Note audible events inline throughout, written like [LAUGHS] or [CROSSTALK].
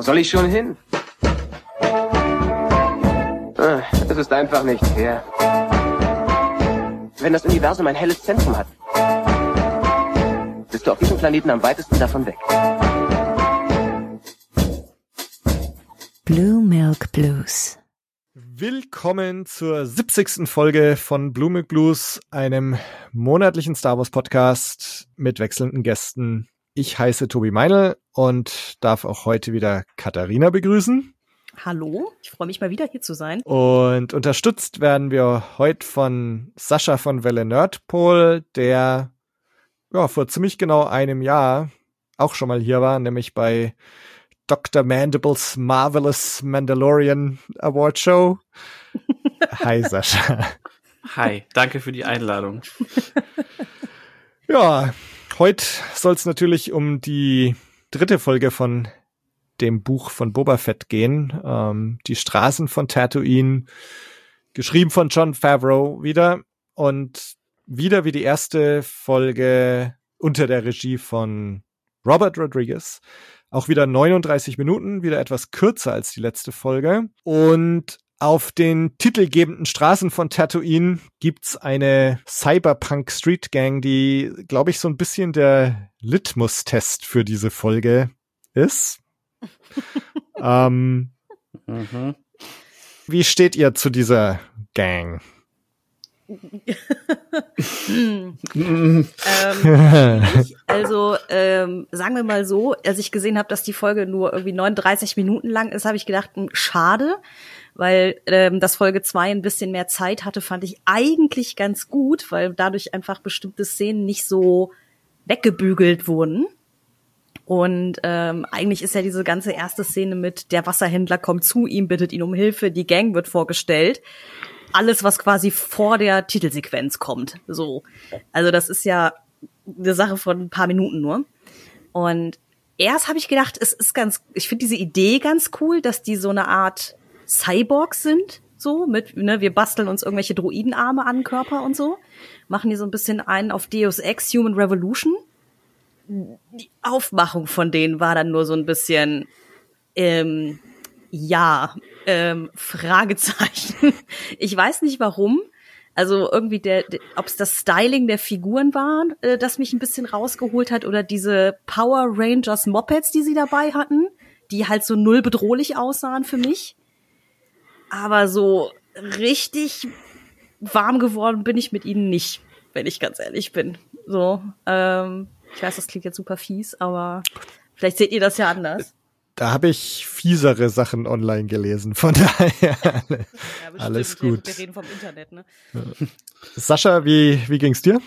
Wo soll ich schon hin? Ah, Es ist einfach nicht fair. Wenn das Universum ein helles Zentrum hat, bist du auf diesem Planeten am weitesten davon weg. Blue Milk Blues. Willkommen zur 70. Folge von Blue Milk Blues, einem monatlichen Star Wars Podcast mit wechselnden Gästen. Ich heiße Tobi Meinl und darf auch heute wieder Katharina begrüßen. Hallo, ich freue mich mal wieder hier zu sein. Und unterstützt werden wir heute von Sascha von Welle Nerdpol, der ja, vor ziemlich genau einem Jahr auch schon mal hier war, nämlich bei Dr. Mandibles Marvelous Mandalorian Award Show. [LAUGHS] Hi Sascha. Hi, danke für die Einladung. Ja, heute soll es natürlich um die dritte Folge von dem Buch von Boba Fett gehen. Ähm, die Straßen von Tatooine, geschrieben von John Favreau wieder und wieder wie die erste Folge unter der Regie von Robert Rodriguez. Auch wieder 39 Minuten, wieder etwas kürzer als die letzte Folge. Und auf den titelgebenden Straßen von Tatooine gibt's eine Cyberpunk Street Gang, die, glaube ich, so ein bisschen der Litmus-Test für diese Folge ist. [LAUGHS] ähm, Mhm. wie steht ihr zu dieser Gang? [LAUGHS] ähm, [LAUGHS] ich, also ähm, sagen wir mal so, als ich gesehen habe, dass die Folge nur irgendwie 39 Minuten lang ist, habe ich gedacht, hm, schade, weil ähm, das Folge 2 ein bisschen mehr Zeit hatte, fand ich eigentlich ganz gut, weil dadurch einfach bestimmte Szenen nicht so weggebügelt wurden. Und ähm, eigentlich ist ja diese ganze erste Szene mit der Wasserhändler kommt zu ihm, bittet ihn um Hilfe, die Gang wird vorgestellt. Alles, was quasi vor der Titelsequenz kommt. So. Also das ist ja eine Sache von ein paar Minuten nur. Und erst habe ich gedacht, es ist ganz, ich finde diese Idee ganz cool, dass die so eine Art Cyborgs sind, so mit, ne, wir basteln uns irgendwelche Droidenarme an Körper und so, machen die so ein bisschen einen auf Deus Ex Human Revolution. Die Aufmachung von denen war dann nur so ein bisschen, ähm, ja, ähm, Fragezeichen. [LAUGHS] Ich weiß nicht warum. Also irgendwie der, der ob es das Styling der Figuren war, äh, das mich ein bisschen rausgeholt hat, oder diese Power Rangers Mopeds, die sie dabei hatten, die halt so null bedrohlich aussahen für mich. Aber so richtig warm geworden bin ich mit ihnen nicht, wenn ich ganz ehrlich bin. So, ähm, ich weiß, das klingt jetzt super fies, aber vielleicht seht ihr das ja anders. Da habe ich fiesere Sachen online gelesen, von [LAUGHS] daher Ja, bestimmt. [LAUGHS] alles Wir- gut. Wir reden vom Internet, ne? Sascha, wie, wie ging's dir?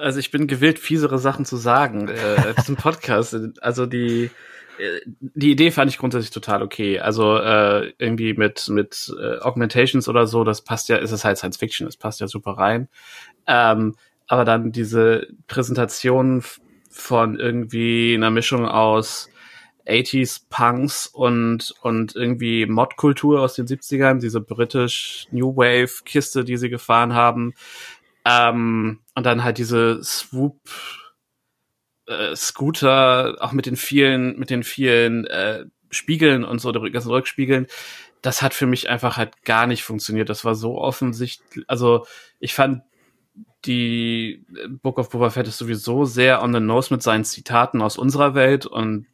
Also ich bin gewillt, fiesere Sachen zu sagen äh, zum Podcast. Also die äh, die Idee fand ich grundsätzlich total okay. Also äh, irgendwie mit mit äh, Augmentations oder so, das passt ja, ist es halt Science Fiction, das passt ja super rein. Ähm, aber dann diese Präsentation von irgendwie einer Mischung aus 80s Punks und und irgendwie Modkultur aus den 70ern, diese britisch New Wave Kiste, die sie gefahren haben. Ähm, und dann halt diese Swoop äh, Scooter, auch mit den vielen, mit den vielen äh, Spiegeln und so, der ganzen Rückspiegeln, das hat für mich einfach halt gar nicht funktioniert. Das war so offensichtlich. Also ich fand die Book of Boba Fett ist sowieso sehr on the nose mit seinen Zitaten aus unserer Welt und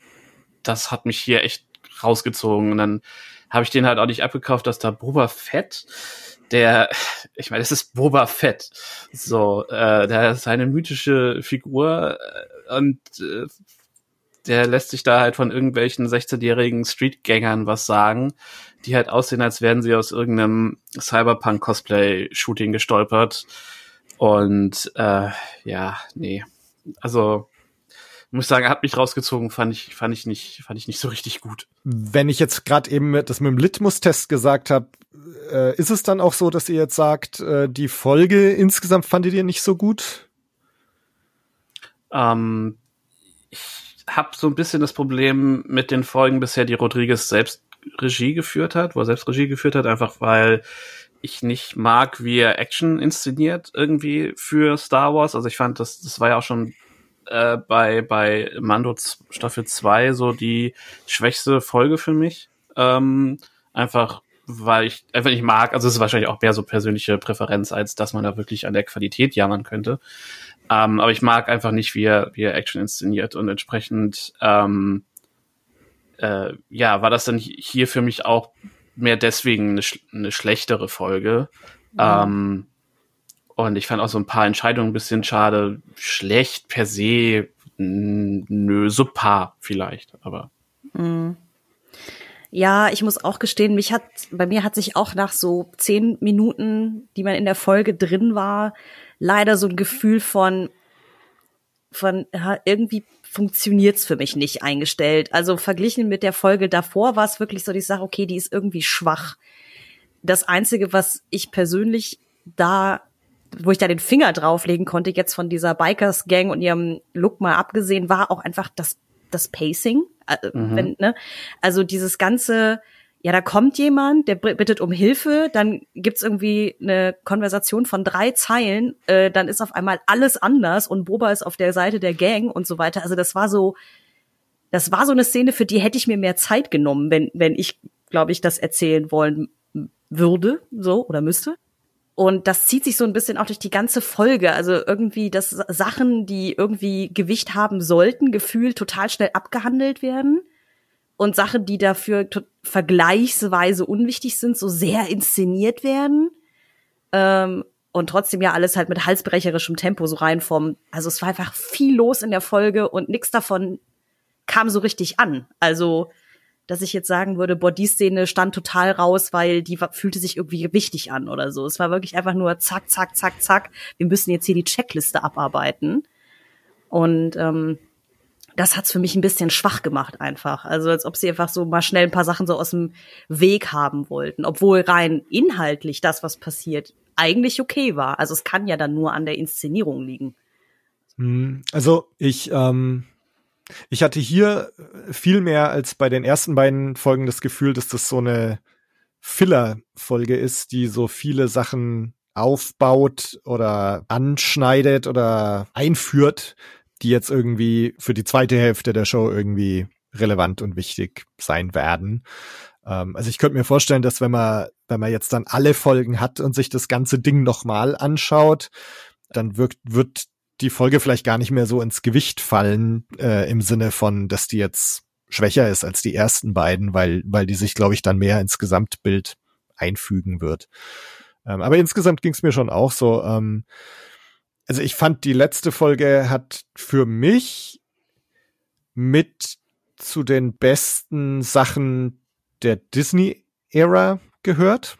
das hat mich hier echt rausgezogen. Und dann habe ich den halt auch nicht abgekauft, dass da Boba Fett, der, ich meine, es ist Boba Fett, so, äh, der ist eine mythische Figur äh, und äh, der lässt sich da halt von irgendwelchen 16-jährigen Streetgängern was sagen, die halt aussehen, als wären sie aus irgendeinem Cyberpunk-Cosplay-Shooting gestolpert. Und äh, ja, nee. Also muss sagen, hat mich rausgezogen, fand ich, fand ich nicht, fand ich nicht so richtig gut. Wenn ich jetzt gerade eben das mit dem Litmus-Test gesagt habe, äh, ist es dann auch so, dass ihr jetzt sagt, äh, die Folge insgesamt fandet ihr nicht so gut? Ähm, ich habe so ein bisschen das Problem mit den Folgen bisher, die Rodriguez selbst Regie geführt hat, wo er selbst Regie geführt hat, einfach weil ich nicht mag, wie er Action inszeniert irgendwie für Star Wars. Also ich fand, das, das war ja auch schon äh, bei, bei Mando Staffel 2 so die schwächste Folge für mich. Ähm, einfach, weil ich einfach nicht mag, also es ist wahrscheinlich auch mehr so persönliche Präferenz, als dass man da wirklich an der Qualität jammern könnte. Ähm, aber ich mag einfach nicht, wie er, wie er Action inszeniert und entsprechend, ähm, äh, ja, war das dann hier für mich auch mehr deswegen eine, eine schlechtere Folge. Mhm. Ähm, und ich fand auch so ein paar Entscheidungen ein bisschen schade. Schlecht per se, nö, super vielleicht, aber. Mhm. Ja, ich muss auch gestehen, mich hat, bei mir hat sich auch nach so zehn Minuten, die man in der Folge drin war, leider so ein Gefühl von, von, ja, irgendwie funktioniert's für mich nicht eingestellt. Also verglichen mit der Folge davor war es wirklich so, dass ich sage, okay, die ist irgendwie schwach. Das einzige, was ich persönlich da wo ich da den Finger drauflegen konnte, jetzt von dieser Bikers Gang und ihrem Look mal abgesehen, war auch einfach das, das Pacing. Äh, mhm. wenn, ne? Also dieses ganze, ja, da kommt jemand, der bittet um Hilfe, dann gibt's irgendwie eine Konversation von drei Zeilen, äh, dann ist auf einmal alles anders und Boba ist auf der Seite der Gang und so weiter. Also das war so, das war so eine Szene, für die hätte ich mir mehr Zeit genommen, wenn, wenn ich, glaube ich, das erzählen wollen würde, so oder müsste. Und das zieht sich so ein bisschen auch durch die ganze Folge. Also irgendwie, dass Sachen, die irgendwie Gewicht haben sollten, gefühlt total schnell abgehandelt werden. Und Sachen, die dafür vergleichsweise unwichtig sind, so sehr inszeniert werden. Ähm, und trotzdem ja alles halt mit halsbrecherischem Tempo so reinformen. Also es war einfach viel los in der Folge und nichts davon kam so richtig an. Also dass ich jetzt sagen würde, boah, die Szene stand total raus, weil die fühlte sich irgendwie wichtig an oder so. Es war wirklich einfach nur zack, zack, zack, zack. Wir müssen jetzt hier die Checkliste abarbeiten. Und ähm, das hat's für mich ein bisschen schwach gemacht einfach. Also als ob sie einfach so mal schnell ein paar Sachen so aus dem Weg haben wollten. Obwohl rein inhaltlich das, was passiert, eigentlich okay war. Also es kann ja dann nur an der Inszenierung liegen. Hm, also ich ähm, ich hatte hier viel mehr als bei den ersten beiden Folgen das Gefühl, dass das so eine Filler-Folge ist, die so viele Sachen aufbaut oder anschneidet oder einführt, die jetzt irgendwie für die zweite Hälfte der Show irgendwie relevant und wichtig sein werden. Ähm, also ich könnte mir vorstellen, dass wenn man, wenn man jetzt dann alle Folgen hat und sich das ganze Ding nochmal anschaut, dann wirkt, wird die Folge vielleicht gar nicht mehr so ins Gewicht fallen, äh, im Sinne von, dass die jetzt schwächer ist als die ersten beiden, weil, weil die sich, glaube ich, dann mehr ins Gesamtbild einfügen wird. Ähm, aber insgesamt ging es mir schon auch so. Ähm, also ich fand, die letzte Folge hat für mich mit zu den besten Sachen der Disney-Ära gehört.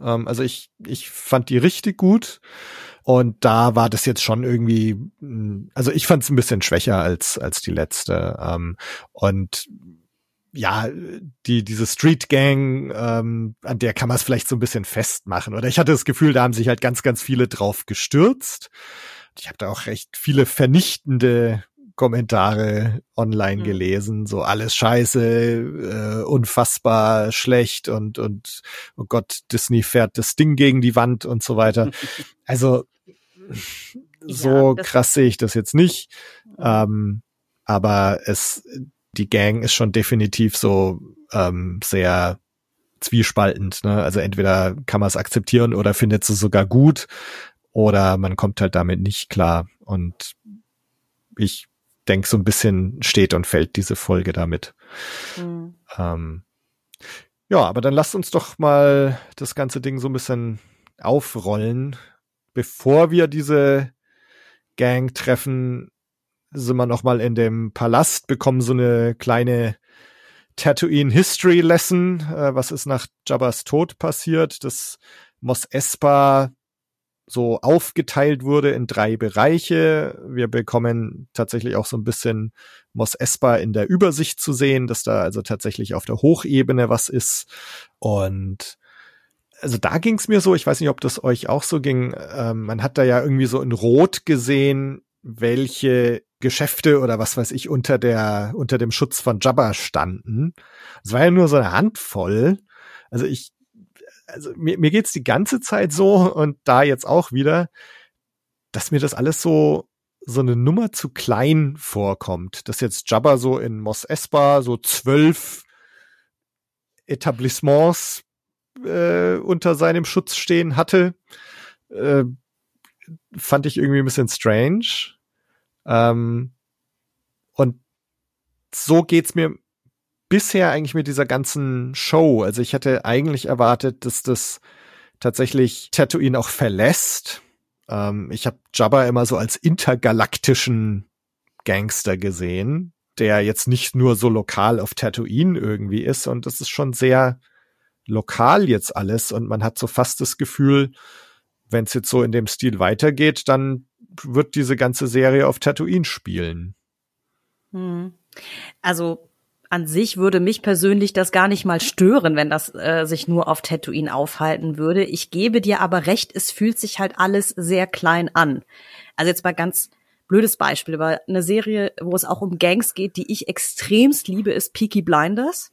Ähm, also ich, ich fand die richtig gut. Und da war das jetzt schon irgendwie, hm, also ich fand es ein bisschen schwächer als, als die letzte. Ähm, und ja, die, diese Street Gang, ähm, an der kann man es vielleicht so ein bisschen festmachen. Oder ich hatte das Gefühl, da haben sich halt ganz, ganz viele drauf gestürzt. Ich habe da auch recht viele vernichtende Kommentare online mhm. gelesen, so alles scheiße, äh, unfassbar schlecht und und oh Gott, Disney fährt das Ding gegen die Wand und so weiter. [LAUGHS] Also so ja, krass sehe ich das jetzt nicht, ähm, aber es die Gang ist schon definitiv so ähm, sehr zwiespaltend. Ne? Also entweder kann man es akzeptieren oder findet es sogar gut oder man kommt halt damit nicht klar. Und ich denke, so ein bisschen steht und fällt diese Folge damit. Mhm. Ähm, ja, aber dann lasst uns doch mal das ganze Ding so ein bisschen aufrollen. Bevor wir diese Gang treffen, sind wir noch mal in dem Palast, bekommen so eine kleine Tatooine History Lesson. Äh, was ist nach Jabba's Tod passiert? Das Mos Espa so aufgeteilt wurde in drei Bereiche. Wir bekommen tatsächlich auch so ein bisschen Mos Espa in der Übersicht zu sehen, dass da also tatsächlich auf der Hochebene was ist. Und also da ging es mir so, ich weiß nicht, ob das euch auch so ging, ähm, man hat da ja irgendwie so in Rot gesehen, welche Geschäfte oder was weiß ich unter der, unter dem Schutz von Jabba standen. Es war ja nur so eine Handvoll. Also ich also mir, mir geht's die ganze Zeit so und da jetzt auch wieder, dass mir das alles so so eine Nummer zu klein vorkommt, dass jetzt Jabba so in Mos Espa so zwölf Etablissements äh, unter seinem Schutz stehen hatte, äh, fand ich irgendwie ein bisschen strange. Ähm, und so geht's mir bisher eigentlich mit dieser ganzen Show. Also ich hätte eigentlich erwartet, dass das tatsächlich Tatooine auch verlässt. Ähm, ich habe Jabba immer so als intergalaktischen Gangster gesehen, der jetzt nicht nur so lokal auf Tatooine irgendwie ist. Und das ist schon sehr lokal jetzt alles. Und man hat so fast das Gefühl, wenn es jetzt so in dem Stil weitergeht, dann wird diese ganze Serie auf Tatooine spielen. Hm. Also an sich würde mich persönlich das gar nicht mal stören, wenn das äh, sich nur auf Tatooine aufhalten würde. Ich gebe dir aber recht, es fühlt sich halt alles sehr klein an. Also jetzt mal ganz blödes Beispiel, aber eine Serie, wo es auch um Gangs geht, die ich extremst liebe, ist Peaky Blinders.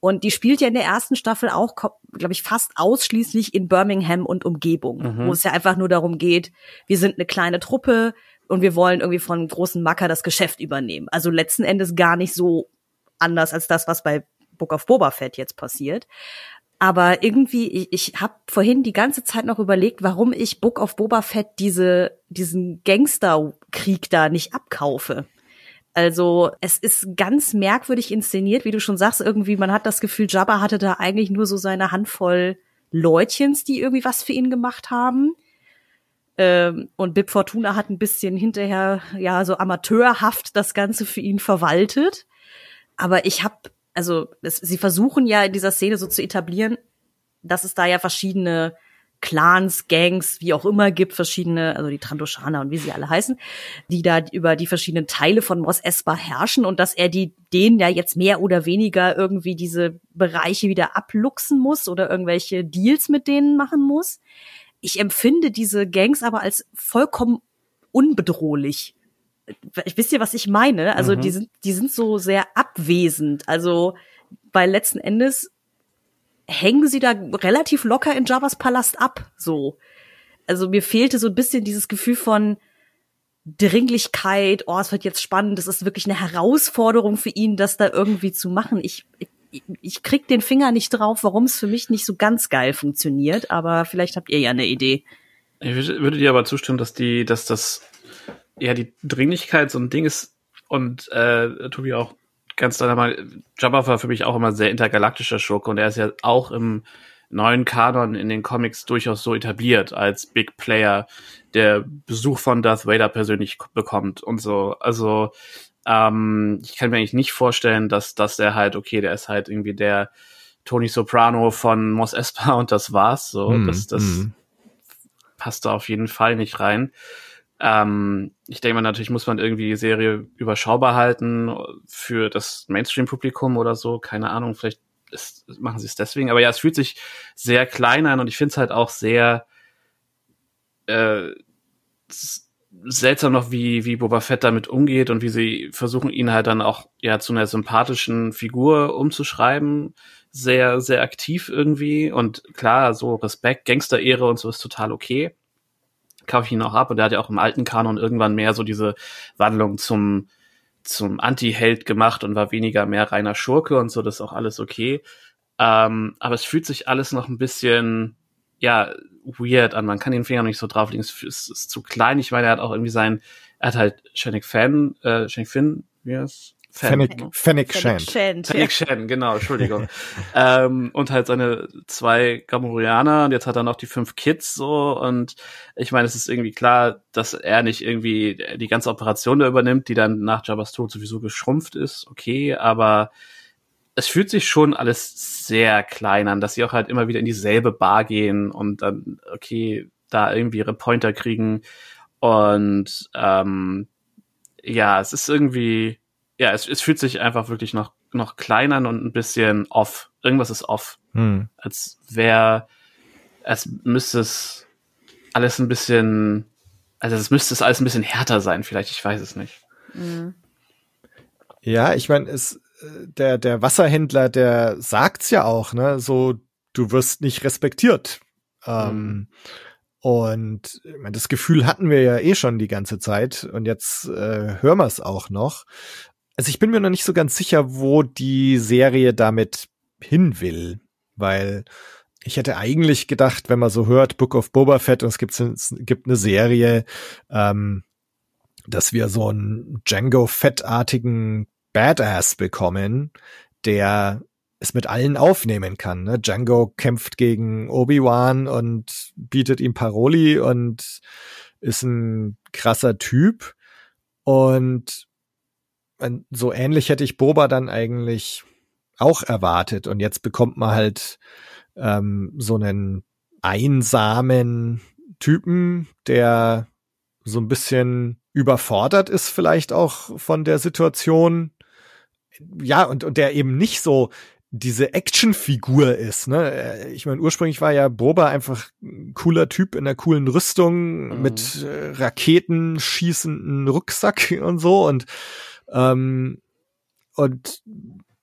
Und die spielt ja in der ersten Staffel auch, glaube ich, fast ausschließlich in Birmingham und Umgebung, mhm. wo es ja einfach nur darum geht, wir sind eine kleine Truppe und wir wollen irgendwie von großen Macker das Geschäft übernehmen. Also letzten Endes gar nicht so anders als das, was bei Book of Boba Fett jetzt passiert. Aber irgendwie, ich, ich habe vorhin die ganze Zeit noch überlegt, warum ich Book of Boba Fett diese, diesen Gangsterkrieg da nicht abkaufe. Also es ist ganz merkwürdig inszeniert, wie du schon sagst, irgendwie, man hat das Gefühl, Jabba hatte da eigentlich nur so seine Handvoll Leutchens, die irgendwie was für ihn gemacht haben. Ähm, und Bib Fortuna hat ein bisschen hinterher, ja, so amateurhaft das Ganze für ihn verwaltet. Aber ich habe, also es, sie versuchen ja in dieser Szene so zu etablieren, dass es da ja verschiedene Clans, Gangs, wie auch immer gibt, verschiedene, also die Trandoshaner und wie sie alle heißen, die da über die verschiedenen Teile von Mos Espa herrschen und dass er die denen ja jetzt mehr oder weniger irgendwie diese Bereiche wieder abluchsen muss oder irgendwelche Deals mit denen machen muss. Ich empfinde diese Gangs aber als vollkommen unbedrohlich wisst ihr, was ich meine? Also mhm. die sind, die sind so sehr abwesend. Also weil letzten Endes hängen sie da relativ locker in Javas Palast ab. So. Also mir fehlte so ein bisschen dieses Gefühl von Dringlichkeit. Oh, es wird jetzt spannend. Es ist wirklich eine Herausforderung für ihn, das da irgendwie zu machen. Ich, ich, ich krieg den Finger nicht drauf, warum es für mich nicht so ganz geil funktioniert. Aber vielleicht habt ihr ja eine Idee. Ich würde dir aber zustimmen, dass die, dass das ja, die Dringlichkeit so ein Ding ist und äh, Tobi auch ganz klar mal, Jabba war für mich auch immer sehr intergalaktischer Schurke und er ist ja auch im neuen Kanon in den Comics durchaus so etabliert als Big Player, der Besuch von Darth Vader persönlich bekommt und so. Also ähm, ich kann mir eigentlich nicht vorstellen, dass, dass der halt, okay, der ist halt irgendwie der Tony Soprano von Mos Espa und das war's so. Mm, das das mm. passt da auf jeden Fall nicht rein. Ähm, ich denke mal, natürlich muss man irgendwie die Serie überschaubar halten für das Mainstream-Publikum oder so. Keine Ahnung, vielleicht ist, machen sie es deswegen. Aber ja, es fühlt sich sehr klein an und ich finde es halt auch sehr äh, seltsam noch, wie, wie Boba Fett damit umgeht und wie sie versuchen, ihn halt dann auch ja zu einer sympathischen Figur umzuschreiben. Sehr, sehr aktiv irgendwie. Und klar, so Respekt, Gangster-Ehre und so ist total okay kaufe ich ihn auch ab. Und er hat ja auch im alten Kanon irgendwann mehr so diese Wandlung zum, zum Anti-Held gemacht und war weniger mehr reiner Schurke und so, das ist auch alles okay. Ähm, aber es fühlt sich alles noch ein bisschen, ja, weird an. Man kann den Finger nicht so drauflegen. Es ist, ist zu klein. Ich meine, er hat auch irgendwie sein, er hat halt Shannick Fan, äh, Shannick Finn, wie heißt Fennec, Fennec. Shand. Fennec Shand, genau, Entschuldigung. [LAUGHS] ähm, und halt seine zwei Gamorreaner und jetzt hat er noch die fünf Kids so. Und ich meine, es ist irgendwie klar, dass er nicht irgendwie die ganze Operation da übernimmt, die dann nach Jabba's Tod sowieso geschrumpft ist, okay, aber es fühlt sich schon alles sehr klein an, dass sie auch halt immer wieder in dieselbe Bar gehen und dann, okay, da irgendwie ihre Pointer kriegen. Und ähm, ja, es ist irgendwie ja, es, es fühlt sich einfach wirklich noch, noch kleiner und ein bisschen off. Irgendwas ist off. Hm. Als wäre, als müsste es alles ein bisschen, also es müsste es alles ein bisschen härter sein, vielleicht, ich weiß es nicht. Mhm. Ja, ich meine, es, der, der Wasserhändler, der sagt's ja auch, ne, so, du wirst nicht respektiert. Ähm, mhm. Und ich meine, das Gefühl hatten wir ja eh schon die ganze Zeit und jetzt äh, hören wir es auch noch. Also ich bin mir noch nicht so ganz sicher, wo die Serie damit hin will, weil ich hätte eigentlich gedacht, wenn man so hört, Book of Boba Fett und es gibt, es gibt eine Serie, ähm, dass wir so einen Django Fettartigen Badass bekommen, der es mit allen aufnehmen kann. Ne? Django kämpft gegen Obi-Wan und bietet ihm Paroli und ist ein krasser Typ. Und so ähnlich hätte ich Boba dann eigentlich auch erwartet. Und jetzt bekommt man halt ähm, so einen einsamen Typen, der so ein bisschen überfordert ist vielleicht auch von der Situation. Ja, und, und der eben nicht so diese Actionfigur ist. Ne? Ich meine, ursprünglich war ja Boba einfach ein cooler Typ in einer coolen Rüstung mhm. mit äh, Raketen schießenden Rucksack [LAUGHS] und so und ähm, und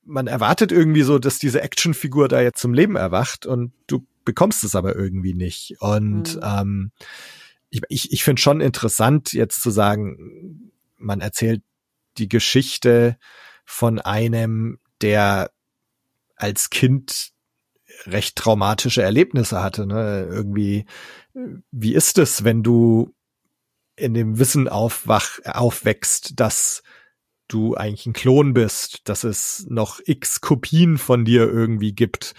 man erwartet irgendwie so, dass diese Actionfigur da jetzt zum Leben erwacht und du bekommst es aber irgendwie nicht. Und mhm. ähm, ich, ich, ich finde schon interessant, jetzt zu sagen, man erzählt die Geschichte von einem, der als Kind recht traumatische Erlebnisse hatte. Ne? Irgendwie, wie ist es, wenn du in dem Wissen aufwach, aufwächst, dass du eigentlich ein Klon bist, dass es noch x Kopien von dir irgendwie gibt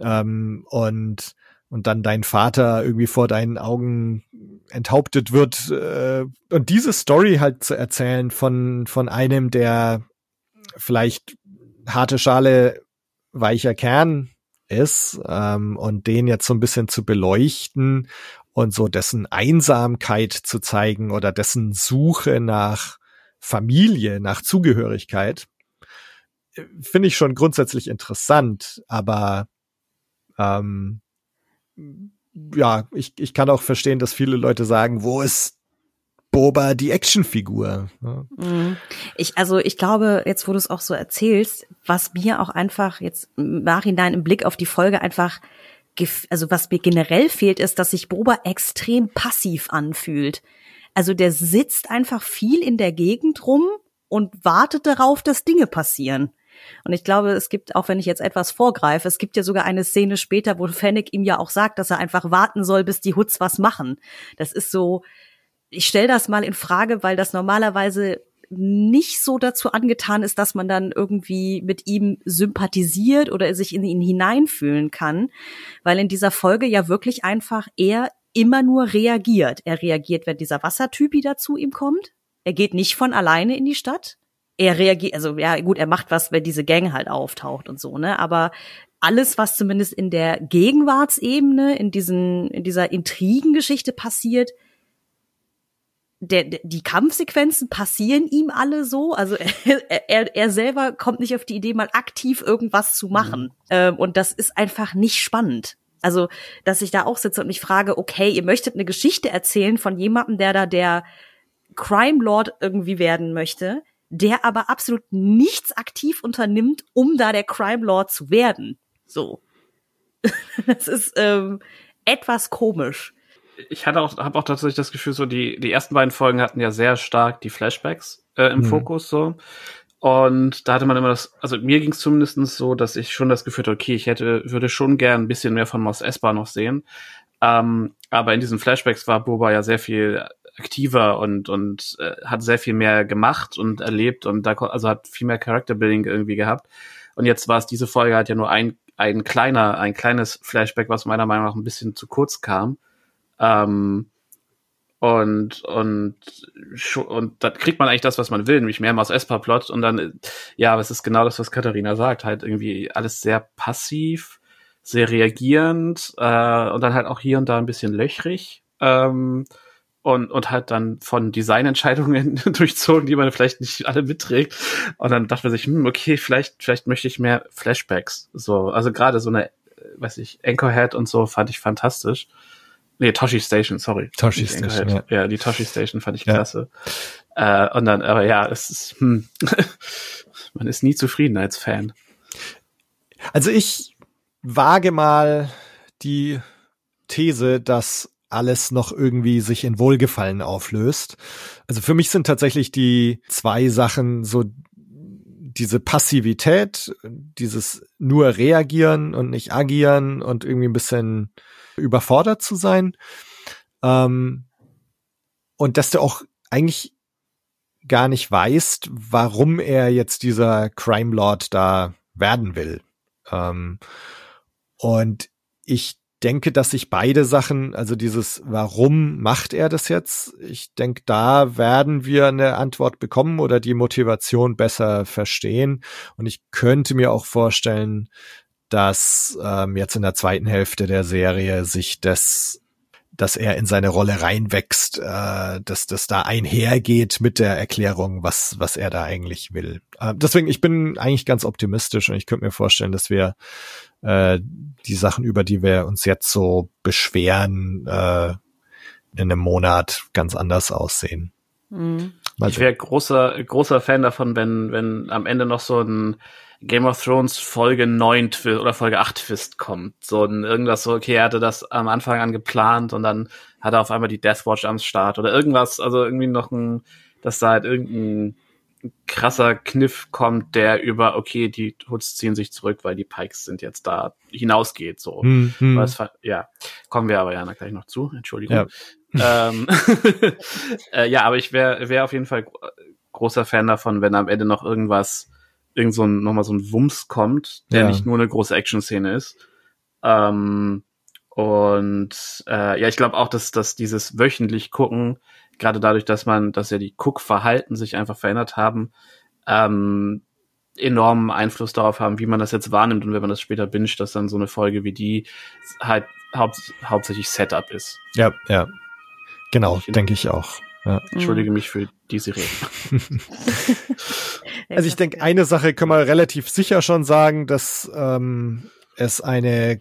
ähm, und und dann dein Vater irgendwie vor deinen Augen enthauptet wird äh, und diese Story halt zu erzählen von von einem, der vielleicht harte Schale weicher Kern ist ähm, und den jetzt so ein bisschen zu beleuchten und so dessen Einsamkeit zu zeigen oder dessen Suche nach Familie, nach Zugehörigkeit, äh, finde ich schon grundsätzlich interessant, aber ähm, ja, ich, ich kann auch verstehen, dass viele Leute sagen, wo ist Boba die Actionfigur? Mhm. Ich, also ich glaube, jetzt wo du es auch so erzählst, was mir auch einfach jetzt im Nachhinein im Blick auf die Folge einfach also was mir generell fehlt, ist, dass sich Boba extrem passiv anfühlt. Also der sitzt einfach viel in der Gegend rum und wartet darauf, dass Dinge passieren. Und ich glaube, es gibt, auch wenn ich jetzt etwas vorgreife, es gibt ja sogar eine Szene später, wo Fennec ihm ja auch sagt, dass er einfach warten soll, bis die Hoods was machen. Das ist so, ich stelle das mal in Frage, weil das normalerweise nicht so dazu angetan ist, dass man dann irgendwie mit ihm sympathisiert oder sich in ihn hineinfühlen kann, weil in dieser Folge ja wirklich einfach er immer nur reagiert. Er reagiert, wenn dieser Wassertyp wieder zu ihm kommt. Er geht nicht von alleine in die Stadt. Er reagiert, also ja gut, er macht was, wenn diese Gang halt auftaucht und so, ne? Aber alles, was zumindest in der Gegenwartsebene, in diesen, in dieser Intrigengeschichte passiert, der, der, die Kampfsequenzen passieren ihm alle so. Also [LAUGHS] er, er, er selber kommt nicht auf die Idee, mal aktiv irgendwas zu machen. Mhm. Ähm, und das ist einfach nicht spannend. Also, dass ich da auch sitze und mich frage, okay, ihr möchtet eine Geschichte erzählen von jemandem, der da der Crime Lord irgendwie werden möchte, der aber absolut nichts aktiv unternimmt, um da der Crime Lord zu werden. So. [LAUGHS] das ist ähm, etwas komisch. Ich hatte auch, habe auch tatsächlich das Gefühl, so die die ersten beiden Folgen hatten ja sehr stark die Flashbacks äh, im mhm. Fokus so. Und da hatte man immer das, also mir ging es zumindest so, dass ich schon das Gefühl hatte, okay, ich hätte, würde schon gern ein bisschen mehr von Mos Espa noch sehen. Ähm, aber in diesen Flashbacks war Boba ja sehr viel aktiver und und äh, hat sehr viel mehr gemacht und erlebt und da also hat viel mehr Character Building irgendwie gehabt. Und jetzt war es diese Folge halt ja nur ein ein kleiner ein kleines Flashback, was meiner Meinung nach ein bisschen zu kurz kam. Ähm, und und und da kriegt man eigentlich das, was man will, nämlich mehr Maus Espa Plot und dann ja, aber es ist genau das, was Katharina sagt, halt irgendwie alles sehr passiv, sehr reagierend äh, und dann halt auch hier und da ein bisschen löchrig ähm, und und halt dann von Designentscheidungen [LAUGHS] durchzogen, die man vielleicht nicht alle mitträgt. Und dann dachte man sich, hm, okay, vielleicht vielleicht möchte ich mehr Flashbacks, so also gerade so eine, äh, weiß ich, Anchorhead und so fand ich fantastisch. Nee, Toshi Station, sorry. Toshi Station. Ja. ja. die Toshi Station fand ich ja. klasse. Äh, und dann, aber ja, es ist, hm, [LAUGHS] man ist nie zufrieden als Fan. Also ich wage mal die These, dass alles noch irgendwie sich in Wohlgefallen auflöst. Also für mich sind tatsächlich die zwei Sachen so diese Passivität, dieses nur reagieren und nicht agieren und irgendwie ein bisschen überfordert zu sein. Ähm, und dass du auch eigentlich gar nicht weißt, warum er jetzt dieser Crime Lord da werden will. Ähm, und ich denke, dass sich beide Sachen, also dieses, warum macht er das jetzt? Ich denke, da werden wir eine Antwort bekommen oder die Motivation besser verstehen. Und ich könnte mir auch vorstellen, dass ähm, jetzt in der zweiten Hälfte der Serie sich das dass er in seine Rolle reinwächst, äh, dass das da einhergeht mit der Erklärung, was, was er da eigentlich will. Äh, deswegen, ich bin eigentlich ganz optimistisch und ich könnte mir vorstellen, dass wir äh, die Sachen, über die wir uns jetzt so beschweren, äh, in einem Monat ganz anders aussehen. Mhm. Ich wäre großer, großer Fan davon, wenn, wenn am Ende noch so ein Game of Thrones Folge 9 Twist oder Folge 8 Twist kommt. So ein irgendwas so, okay, er hatte das am Anfang an geplant und dann hat er auf einmal die Deathwatch am Start oder irgendwas, also irgendwie noch ein, dass da halt irgendein krasser Kniff kommt, der über, okay, die Hoods ziehen sich zurück, weil die Pikes sind jetzt da, hinausgeht, so. Hm, hm. Ja, kommen wir aber ja gleich noch zu, Entschuldigung. Ja, ähm, [LAUGHS] äh, ja aber ich wäre wär auf jeden Fall großer Fan davon, wenn am Ende noch irgendwas irgend so ein, nochmal so ein Wumms kommt, der ja. nicht nur eine große Action-Szene ist. Ähm, und äh, ja, ich glaube auch, dass, dass dieses wöchentlich gucken, gerade dadurch, dass man, dass ja die Guckverhalten sich einfach verändert haben, ähm, enormen Einfluss darauf haben, wie man das jetzt wahrnimmt und wenn man das später binscht, dass dann so eine Folge wie die halt haupt, hauptsächlich Setup ist. Ja, ja. Genau, denke ich auch. Ja. Entschuldige mich für diese Rede. [LAUGHS] also ich denke, eine Sache können wir relativ sicher schon sagen, dass ähm, es eine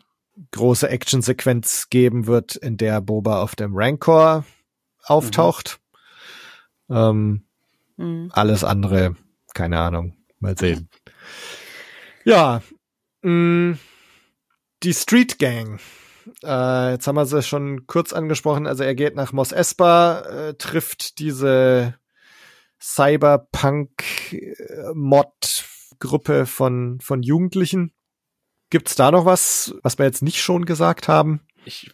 große Actionsequenz geben wird, in der Boba auf dem Rancor auftaucht. Mhm. Ähm, mhm. Alles andere, keine Ahnung. Mal sehen. Ja, mh, mm, die Street Gang. Äh, jetzt haben wir sie schon kurz angesprochen. Also er geht nach Mos Espa, äh, trifft diese Cyberpunk-Mod-Gruppe von, von Jugendlichen. Gibt's da noch was, was wir jetzt nicht schon gesagt haben? Ich,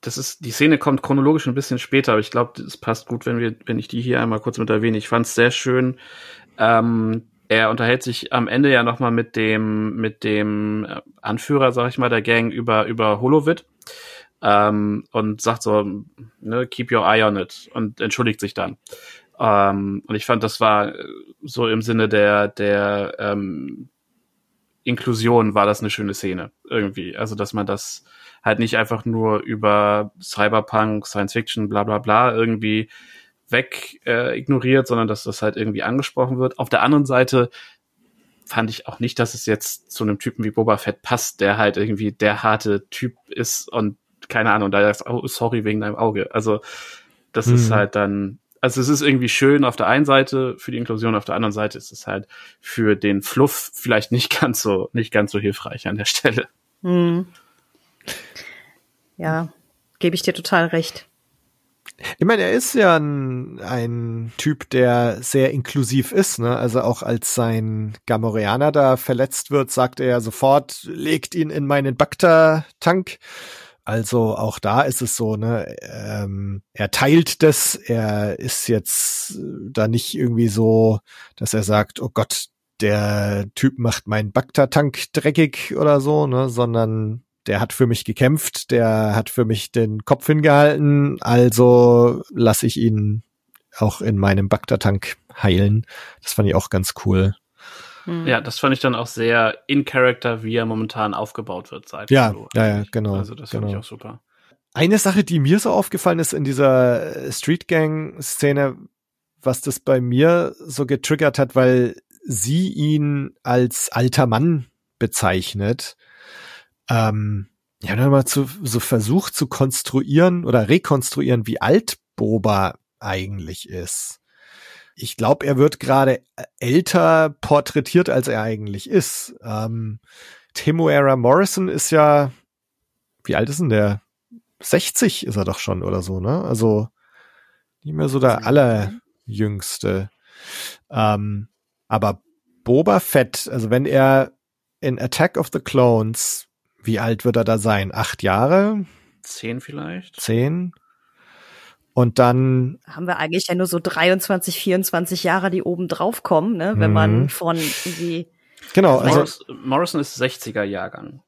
das ist, die Szene kommt chronologisch ein bisschen später, aber ich glaube, es passt gut, wenn wir, wenn ich die hier einmal kurz mit erwähne. Ich fand es sehr schön. Ähm, er unterhält sich am Ende ja nochmal mit dem, mit dem Anführer, sag ich mal, der Gang über, über Holovit. Ähm, und sagt so, ne, keep your eye on it und entschuldigt sich dann. Ähm, und ich fand, das war so im Sinne der, der ähm, Inklusion war das eine schöne Szene irgendwie. Also, dass man das halt nicht einfach nur über Cyberpunk, Science Fiction, bla bla bla irgendwie weg äh, ignoriert, sondern dass das halt irgendwie angesprochen wird. Auf der anderen Seite fand ich auch nicht, dass es jetzt zu einem Typen wie Boba Fett passt, der halt irgendwie der harte Typ ist und keine Ahnung, da ist, oh, sorry wegen deinem Auge. Also das mhm. ist halt dann, also es ist irgendwie schön auf der einen Seite für die Inklusion, auf der anderen Seite ist es halt für den Fluff vielleicht nicht ganz so, nicht ganz so hilfreich an der Stelle. Mhm. Ja, gebe ich dir total recht. Ich meine, er ist ja ein, ein Typ, der sehr inklusiv ist, ne? Also auch als sein Gamorreaner da verletzt wird, sagt er sofort, legt ihn in meinen Bakter-Tank. Also auch da ist es so, ne, ähm, er teilt das, er ist jetzt da nicht irgendwie so, dass er sagt, oh Gott, der Typ macht meinen Bakter-Tank dreckig oder so, ne, sondern der hat für mich gekämpft, der hat für mich den Kopf hingehalten, also lasse ich ihn auch in meinem Bagdad-Tank heilen. Das fand ich auch ganz cool. Hm. Ja, das fand ich dann auch sehr in Character, wie er momentan aufgebaut wird seit Ja, Solo, ja, ja, genau. Also das genau. fand ich auch super. Eine Sache, die mir so aufgefallen ist in dieser Street Gang Szene, was das bei mir so getriggert hat, weil sie ihn als alter Mann bezeichnet ähm, ja, dann mal zu, so versucht zu konstruieren oder rekonstruieren, wie alt Boba eigentlich ist. Ich glaube, er wird gerade älter porträtiert, als er eigentlich ist. Ähm, Temuera Morrison ist ja, wie alt ist denn der? 60 ist er doch schon oder so, ne? Also nicht mehr so der allerjüngste. Ähm, aber Boba Fett, also wenn er in Attack of the Clones, wie alt wird er da sein? Acht Jahre? Zehn vielleicht? Zehn? Und dann haben wir eigentlich ja nur so 23, 24 Jahre, die oben drauf kommen, ne? wenn Mhm. man von irgendwie genau, also Morris, Morrison ist 60er Jahrgang.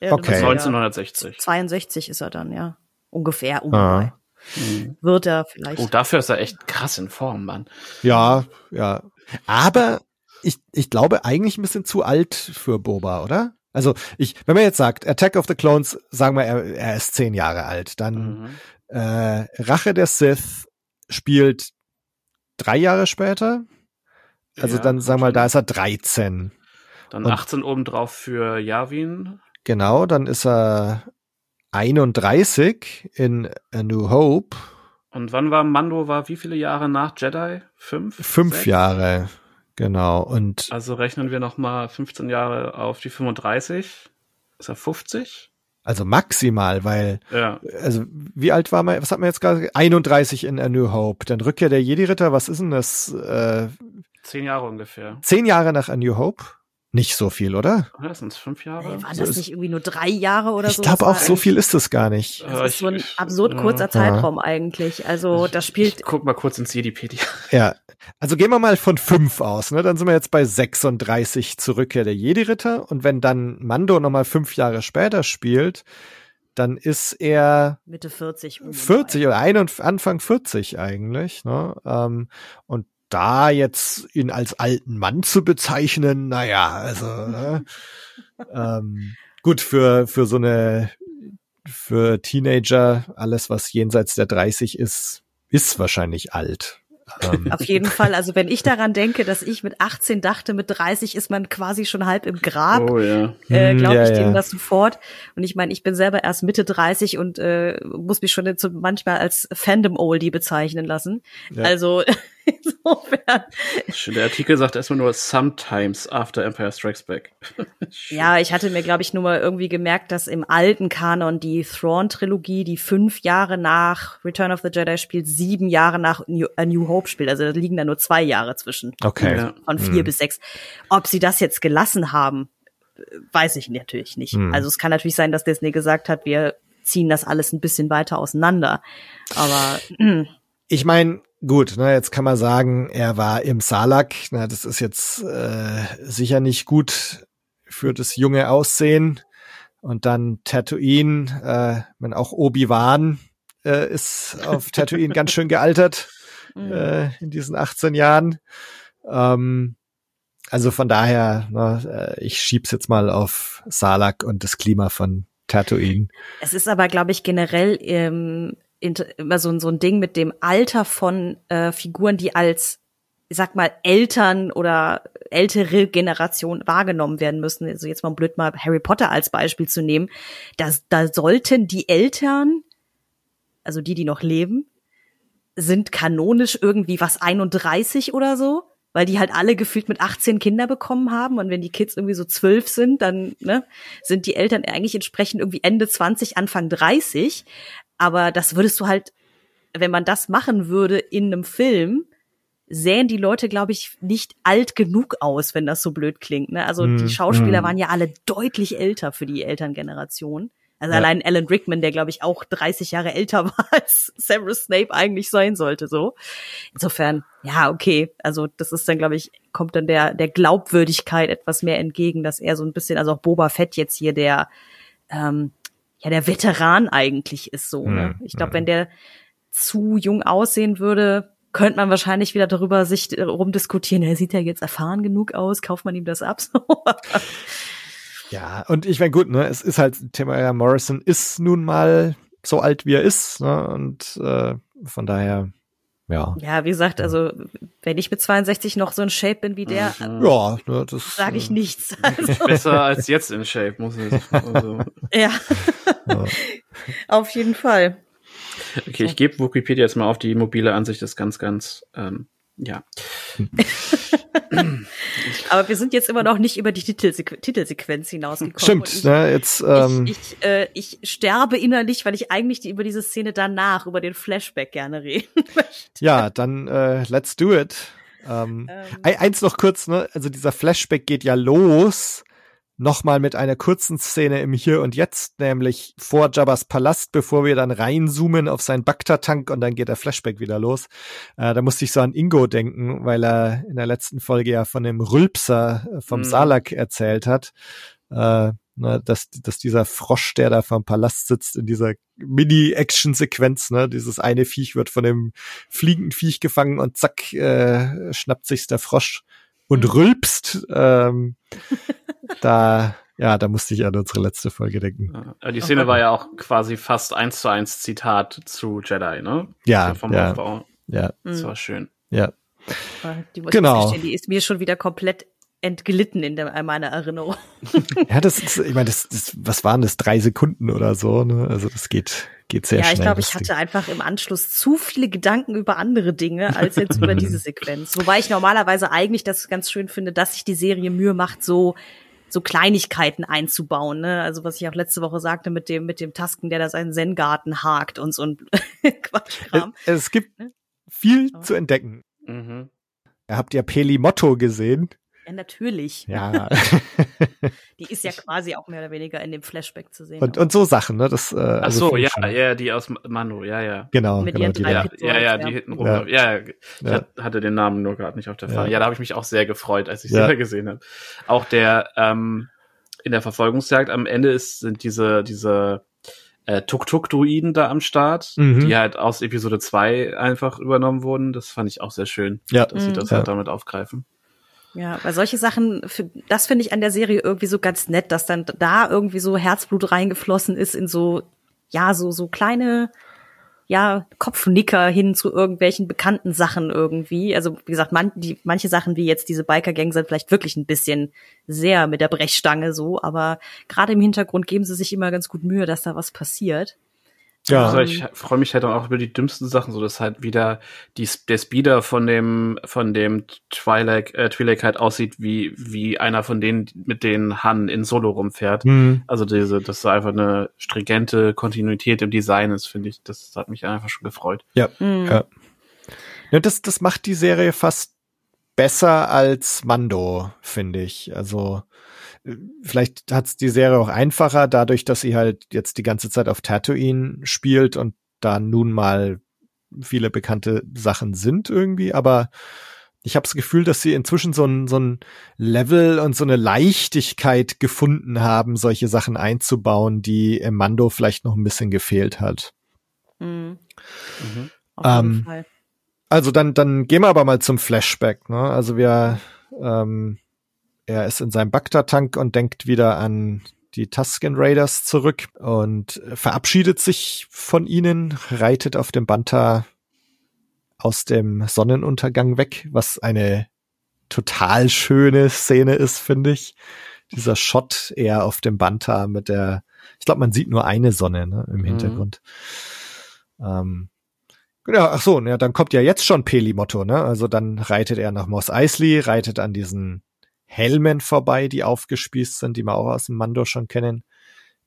ja, Okay. du bist ja 1960. 62 ist er dann, ja. Ungefähr, Ah. ungefähr. Mhm. Wird er vielleicht. Oh, dafür ist er echt krass in Form, Mann. ja, ja. Aber ich, ich glaube eigentlich ein bisschen zu alt für Boba, oder? Also ich, wenn man jetzt sagt, Attack of the Clones, sagen wir, er, er ist zehn Jahre alt, dann Mhm. äh, Rache der Sith spielt drei Jahre später. Also Ja, dann sagen wir mal, da ist er 13. Dann Und- 18 obendrauf für Yavin. Genau, dann ist er 31 in A New Hope. Und wann war Mando, war wie viele Jahre nach Jedi? Fünf? Fünf Sechs? Jahre. Genau. Und Also rechnen wir noch mal 15 Jahre auf die 35. Ist er 50? also maximal, weil, Ja. also wie alt war man, was hat man jetzt gerade? 31 in A New Hope. Dann Rückkehr der Jedi-Ritter, was ist denn das? Äh, Zehn Jahre ungefähr. zehn Jahre nach A New Hope? Nicht so viel, oder? Oder sind es fünf Jahre? Ey, waren so das ist- nicht irgendwie nur drei Jahre oder Ich so? glaube Das auch, so viel ist es gar nicht. Das Äh, ist so ein ich- absurd ja. kurzer Zeitraum eigentlich. Also da spielt Ich guck mal kurz ins Jedipedia. Ja, also gehen wir mal von fünf aus, ne? Dann sind wir jetzt bei 36 zur Rückkehr der Jedi-Ritter. Und wenn dann Mando nochmal fünf Jahre später spielt, dann ist er Mitte 40. um 40 oder ein und Anfang 40 eigentlich. Ne? Ähm, und da jetzt ihn als alten Mann zu bezeichnen, naja, also ne? [LAUGHS] ähm, gut für für so eine für Teenager alles was jenseits der 30 ist, ist wahrscheinlich alt. Ähm, Auf jeden Fall. Also wenn ich daran denke, dass ich mit 18 dachte, mit 30 ist man quasi schon halb im Grab, Oh ja. äh, Hm, glaube ja, ich ja. dem das sofort. Und ich meine, ich bin selber erst Mitte 30 und äh, muss mich schon jetzt so manchmal als Fandom-Oldie bezeichnen lassen. Ja. Also [LAUGHS] insofern, Der Artikel sagt erstmal nur sometimes after Empire Strikes Back. [LAUGHS] ja, ich hatte mir, glaube ich, nur mal irgendwie gemerkt, dass im alten Kanon die Thrawn-Trilogie, die fünf Jahre nach Return of the Jedi spielt, sieben Jahre nach New, A New Hope spielt. Also da liegen da nur zwei Jahre zwischen. okay. Ja. von vier Hm. bis sechs. Ob sie das jetzt gelassen haben, weiß ich natürlich nicht. Hm. Also es kann natürlich sein, dass Disney gesagt hat, wir ziehen das alles ein bisschen weiter auseinander. Aber hm, Ich meine, gut, ne, jetzt kann man sagen, er war im Salak. Na, das ist jetzt äh, sicher nicht gut für das junge Aussehen. Und dann Tatooine, äh, wenn auch Obi-Wan äh, ist auf Tatooine ganz schön gealtert [LAUGHS] äh, in diesen 18 Jahren. Ähm, also von daher, ne, äh, ich schieb's jetzt mal auf Salak und das Klima von Tatooine. es ist aber, glaube ich, generell ähm, immer so, ein- so ein Ding mit dem Alter von äh, Figuren, die als ich sag mal, Eltern oder ältere Generation wahrgenommen werden müssen. Also jetzt mal blöd mal Harry Potter als Beispiel zu nehmen. Da, da sollten die Eltern, also die, die noch leben, sind kanonisch irgendwie was 31 oder so, weil die halt alle gefühlt mit 18 Kinder bekommen haben und wenn die Kids irgendwie so 12 sind, dann ne, sind die Eltern eigentlich entsprechend irgendwie Ende 20, Anfang 30. Aber das würdest du halt, wenn man das machen würde in einem Film, sähen die Leute, glaube ich, nicht alt genug aus, wenn das so blöd klingt. Ne? Also Mm, die Schauspieler mm. waren ja alle deutlich älter für die Elterngeneration. Also Ja. allein Alan Rickman, der glaube ich auch 30 Jahre älter [LAUGHS] war, als Severus Snape eigentlich sein sollte, so. Insofern, ja, okay. Also das ist dann, glaube ich, kommt dann der, der Glaubwürdigkeit etwas mehr entgegen, dass er so ein bisschen, also auch Boba Fett jetzt hier der, ähm, ja, der Veteran eigentlich ist so. Ne? Mhm, Ich glaube, mhm. wenn der zu jung aussehen würde, könnte man wahrscheinlich wieder darüber sich rumdiskutieren. Er sieht ja jetzt erfahren genug aus, kauft man ihm das ab? [LAUGHS] Ja, und ich meine, gut, ne, es ist halt, Tamara Morrison ist nun mal so alt, wie er ist, ne, und äh, von daher, ja. ja, wie gesagt, also wenn ich mit 62 noch so in Shape bin wie der, Mhm. Ja, ne, das sage ich äh, nichts. [LAUGHS] Also, Besser als jetzt in Shape, muss ich. Also. ja, Ja. [LAUGHS] auf jeden Fall. Okay, ich gebe Wikipedia jetzt mal auf. Die mobile Ansicht ist ganz, ganz, ähm, ja. [LAUGHS] [LAUGHS] Aber wir sind jetzt immer noch nicht über die Titelsequ Titelsequenz hinausgekommen. Stimmt, ich, ne, jetzt, ähm, ich, ich, äh, ich sterbe innerlich, weil ich eigentlich die, über diese Szene danach, über den Flashback gerne reden [LAUGHS] möchte. ja, dann äh, let's do it. Ähm, Ähm. Eins noch kurz, ne, also dieser Flashback geht ja los nochmal mit einer kurzen Szene im Hier und Jetzt, nämlich vor Jabba's Palast, bevor wir dann reinzoomen auf seinen Bakta-Tank und dann geht der Flashback wieder los. Äh, da musste ich so an Ingo denken, weil er in der letzten Folge ja von dem Rülpser äh, vom Mhm. Salak erzählt hat. Äh, ne, dass, dass dieser Frosch, der da vom Palast sitzt, in dieser Mini-Action-Sequenz, ne, dieses eine Viech wird von dem fliegenden Viech gefangen und zack, äh, schnappt sich's der Frosch und Mhm. rülpst. Ähm, [LAUGHS] da, ja, da musste ich an unsere letzte Folge denken. Ja, die Szene war ja auch quasi fast eins zu eins Zitat zu Jedi, ne? Ja, vom ja, Aufbau. ja, Das Mhm. war schön. ja. Die, muss ich Genau. die ist mir schon wieder komplett entglitten in, der, in meiner Erinnerung. [LAUGHS] Ja, das ist, ich meine, das, das, was waren das? Drei Sekunden oder so, ne? Also das geht, geht sehr ja, schnell. ich glaube, ich Ding. hatte einfach im Anschluss zu viele Gedanken über andere Dinge als jetzt über [LAUGHS] diese Sequenz. Wobei ich normalerweise eigentlich das ganz schön finde, dass sich die Serie Mühe macht, so so Kleinigkeiten einzubauen. Ne? Also was ich auch letzte Woche sagte mit dem mit dem Tasken, der da seinen Zen-Garten hakt und so ein [LAUGHS] Quatschkram. Es, es gibt viel Aber- zu entdecken. Mhm. Habt ihr Pelimotto gesehen? Ja, natürlich. Ja. [LAUGHS] Die ist ja quasi auch mehr oder weniger in dem Flashback zu sehen. und, und so Sachen, ne? Das, äh, Ach also so, ja, schon- ja, die aus Manu, ja, ja. Genau, Mit genau. ihren drei Ja, ja, ja, die hinten rum. Ja. Ja, ja. ich Ja. hat- hatte den Namen nur gerade nicht auf der. Fahne. Ja, da habe ich mich auch sehr gefreut, als ich Ja. sie da gesehen habe. Auch der ähm, in der Verfolgungsjagd am Ende ist sind diese diese äh, Tuk-Tuk-Druiden da am Start, Mhm. die halt aus Episode 2 einfach übernommen wurden. Das fand ich auch sehr schön, Ja. dass sie Mhm. das Ja. halt damit aufgreifen. Ja, weil solche Sachen, das finde ich an der Serie irgendwie so ganz nett, dass dann da irgendwie so Herzblut reingeflossen ist in so, ja, so, so kleine, ja, Kopfnicker hin zu irgendwelchen bekannten Sachen irgendwie. Also, wie gesagt, man, die, manche Sachen wie jetzt diese Biker-Gang sind vielleicht wirklich ein bisschen sehr mit der Brechstange so, aber gerade im Hintergrund geben sie sich immer ganz gut Mühe, dass da was passiert. Ja. Also ich freue mich halt auch über die dümmsten Sachen, so dass halt wieder die, der Speeder von dem von dem Twilight, äh, Twi'lek halt aussieht wie wie einer von denen, mit denen Han in Solo rumfährt. Hm. Also diese, dass da einfach eine stringente Kontinuität im Design ist, finde ich, das hat mich einfach schon gefreut. Ja, Mhm. ja. ja das, das macht die Serie fast besser als Mando, finde ich. Also äh, vielleicht hat's die Serie auch einfacher, dadurch, dass sie halt jetzt die ganze Zeit auf Tatooine spielt und da nun mal viele bekannte Sachen sind irgendwie, aber ich habe das Gefühl, dass sie inzwischen so ein, so ein Level und so eine Leichtigkeit gefunden haben, solche Sachen einzubauen, die im Mando vielleicht noch ein bisschen gefehlt hat. Mhm. Mhm. Auf jeden Ähm, Fall. Also dann, dann gehen wir aber mal zum Flashback. Ne? Also wir, ähm, er ist in seinem Bagdad-Tank und denkt wieder an die Tusken Raiders zurück und verabschiedet sich von ihnen, reitet auf dem Banta aus dem Sonnenuntergang weg, was eine total schöne Szene ist, finde ich. Dieser Shot eher auf dem Banta mit der, ich glaube, man sieht nur eine Sonne ne, im Mhm. Hintergrund. Ähm, ja, ach so, ja, dann kommt ja jetzt schon Pelimotto, ne? Also dann reitet er nach Mos Eisley, reitet an diesen Helmen vorbei, die aufgespießt sind, die wir auch aus dem Mando schon kennen.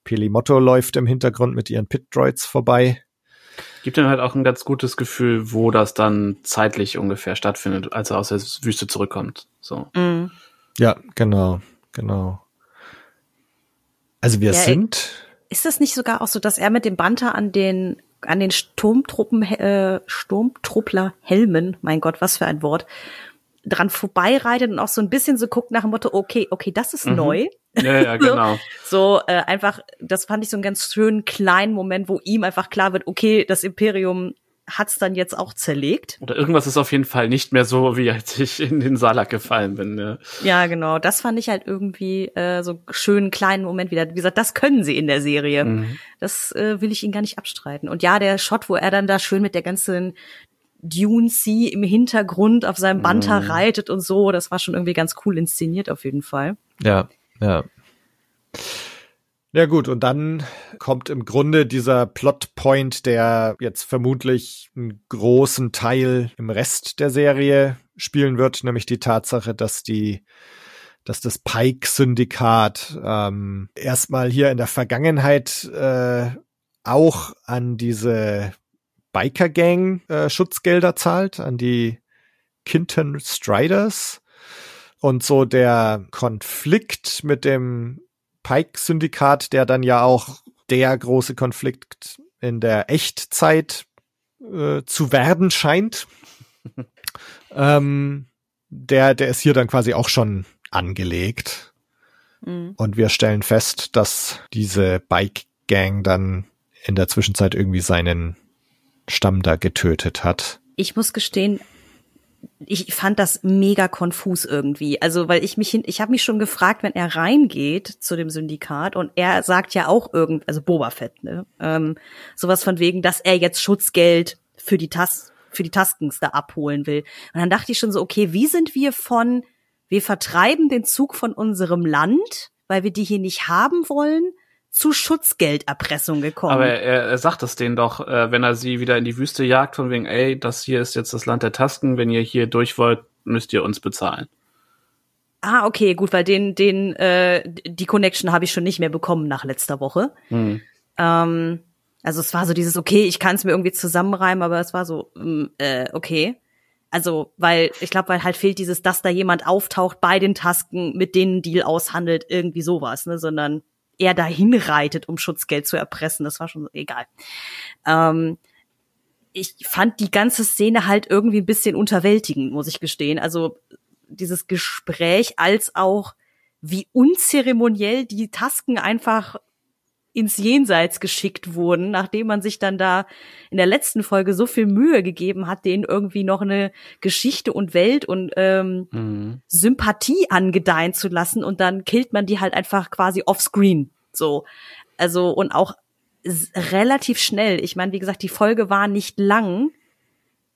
Pelimotto läuft im Hintergrund mit ihren Pit-Droids vorbei. Gibt dann halt auch ein ganz gutes Gefühl, wo das dann zeitlich ungefähr stattfindet, als er aus der Wüste zurückkommt. So. Mhm. Ja, genau, genau. Also wir Ja, sind, Ist es nicht sogar auch so, dass er mit dem Banter an den an den Sturmtruppen äh, Sturmtruppler Helmen, mein Gott, was für ein Wort, dran vorbeireitet und auch so ein bisschen so guckt nach dem Motto, okay, okay, das ist Mhm. neu. Ja, ja, [LAUGHS] So. genau. So äh, einfach, das fand ich so einen ganz schönen kleinen Moment, wo ihm einfach klar wird, okay, das Imperium hat's dann jetzt auch zerlegt. Oder irgendwas ist auf jeden Fall nicht mehr so, wie als ich in den Salak gefallen bin. Ja. Ja, genau. Das fand ich halt irgendwie äh, so einen schönen kleinen Moment wieder. Wie gesagt, das können sie in der Serie. Mhm. Das äh, will ich ihnen gar nicht abstreiten. Und ja, der Shot, wo er dann da schön mit der ganzen Dune Sea im Hintergrund auf seinem Banter Mhm. reitet und so, das war schon irgendwie ganz cool inszeniert auf jeden Fall. ja, ja. Ja gut, und dann kommt im Grunde dieser Plotpoint, der jetzt vermutlich einen großen Teil im Rest der Serie spielen wird, nämlich die Tatsache, dass die dass das Pike-Syndikat ähm, erstmal hier in der Vergangenheit äh, auch an diese Biker-Gang äh, Schutzgelder zahlt, an die Kinton Striders. Und so der Konflikt mit dem Pike-Syndikat, der dann ja auch der große Konflikt in der Echtzeit äh, zu werden scheint. [LAUGHS] ähm, der, der ist hier dann quasi auch schon angelegt. Mhm. Und wir stellen fest, dass diese Bike Gang dann in der Zwischenzeit irgendwie seinen Stamm da getötet hat. Ich muss gestehen, ich fand das mega konfus irgendwie. Also, weil ich mich hin, ich habe mich schon gefragt, wenn er reingeht zu dem Syndikat und er sagt ja auch irgend, also Boba Fett, ne, ähm, sowas von wegen, dass er jetzt Schutzgeld für die Tas für die Taskens da abholen will. Und dann dachte ich schon so, okay, wie sind wir von, wir vertreiben den Zug von unserem Land, weil wir die hier nicht haben wollen, zu Schutzgelderpressung gekommen. Aber er, er sagt es denen doch, äh, wenn er sie wieder in die Wüste jagt, von wegen, ey, das hier ist jetzt das Land der Tasken, wenn ihr hier durch wollt, müsst ihr uns bezahlen. Ah, okay, gut, weil den, den, äh, die Connection habe ich schon nicht mehr bekommen nach letzter Woche. Hm. Ähm, also es war so dieses, okay, ich kann es mir irgendwie zusammenreimen, aber es war so, mm, äh, okay. Also, weil, ich glaube, weil halt fehlt dieses, dass da jemand auftaucht bei den Tasken, mit denen Deal aushandelt, irgendwie sowas, ne, sondern er dahin reitet, um Schutzgeld zu erpressen. Das war schon egal. Ähm, ich fand die ganze Szene halt irgendwie ein bisschen unterwältigend, muss ich gestehen. Also dieses Gespräch als auch wie unzeremoniell die Tasken einfach ins Jenseits geschickt wurden, nachdem man sich dann da in der letzten Folge so viel Mühe gegeben hat, denen irgendwie noch eine Geschichte und Welt und ähm, mhm. Sympathie angedeihen zu lassen und dann killt man die halt einfach quasi offscreen. So. Also und auch relativ schnell. Ich meine, wie gesagt, die Folge war nicht lang.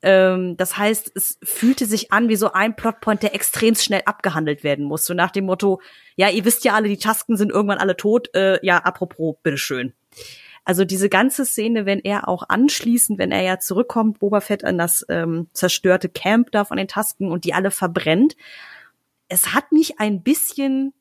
Ähm, das heißt, es fühlte sich an wie so ein Plotpoint, der extrem schnell abgehandelt werden muss. So nach dem Motto, ja, ihr wisst ja alle, die Tasken sind irgendwann alle tot. Äh, ja, apropos, bitteschön. Also diese ganze Szene, wenn er auch anschließend, wenn er ja zurückkommt, Boba Fett an das ähm, zerstörte Camp da von den Tasken und die alle verbrennt, es hat mich ein bisschen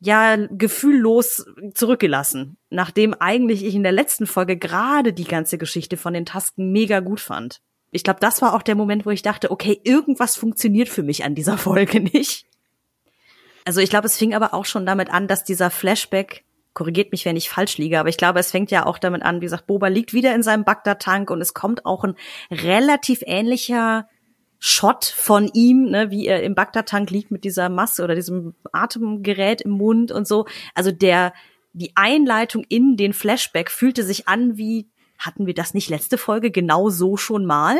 ja gefühllos zurückgelassen, nachdem eigentlich ich in der letzten Folge gerade die ganze Geschichte von den Tasken mega gut fand. Ich glaube, das war auch der Moment, wo ich dachte, okay, irgendwas funktioniert für mich an dieser [LAUGHS] Folge nicht. Also ich glaube, es fing aber auch schon damit an, dass dieser Flashback, korrigiert mich, wenn ich falsch liege, aber ich glaube, es fängt ja auch damit an, wie gesagt, Boba liegt wieder in seinem Bagdad-Tank und es kommt auch ein relativ ähnlicher Shot von ihm, ne, wie er im Bagdad-Tank liegt mit dieser Masse oder diesem Atemgerät im Mund und so. Also der, die Einleitung in den Flashback fühlte sich an wie hatten wir das nicht letzte Folge genau so schon mal?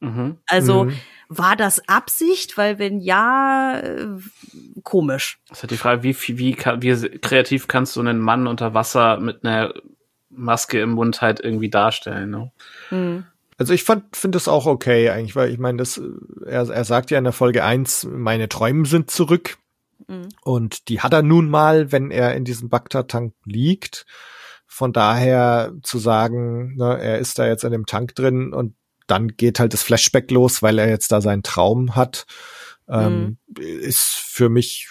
Mhm. Also mhm. war das Absicht? Weil wenn ja, äh, komisch. Das ist halt die Frage, wie, wie, wie kreativ kannst du einen Mann unter Wasser mit einer Maske im Mund halt irgendwie darstellen? Ne? Mhm. Also ich fand finde es auch okay eigentlich, weil ich meine, das er, er sagt ja in der Folge eins, meine Träume sind zurück. Mhm. Und die hat er nun mal, wenn er in diesem Bagdad-Tank liegt. Von daher zu sagen, ne, er ist da jetzt in dem Tank drin und dann geht halt das Flashback los, weil er jetzt da seinen Traum hat, ähm, mhm. ist für mich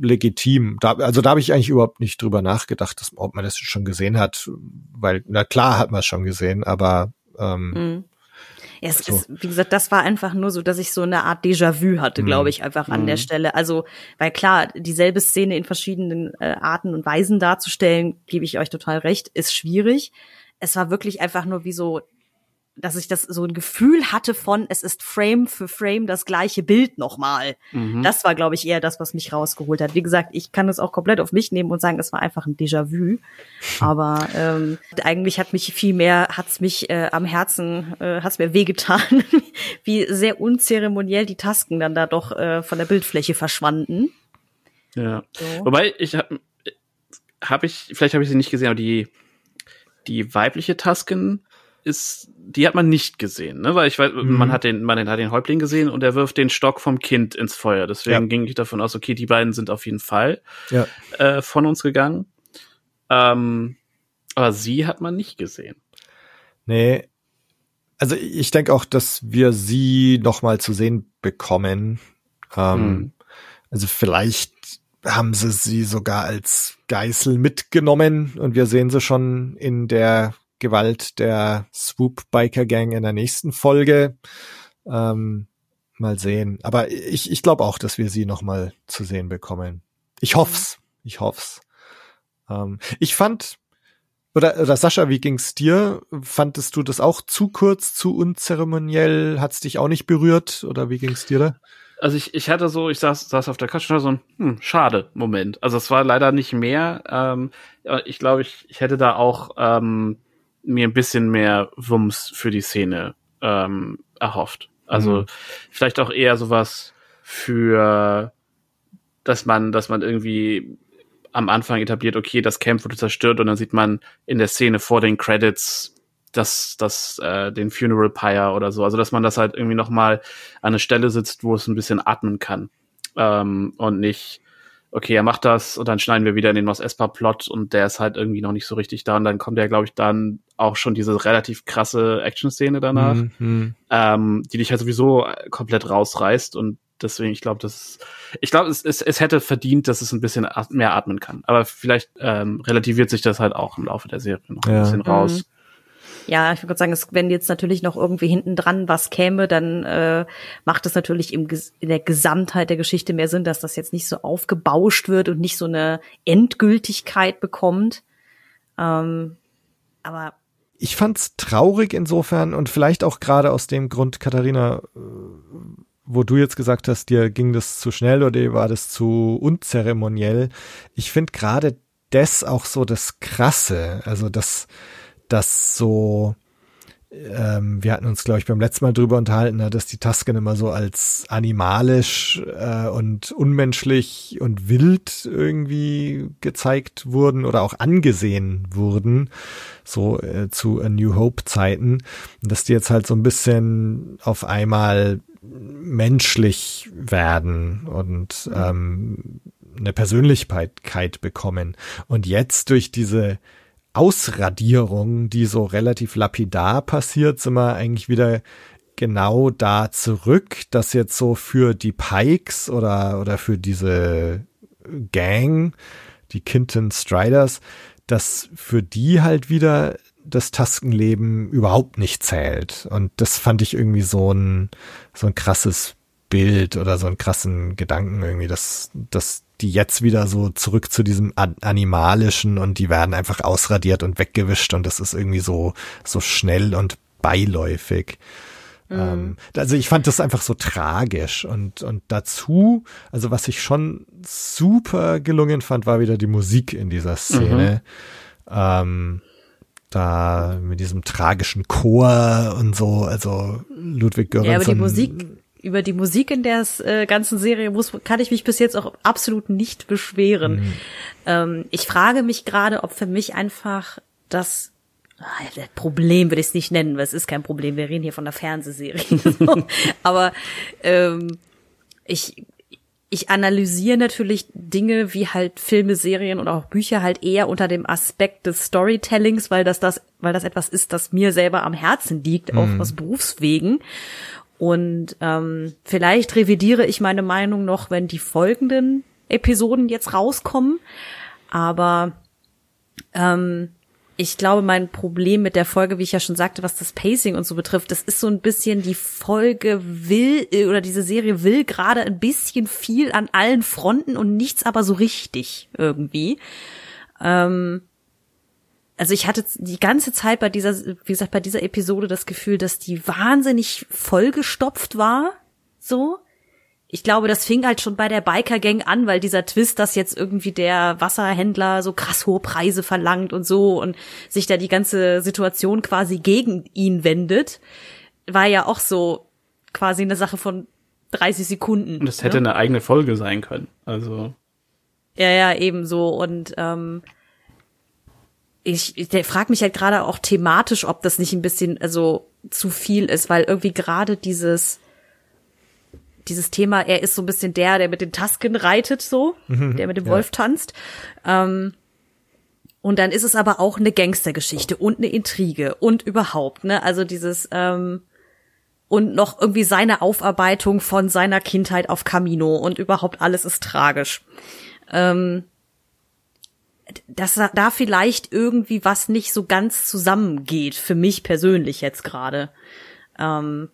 legitim. Da, also da habe ich eigentlich überhaupt nicht drüber nachgedacht, dass, ob man das schon gesehen hat, weil na klar hat man es schon gesehen, aber ähm, mhm. Ja, es so. ist, wie gesagt, das war einfach nur so, dass ich so eine Art Déjà-vu hatte, glaube mhm. ich, einfach an mhm. der Stelle. Also, weil klar, dieselbe Szene in verschiedenen äh, Arten und Weisen darzustellen, gebe ich euch total recht, ist schwierig. Es war wirklich einfach nur wie so dass ich das so ein Gefühl hatte von, es ist Frame für Frame das gleiche Bild nochmal. Mhm. Das war, glaube ich, eher das, was mich rausgeholt hat. Wie gesagt, ich kann es auch komplett auf mich nehmen und sagen, es war einfach ein Déjà-vu. [LAUGHS] Aber ähm, eigentlich hat mich viel mehr, hat es mich äh, am Herzen, äh, hat es mir wehgetan, [LAUGHS] wie sehr unzeremoniell die Tasken dann da doch äh, von der Bildfläche verschwanden. Ja. So. Wobei, ich habe hab ich, vielleicht habe ich sie nicht gesehen, aber die, die weibliche Tasken ist, die hat man nicht gesehen, ne? Weil ich weiß, mhm. man hat den, man hat den Häuptling gesehen und er wirft den Stock vom Kind ins Feuer. Deswegen ja. ging ich davon aus, okay, die beiden sind auf jeden Fall ja. äh, von uns gegangen. Ähm, aber sie hat man nicht gesehen. Nee. Also ich denke auch, dass wir sie noch mal zu sehen bekommen. Ähm, mhm. Also vielleicht haben sie sie sogar als Geißel mitgenommen und wir sehen sie schon in der Gewalt der Swoop Biker Gang in der nächsten Folge. Ähm, mal sehen. Aber ich, ich glaube auch, dass wir sie noch mal zu sehen bekommen. Ich hoff's. Ich hoff's. Ähm, ich fand, oder, oder Sascha, wie ging's dir? Fandest du das auch zu kurz, zu unzeremoniell? Hat's dich auch nicht berührt? Oder wie ging's dir da? Also ich, ich hatte so, ich saß, saß auf der Couch und hatte so ein hm, schade Moment. Also es war leider nicht mehr. Ähm, ich glaube, ich, ich hätte da auch ähm, mir ein bisschen mehr Wumms für die Szene ähm, erhofft. Also mhm. vielleicht auch eher sowas für, dass man, dass man irgendwie am Anfang etabliert, okay, das Camp wurde zerstört und dann sieht man in der Szene vor den Credits das, das, äh, den Funeral Pyre oder so. Also dass man das halt irgendwie nochmal an eine Stelle sitzt, wo es ein bisschen atmen kann. Ähm, und nicht, okay, er macht das und dann schneiden wir wieder in den Mos Espa-Plot und der ist halt irgendwie noch nicht so richtig da und dann kommt ja, glaube ich, dann auch schon diese relativ krasse Action-Szene danach, mhm. ähm, die dich halt sowieso komplett rausreißt und deswegen, ich glaube, das ich glaube, es, es, es hätte verdient, dass es ein bisschen mehr atmen kann. Aber vielleicht ähm, relativiert sich das halt auch im Laufe der Serie noch ja. ein bisschen raus. Mhm. Ja, ich würde sagen, es, wenn jetzt natürlich noch irgendwie hinten dran was käme, dann äh, macht es natürlich im, in der Gesamtheit der Geschichte mehr Sinn, dass das jetzt nicht so aufgebauscht wird und nicht so eine Endgültigkeit bekommt. Ähm, aber ich fand's traurig insofern und vielleicht auch gerade aus dem Grund, Katharina, äh, wo du jetzt gesagt hast, dir ging das zu schnell oder war das zu unzeremoniell. Ich finde gerade das auch so das Krasse, also das, das so, ähm, wir hatten uns, glaube ich, beim letzten Mal drüber unterhalten, ne, dass die Tasken immer so als animalisch äh, und unmenschlich und wild irgendwie gezeigt wurden oder auch angesehen wurden, so äh, zu A New Hope Zeiten, dass die jetzt halt so ein bisschen auf einmal menschlich werden und ähm, eine Persönlichkeit bekommen. Und jetzt durch diese Ausradierung, die so relativ lapidar passiert, sind wir eigentlich wieder genau da zurück, dass jetzt so für die Pikes oder, oder für diese Gang, die Kinton Striders, dass für die halt wieder das Taskenleben überhaupt nicht zählt. Und das fand ich irgendwie so ein, so ein krasses Bild oder so einen krassen Gedanken irgendwie, dass, dass die jetzt wieder so zurück zu diesem Animalischen und die werden einfach ausradiert und weggewischt und das ist irgendwie so, so schnell und beiläufig. Mhm. Ähm, also ich fand das einfach so tragisch und, und dazu, also was ich schon super gelungen fand, war wieder die Musik in dieser Szene. Mhm. Ähm, da mit diesem tragischen Chor und so, also Ludwig Göransson. Ja, aber die Musik über die Musik in der äh, ganzen Serie muss, kann ich mich bis jetzt auch absolut nicht beschweren. Mhm. Ähm, ich frage mich gerade, ob für mich einfach das ah, Problem würde ich es nicht nennen, weil es ist kein Problem. Wir reden hier von der Fernsehserie. [LAUGHS] Aber ähm, ich ich analysiere natürlich Dinge wie halt Filme, Serien und auch Bücher halt eher unter dem Aspekt des Storytellings, weil das das, weil das etwas ist, das mir selber am Herzen liegt, auch mhm. aus Berufswegen. Und ähm, vielleicht revidiere ich meine Meinung noch, wenn die folgenden Episoden jetzt rauskommen. Aber ähm, ich glaube, mein Problem mit der Folge, wie ich ja schon sagte, was das Pacing und so betrifft, das ist so ein bisschen die Folge will oder diese Serie will gerade ein bisschen viel an allen Fronten und nichts aber so richtig irgendwie. Ähm, also ich hatte die ganze Zeit bei dieser, wie gesagt, bei dieser Episode das Gefühl, dass die wahnsinnig vollgestopft war, so. Ich glaube, das fing halt schon bei der Biker-Gang an, weil dieser Twist, dass jetzt irgendwie der Wasserhändler so krass hohe Preise verlangt und so und sich da die ganze Situation quasi gegen ihn wendet, war ja auch so quasi eine Sache von 30 Sekunden. Und das hätte ne? eine eigene Folge sein können, also. Ja, ja, ebenso. Und ähm, ich, ich frage mich halt gerade auch thematisch, ob das nicht ein bisschen also zu viel ist, weil irgendwie gerade dieses dieses Thema, er ist so ein bisschen der, der mit den Tasken reitet, so, mhm, der mit dem ja. Wolf tanzt. Ähm, und dann ist es aber auch eine Gangstergeschichte und eine Intrige und überhaupt, ne? Also dieses ähm, und noch irgendwie seine Aufarbeitung von seiner Kindheit auf Camino und überhaupt alles ist tragisch. Ähm, dass da vielleicht irgendwie was nicht so ganz zusammengeht, für mich persönlich jetzt gerade. Ähm,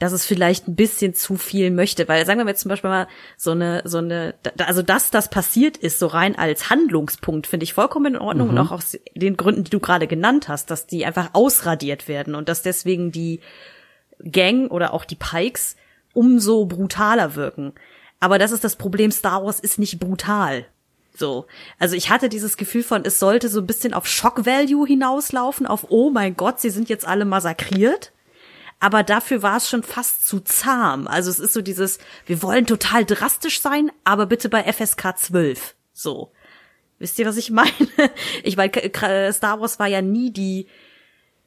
dass es vielleicht ein bisschen zu viel möchte, weil sagen wir jetzt zum Beispiel mal so eine, so eine, also dass das passiert ist, so rein als Handlungspunkt, finde ich vollkommen in Ordnung mhm. und auch aus den Gründen, die du gerade genannt hast, dass die einfach ausradiert werden und dass deswegen die Gang oder auch die Pikes umso brutaler wirken. Aber das ist das Problem, Star Wars ist nicht brutal. So. Also ich hatte dieses Gefühl von, es sollte so ein bisschen auf Shock Value hinauslaufen, auf, oh mein Gott, sie sind jetzt alle massakriert aber dafür war es schon fast zu zahm. Also es ist so dieses, wir wollen total drastisch sein, aber bitte bei FSK 12. So. Wisst ihr, was ich [LAUGHS] meine? Ich meine, Star Wars war ja nie die,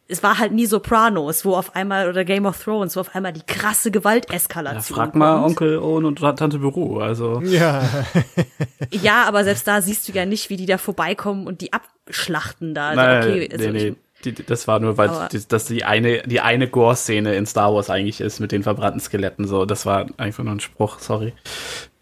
es war halt nie Sopranos, wo auf einmal, oder Game of Thrones, wo auf einmal die krasse Gewalteskalation. Ja, frag mal kommt. Onkel Owen und Tante Büro, also. Ja. [LAUGHS] ja, aber selbst da siehst du ja nicht, wie die da vorbeikommen und die abschlachten da. Also, Nein, okay, also nee, nee. Die, das war nur, weil die, das die eine, die eine Gore-Szene in Star Wars eigentlich ist mit den verbrannten Skeletten. So, das war einfach nur ein Spruch, sorry.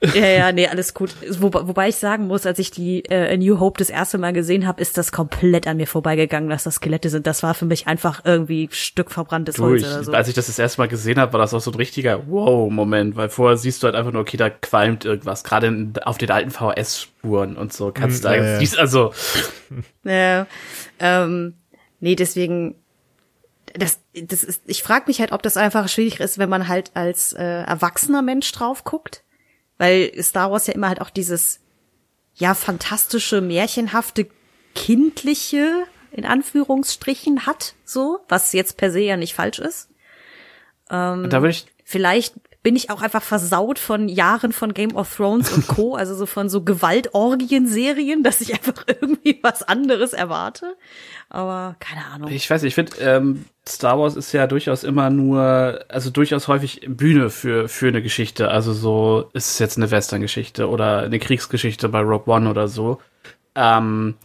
Ja, ja, nee, alles gut. Wo, wobei ich sagen muss, als ich die äh, New Hope das erste Mal gesehen habe, ist das komplett an mir vorbeigegangen, dass das Skelette sind. Das war für mich einfach irgendwie Stück verbranntes du, Holz oder so. Als ich das das erste Mal gesehen habe, war das auch so ein richtiger Wow-Moment, weil vorher siehst du halt einfach nur, okay, da qualmt irgendwas. Gerade auf den alten VS-Spuren und so kannst hm, du da, ja. also. Ja, ähm, nee, deswegen, das, das ist, ich frage mich halt, ob das einfach schwierig ist, wenn man halt als äh, erwachsener Mensch drauf guckt. Weil Star Wars ja immer halt auch dieses, ja, fantastische, märchenhafte, kindliche, in Anführungsstrichen hat, so, was jetzt per se ja nicht falsch ist. Ähm, da würde ich vielleicht bin ich auch einfach versaut von Jahren von Game of Thrones und Co., [LAUGHS] also so von so Gewaltorgien-Serien, dass ich einfach [LAUGHS] irgendwie was anderes erwarte. Aber keine Ahnung. Ich weiß nicht, ich finde, ähm, Star Wars ist ja durchaus immer nur, also durchaus häufig Bühne für, für eine Geschichte. Also so ist es jetzt eine Western-Geschichte oder eine Kriegsgeschichte bei Rogue One oder so. Ähm,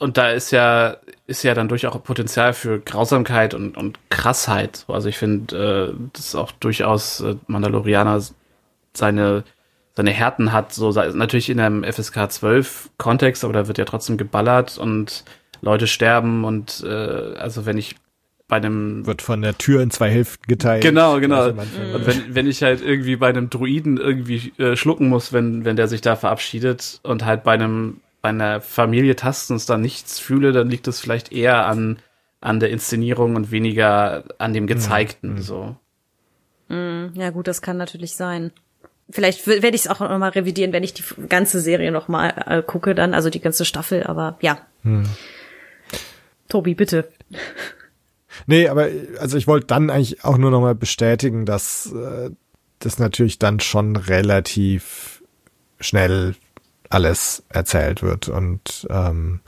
und da ist ja, ist ja dann durchaus Potenzial für Grausamkeit und, und Krassheit. Also ich finde, äh, dass auch durchaus äh, Mandalorianer seine, seine Härten hat, so natürlich in einem FSK 12 Kontext, aber da wird ja trotzdem geballert und Leute sterben und äh, also wenn ich bei einem wird von der Tür in zwei Hälften geteilt. Genau, genau. Und wenn, wenn ich halt irgendwie bei einem Druiden irgendwie äh, schlucken muss, wenn wenn der sich da verabschiedet und halt bei einem bei einer Familie Tastens dann nichts fühle, dann liegt es vielleicht eher an, an der Inszenierung und weniger an dem Gezeigten, mhm. so. Mhm. Ja, gut, das kann natürlich sein. Vielleicht werde ich es auch noch mal revidieren, wenn ich die ganze Serie noch mal äh, gucke, dann, also die ganze Staffel, aber ja. Mhm. Tobi, bitte. Nee, aber also ich wollte dann eigentlich auch nur noch mal bestätigen, dass äh, das natürlich dann schon relativ schnell alles erzählt wird und ähm,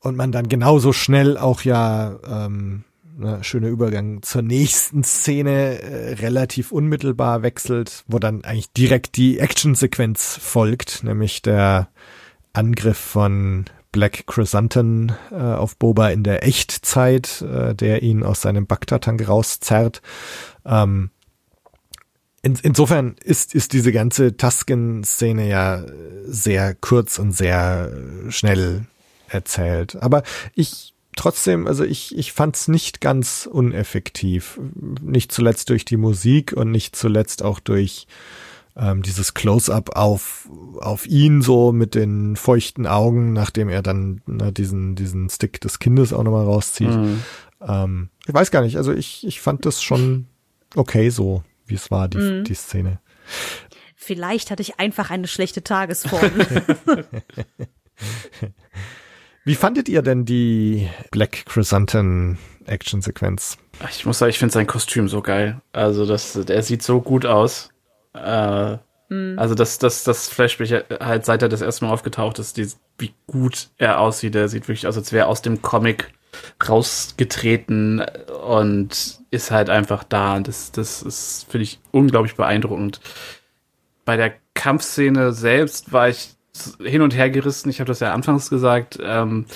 und man dann genauso schnell auch ja ähm, ne, schöner Übergang zur nächsten Szene äh, relativ unmittelbar wechselt, wo dann eigentlich direkt die Actionsequenz folgt, nämlich der Angriff von Black Chrysanthemum äh, auf Boba in der Echtzeit, äh, der ihn aus seinem Bagdad-Tank rauszerrt. Ähm, in, insofern ist, ist diese ganze Tusken-Szene ja sehr kurz und sehr schnell erzählt. Aber ich trotzdem, also ich, ich fand es nicht ganz uneffektiv. Nicht zuletzt durch die Musik und nicht zuletzt auch durch ähm, dieses Close-up auf, auf ihn so mit den feuchten Augen, nachdem er dann ne, diesen, diesen Stick des Kindes auch nochmal rauszieht. Mhm. Ähm, ich weiß gar nicht, also ich, ich fand das schon okay so wie es war, die, mhm. die Szene. Vielleicht hatte ich einfach eine schlechte Tagesform. [LAUGHS] wie fandet ihr denn die Black Chrysanthemum Action-Sequenz? Ich muss sagen, ich finde sein Kostüm so geil. Also, das, der sieht so gut aus. Äh, mhm. Also, das, das, das flasht mich halt, seit er das erste Mal aufgetaucht ist, die, wie gut er aussieht. Der sieht wirklich aus, als wäre aus dem Comic rausgetreten und ist halt einfach da. Und das, das ist, finde ich, unglaublich beeindruckend. Bei der Kampfszene selbst war ich hin und her gerissen. Ich habe das ja anfangs gesagt. Ähm,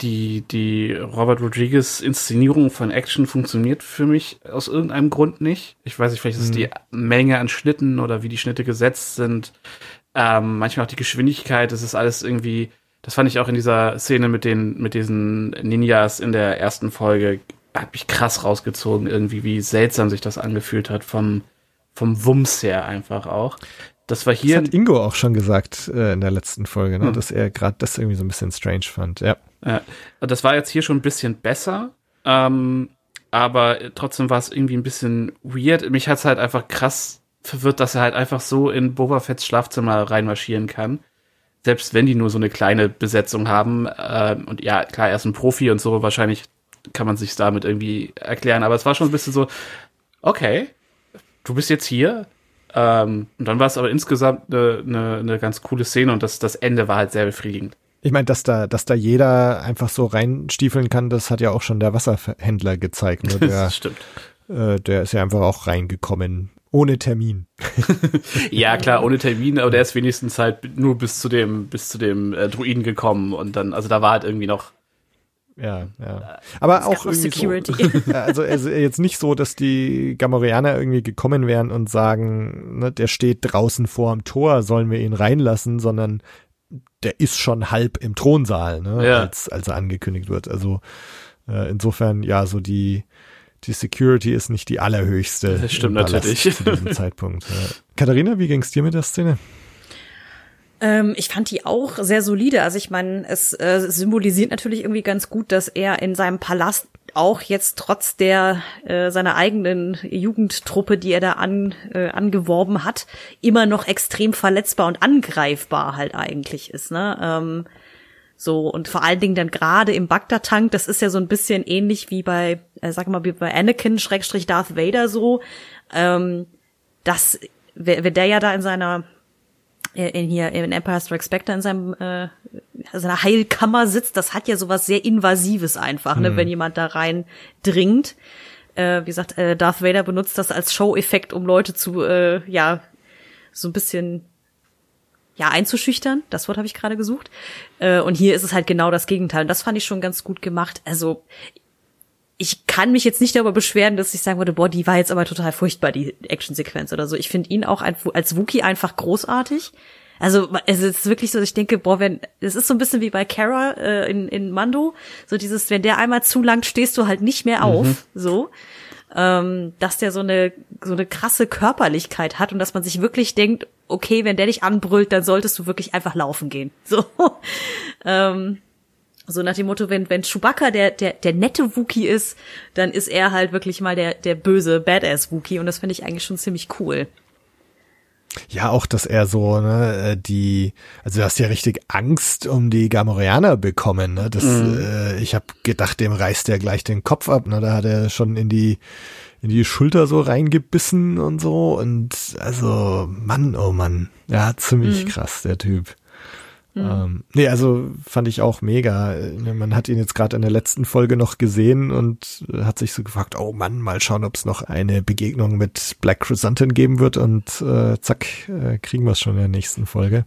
die, die Robert Rodriguez Inszenierung von Action funktioniert für mich aus irgendeinem Grund nicht. Ich weiß nicht, vielleicht ist es die Menge an Schnitten oder wie die Schnitte gesetzt sind. Ähm, manchmal auch die Geschwindigkeit, das ist alles irgendwie, das fand ich auch in dieser Szene mit den, mit diesen Ninjas in der ersten Folge, hat mich krass rausgezogen, irgendwie, wie seltsam sich das angefühlt hat vom, vom Wumms her einfach auch. Das war hier. Das hat Ingo auch schon gesagt äh, in der letzten Folge, ne, hm. dass er gerade das irgendwie so ein bisschen strange fand, ja. Ja. Das war jetzt hier schon ein bisschen besser, ähm, aber trotzdem war es irgendwie ein bisschen weird. Mich hat es halt einfach krass verwirrt, dass er halt einfach so in Boba Fetts Schlafzimmer reinmarschieren kann. Selbst wenn die nur so eine kleine Besetzung haben. Äh, und ja, klar, er ist ein Profi und so, wahrscheinlich kann man sich damit irgendwie erklären. Aber es war schon ein bisschen so, okay, du bist jetzt hier. Ähm, und dann war es aber insgesamt eine, eine, eine ganz coole Szene und das, das Ende war halt sehr befriedigend. Ich meine, dass da, dass da jeder einfach so reinstiefeln kann, das hat ja auch schon der Wasserhändler gezeigt. Ne? [LAUGHS] Der, das stimmt. Äh, der ist ja einfach auch reingekommen ohne Termin. [LAUGHS] ja, klar, ohne Termin, aber der ist wenigstens halt nur bis zu dem, bis zu dem äh, Druiden gekommen und dann, also da war halt irgendwie noch. Ja, ja. Aber auch irgendwie. So, [LAUGHS] also jetzt nicht so, dass die Gamorianer irgendwie gekommen wären und sagen, ne, der steht draußen vorm Tor, sollen wir ihn reinlassen, sondern der ist schon halb im Thronsaal, ne, ja. als, als er angekündigt wird. Also äh, insofern, ja, so die, die Security ist nicht die allerhöchste. Das stimmt natürlich. Zu diesem [LAUGHS] Zeitpunkt. Ja. Katharina, wie ging's dir mit der Szene? Ähm, ich fand die auch sehr solide. Also ich meine, es äh, symbolisiert natürlich irgendwie ganz gut, dass er in seinem Palast auch jetzt trotz der äh, seiner eigenen Jugendtruppe, die er da an, äh, angeworben hat, immer noch extrem verletzbar und angreifbar halt eigentlich ist. Ne? Ähm, so, und vor allen Dingen dann gerade im Bagdad-Tank, das ist ja so ein bisschen ähnlich wie bei, äh, sag mal, wie bei Anakin, Schrägstrich Darth Vader so, ähm, dass, wenn der ja da in seiner, äh, in hier, in Empire Strikes Back da in seinem, äh, seiner Heilkammer sitzt, das hat ja sowas sehr Invasives einfach, ne, mhm. wenn jemand da rein dringt. Äh, wie gesagt, äh, Darth Vader benutzt das als Show-Effekt, um Leute zu, äh, ja, so ein bisschen ja, einzuschüchtern. Das Wort habe ich gerade gesucht. Äh, und hier ist es halt genau das Gegenteil. Und das fand ich schon ganz gut gemacht. Also ich kann mich jetzt nicht darüber beschweren, dass ich sagen würde, boah, die war jetzt aber total furchtbar, die Actionsequenz oder so. Ich finde ihn auch als Wookie einfach großartig. Also es ist wirklich so, ich denke, boah, wenn es ist so ein bisschen wie bei Kara äh, in, in Mando, so dieses, wenn der einmal zu lang stehst du halt nicht mehr auf, mhm. so ähm, dass der so eine so eine krasse Körperlichkeit hat und dass man sich wirklich denkt, okay, wenn der dich anbrüllt, dann solltest du wirklich einfach laufen gehen. [LAUGHS] So, ähm, so nach dem Motto, wenn wenn Chewbacca der der der nette Wookie ist, dann ist er halt wirklich mal der der böse Badass Wookie und das finde ich eigentlich schon ziemlich cool. Ja, auch, dass er so, ne, äh, die, also du hast ja richtig Angst um die Gamorianer bekommen, ne? Das, mhm. äh, ich habe gedacht, dem reißt er gleich den Kopf ab, ne? Da hat er schon in die, in die Schulter so reingebissen und so. Und also, Mann, oh Mann. Ja, ziemlich mhm. krass, der Typ. Mhm. Ähm, nee, also fand ich auch mega. Man hat ihn jetzt gerade in der letzten Folge noch gesehen und hat sich so gefragt, oh Mann, mal schauen, ob es noch eine Begegnung mit Black Chrysanthemum geben wird und äh, zack, äh, kriegen wir es schon in der nächsten Folge.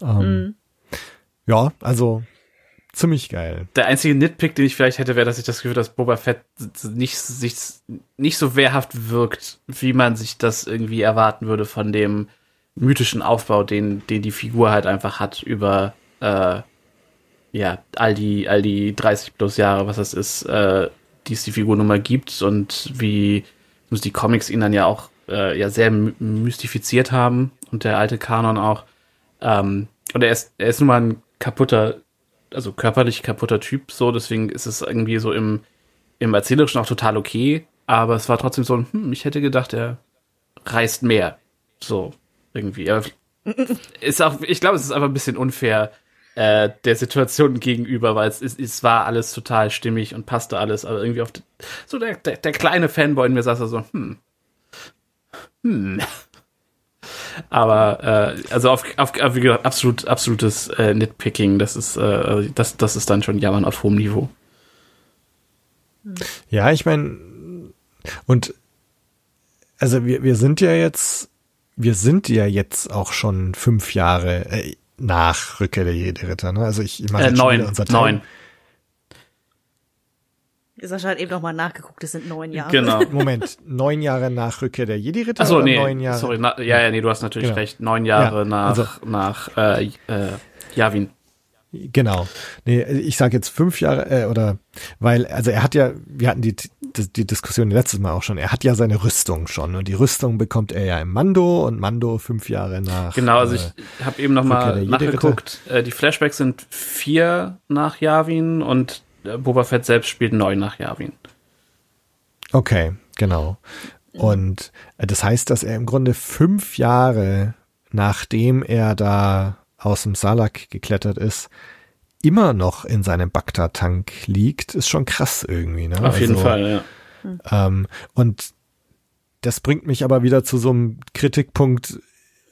Ähm, mhm. Ja, also ziemlich geil. Der einzige Nitpick, den ich vielleicht hätte, wäre, dass ich das Gefühl, dass Boba Fett nicht, sich, nicht so wehrhaft wirkt, wie man sich das irgendwie erwarten würde von dem mythischen Aufbau, den, den die Figur halt einfach hat über äh, ja, all die, all die 30 plus Jahre, was das ist, äh, die es die Figur nun mal gibt und wie die Comics ihn dann ja auch äh, ja sehr mystifiziert haben und der alte Kanon auch. Ähm, und er ist, er ist nun mal ein kaputter, also körperlich kaputter Typ, so, deswegen ist es irgendwie so im, im Erzählerischen auch total okay, aber es war trotzdem so, hm, ich hätte gedacht, er reißt mehr. So, irgendwie. Aber ist auch, ich glaube, es ist einfach ein bisschen unfair äh, der Situation gegenüber, weil es, es, es war alles total stimmig und passte alles, aber irgendwie auf so der, der, der kleine Fanboy in mir saß da so, hm, hm. [LAUGHS] Aber äh, also auf, auf, wie gesagt, absolut, absolutes äh, Nitpicking, das ist, äh, das, das ist dann schon Jammern auf hohem Niveau. Ja, ich meine, und also wir, wir sind ja jetzt wir sind ja jetzt auch schon fünf Jahre äh, nach Rückkehr der Jedi-Ritter, ne? Also ich, ich meine, äh, neun, unser neun. Sascha hat eben noch mal nachgeguckt, es sind neun Jahre. Genau. [LAUGHS] Moment, neun Jahre nach Rückkehr der Jedi-Ritter Achso, oder nee, neun Jahre? sorry, na, ja, ja, nee, du hast natürlich Genau. recht. Neun Jahre Ja, nach, also- nach äh, äh, Yavin. Genau. Nee, ich sage jetzt fünf Jahre, äh, oder weil, also er hat ja, wir hatten die, die, die Diskussion letztes Mal auch schon, er hat ja seine Rüstung schon und die Rüstung bekommt er ja im Mando und Mando fünf Jahre nach. Genau, also äh, ich habe eben noch Rückkehr mal der Jedi-Ritter. nachgeguckt. Äh, die Flashbacks sind vier nach Yavin und äh, Boba Fett selbst spielt neun nach Yavin. Okay, genau. Und äh, das heißt, dass er im Grunde fünf Jahre nachdem er da aus dem Salak geklettert ist, immer noch in seinem Bagdad-Tank liegt, ist schon krass irgendwie. Ne? Auf jeden Also, Fall, ja. Ähm, und das bringt mich aber wieder zu so einem Kritikpunkt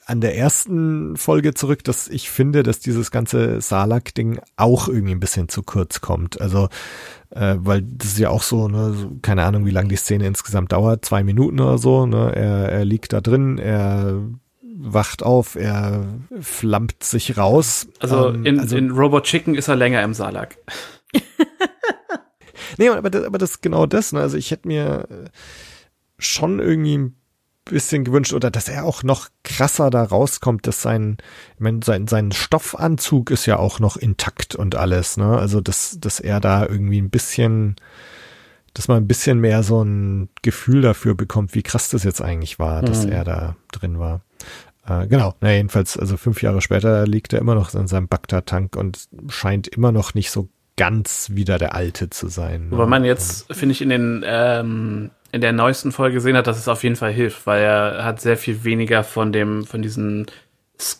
an der ersten Folge zurück, dass ich finde, dass dieses ganze Salak-Ding auch irgendwie ein bisschen zu kurz kommt. Also, äh, weil das ist ja auch so, ne, so, keine Ahnung, wie lange die Szene insgesamt dauert, zwei Minuten oder so. Ne? Er, er liegt da drin, er wacht auf, er flammt sich raus. Also, Ähm, in, in Robot Chicken ist er länger im Salak. [LAUGHS] Nee, aber das, aber das ist genau das. Ne? Also ich hätte mir äh, schon irgendwie ein bisschen gewünscht oder dass er auch noch krasser da rauskommt, dass sein, ich meine, sein, sein Stoffanzug ist ja auch noch intakt und alles. Ne? Also dass, dass er da irgendwie ein bisschen, dass man ein bisschen mehr so ein Gefühl dafür bekommt, wie krass das jetzt eigentlich war, dass Mhm. er da drin war. Äh, genau, na jedenfalls, also fünf Jahre später liegt er immer noch in seinem Bagdad-Tank und scheint immer noch nicht so ganz wieder der Alte zu sein. ne? Wobei man jetzt, finde ich, in den ähm, in der neuesten Folge gesehen hat, dass es auf jeden Fall hilft, weil er hat sehr viel weniger von dem, von diesen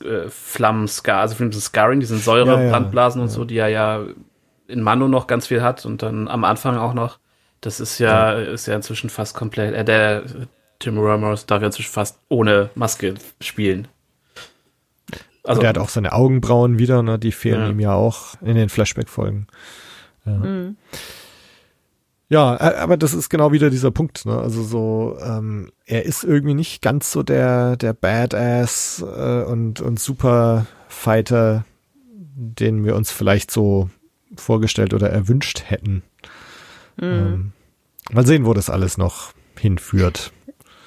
äh, Flammen-Scar, also von diesem Scarring, diesen Säurebrandblasen Ja, ja, und so, die er ja in Mando noch ganz viel hat und dann am Anfang auch noch. Das ist ja, ist ja inzwischen fast komplett, äh, der Tim Ramos darf ja inzwischen fast ohne Maske spielen. Also, und er hat auch seine Augenbrauen wieder, ne? Die fehlen Ja. ihm ja auch in den Flashback-Folgen. Ja. ja, äh, aber das ist genau wieder dieser Punkt, ne? Also so, ähm, er ist irgendwie nicht ganz so der, der Badass äh, und, und Superfighter, den wir uns vielleicht so vorgestellt oder erwünscht hätten. Ähm, mal sehen, wo das alles noch hinführt.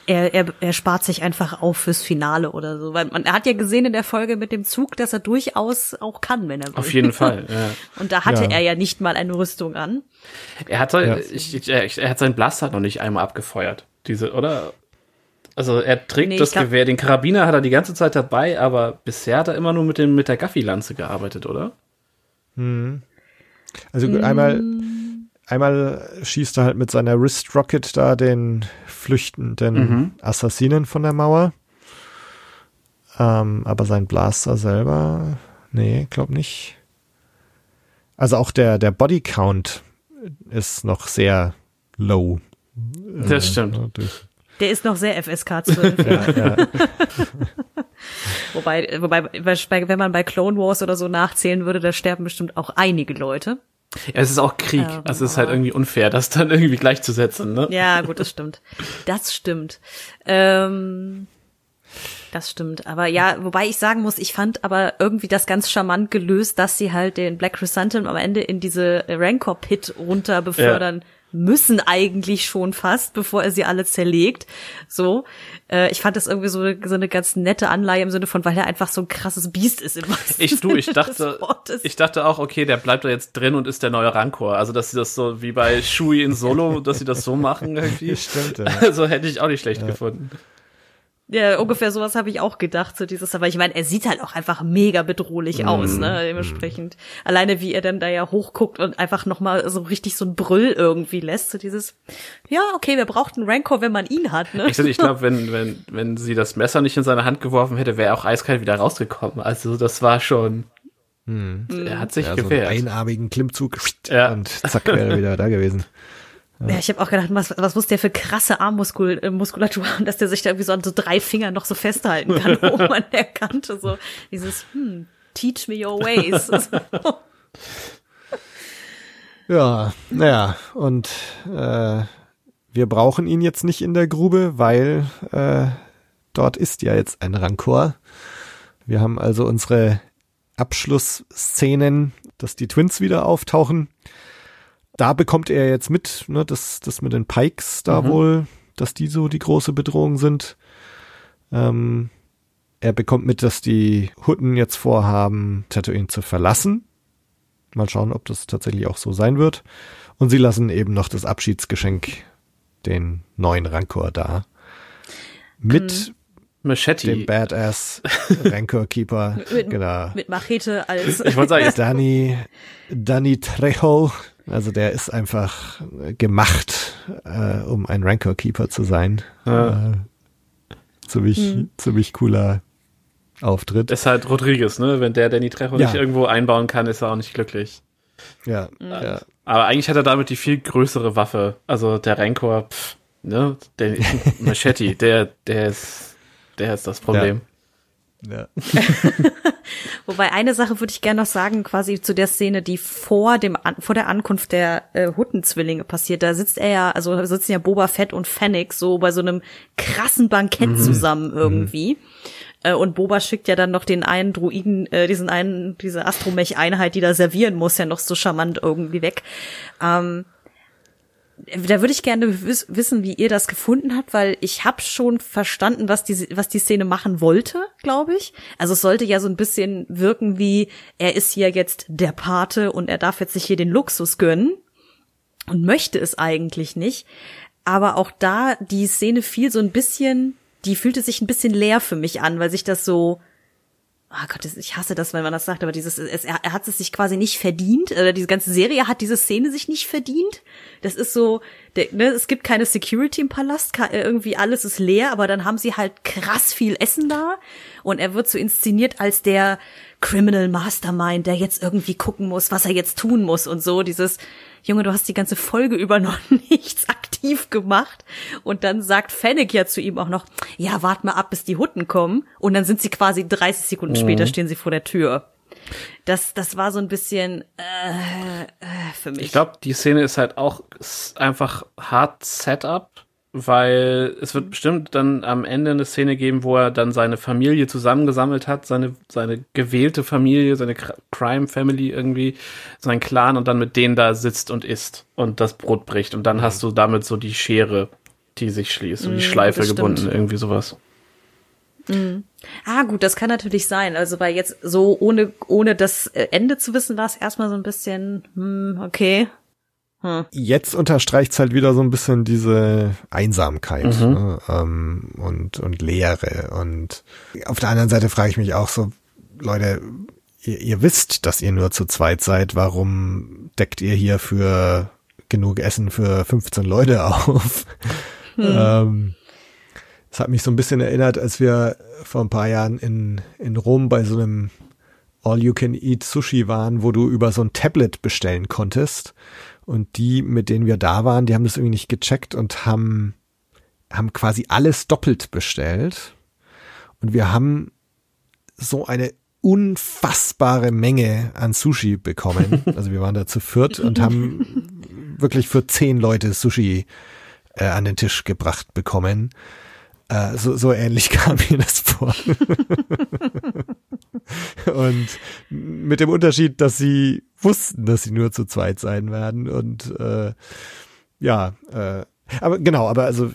Er, er, er spart sich einfach auf fürs Finale oder so, weil man er hat ja gesehen in der Folge mit dem Zug, dass er durchaus auch kann, wenn er will. auf jeden Fall. [LAUGHS] Ja. Und da hatte Ja. er ja nicht mal eine Rüstung an. Er hat, sein- Ja. ich, ich, er, er hat seinen Blaster noch nicht einmal abgefeuert. Diese, oder? Also er trägt Nee, das glaub- Gewehr, den Karabiner hat er die ganze Zeit dabei, aber bisher hat er immer nur mit dem mit der Gaffi-Lanze gearbeitet, oder? Also gut, einmal, einmal schießt er halt mit seiner Wrist Rocket da den flüchtenden Mhm. Assassinen von der Mauer. Ähm, aber sein Blaster selber, nee, glaub nicht. Also auch der, der Body Count ist noch sehr low. Das stimmt. ne, durch- Der ist noch sehr FSK 12. [LAUGHS] Ja, ja. [LAUGHS] wobei, wobei, bei- wenn man bei Clone Wars oder so nachzählen würde, da sterben bestimmt auch einige Leute. Ja, es ist auch Krieg. Ja. Also es ist halt irgendwie unfair, das dann irgendwie gleichzusetzen, ne? Ja, gut, das stimmt. Das stimmt. Ähm, das stimmt. Aber ja, wobei ich sagen muss, ich fand aber irgendwie das ganz charmant gelöst, dass sie halt den Black Chrysanthemum am Ende in diese Rancor Pit runter befördern müssen eigentlich schon fast, bevor er sie alle zerlegt. So, äh, ich fand das irgendwie so, so eine ganz nette Anleihe im Sinne von, weil er einfach so ein krasses Biest ist im wahrsten Ich du, ich dachte, ich dachte auch, okay, der bleibt da jetzt drin und ist der neue Rancor. Also dass sie das so wie bei Shui in Solo, dass sie das so machen [LAUGHS] irgendwie. Stimmt, ja. [LAUGHS] Also hätte ich auch nicht schlecht gefunden. Ja, ungefähr sowas habe ich auch gedacht, so dieses, aber ich meine, er sieht halt auch einfach mega bedrohlich aus, ne, dementsprechend. Alleine wie er dann da ja hochguckt und einfach nochmal so richtig so ein Brüll irgendwie lässt, so dieses, ja, okay, wir brauchten einen Rancor, wenn man ihn hat, ne. Ich, ich glaube, [LAUGHS] wenn, wenn, wenn sie das Messer nicht in seine Hand geworfen hätte, wäre er auch eiskalt wieder rausgekommen. Also das war schon. Er hat sich Ja, so einen gewehrt. einarmigen Klimmzug Ja. und zack wäre er wieder da gewesen. [LAUGHS] Ja, ich habe auch gedacht, was, was muss der für krasse Armmuskulatur äh, haben, dass der sich da irgendwie so an so drei Fingern noch so festhalten kann, [LAUGHS] oben an der Kante, so dieses, hm, teach me your ways. [LAUGHS] [LAUGHS] Ja, naja, und äh, wir brauchen ihn jetzt nicht in der Grube, weil äh, dort ist ja jetzt ein Rancor. Wir haben also unsere Abschlussszenen, dass die Twins wieder auftauchen. Da bekommt er jetzt mit, ne, dass das mit den Pikes da Mhm. wohl, dass die so die große Bedrohung sind. Ähm, er bekommt mit, dass die Hutten jetzt vorhaben, Tatooine zu verlassen. Mal schauen, ob das tatsächlich auch so sein wird. Und sie lassen eben noch das Abschiedsgeschenk, den neuen Rancor da. Mit Machete. dem Badass Rancor Keeper. [LAUGHS] Mit- genau. Mit Machete als. ich wollte sagen, [LAUGHS] Danny, Danny Trejo, also der ist einfach äh, gemacht, äh, um ein Rancor Keeper zu sein. Ja. Äh, ziemlich, ziemlich cooler Auftritt. ist halt Rodriguez, ne? Wenn der Danny Trejo Ja. nicht irgendwo einbauen kann, ist er auch nicht glücklich. ja, ja, Aber eigentlich hat er damit die viel größere Waffe. Also der Rancor, pff, ne? Der [LAUGHS] Machete, der, der ist, der ist das Problem. ja. [LAUGHS] Wobei eine Sache würde ich gerne noch sagen, quasi zu der Szene, die vor dem An vor der Ankunft der äh, Huttenzwillinge passiert. Da sitzt er ja, also sitzen ja Boba Fett und Fennec so bei so einem krassen Bankett zusammen irgendwie. Äh, Und Boba schickt ja dann noch den einen Druiden, äh, diesen einen, diese Astromech-Einheit, die da servieren muss, ja noch so charmant irgendwie weg. Ähm, da würde ich gerne wiss wissen, wie ihr das gefunden habt, weil ich habe schon verstanden, was die, was die Szene machen wollte, glaube ich. Also es sollte ja so ein bisschen wirken wie, er ist hier jetzt der Pate und er darf jetzt sich hier den Luxus gönnen und möchte es eigentlich nicht. Aber auch da, die Szene fiel so ein bisschen, die fühlte sich ein bisschen leer für mich an, weil sich das so, Ah Gott, ich hasse das, wenn man das sagt, aber dieses, es, er, er hat es sich quasi nicht verdient, oder diese ganze Serie hat diese Szene sich nicht verdient. Das ist so, der, ne, es gibt keine Security im Palast, äh, irgendwie alles ist leer, aber dann haben sie halt krass viel Essen da und er wird so inszeniert als der Criminal Mastermind, der jetzt irgendwie gucken muss, was er jetzt tun muss und so, dieses, Junge, du hast die ganze Folge über noch [LAUGHS] nichts aktiv gemacht. Und dann sagt Fennec ja zu ihm auch noch, ja, wart mal ab, bis die Hutten kommen. Und dann sind sie quasi 30 Sekunden später stehen sie vor der Tür. Das, das war so ein bisschen äh, äh, für mich. Ich glaube, die Szene ist halt auch einfach hart Setup, weil es wird bestimmt dann am Ende eine Szene geben, wo er dann seine Familie zusammengesammelt hat, seine, seine gewählte Familie, seine Cr- Crime Family irgendwie, sein Clan und dann mit denen da sitzt und isst und das Brot bricht. Und dann hast du damit so die Schere, die sich schließt und die Mm, Schleife gebunden, irgendwie sowas. Ah, gut, das kann natürlich sein. Also, weil jetzt so ohne, ohne das äh, Ende zu wissen, war es erstmal so ein bisschen, hm, okay. Jetzt unterstreicht's halt wieder so ein bisschen diese Einsamkeit Mhm. ne, ähm, und, und Leere. Und auf der anderen Seite frage ich mich auch so, Leute, ihr, ihr wisst, dass ihr nur zu zweit seid, warum deckt ihr hier für genug Essen für 15 Leute auf? [LAUGHS] Ähm, das hat mich so ein bisschen erinnert, als wir vor ein paar Jahren in, in Rom bei so einem All-You-Can-Eat-Sushi waren, wo du über so ein Tablet bestellen konntest. Und die, mit denen wir da waren, die haben das irgendwie nicht gecheckt und haben, haben quasi alles doppelt bestellt. Und wir haben so eine unfassbare Menge an Sushi bekommen. [LAUGHS] Also wir waren da zu viert und haben wirklich für zehn Leute Sushi äh, an den Tisch gebracht bekommen. Äh, so, so ähnlich [LAUGHS] kam mir das vor. und mit dem Unterschied, dass sie wussten, dass sie nur zu zweit sein werden und äh, ja, äh, aber genau, aber also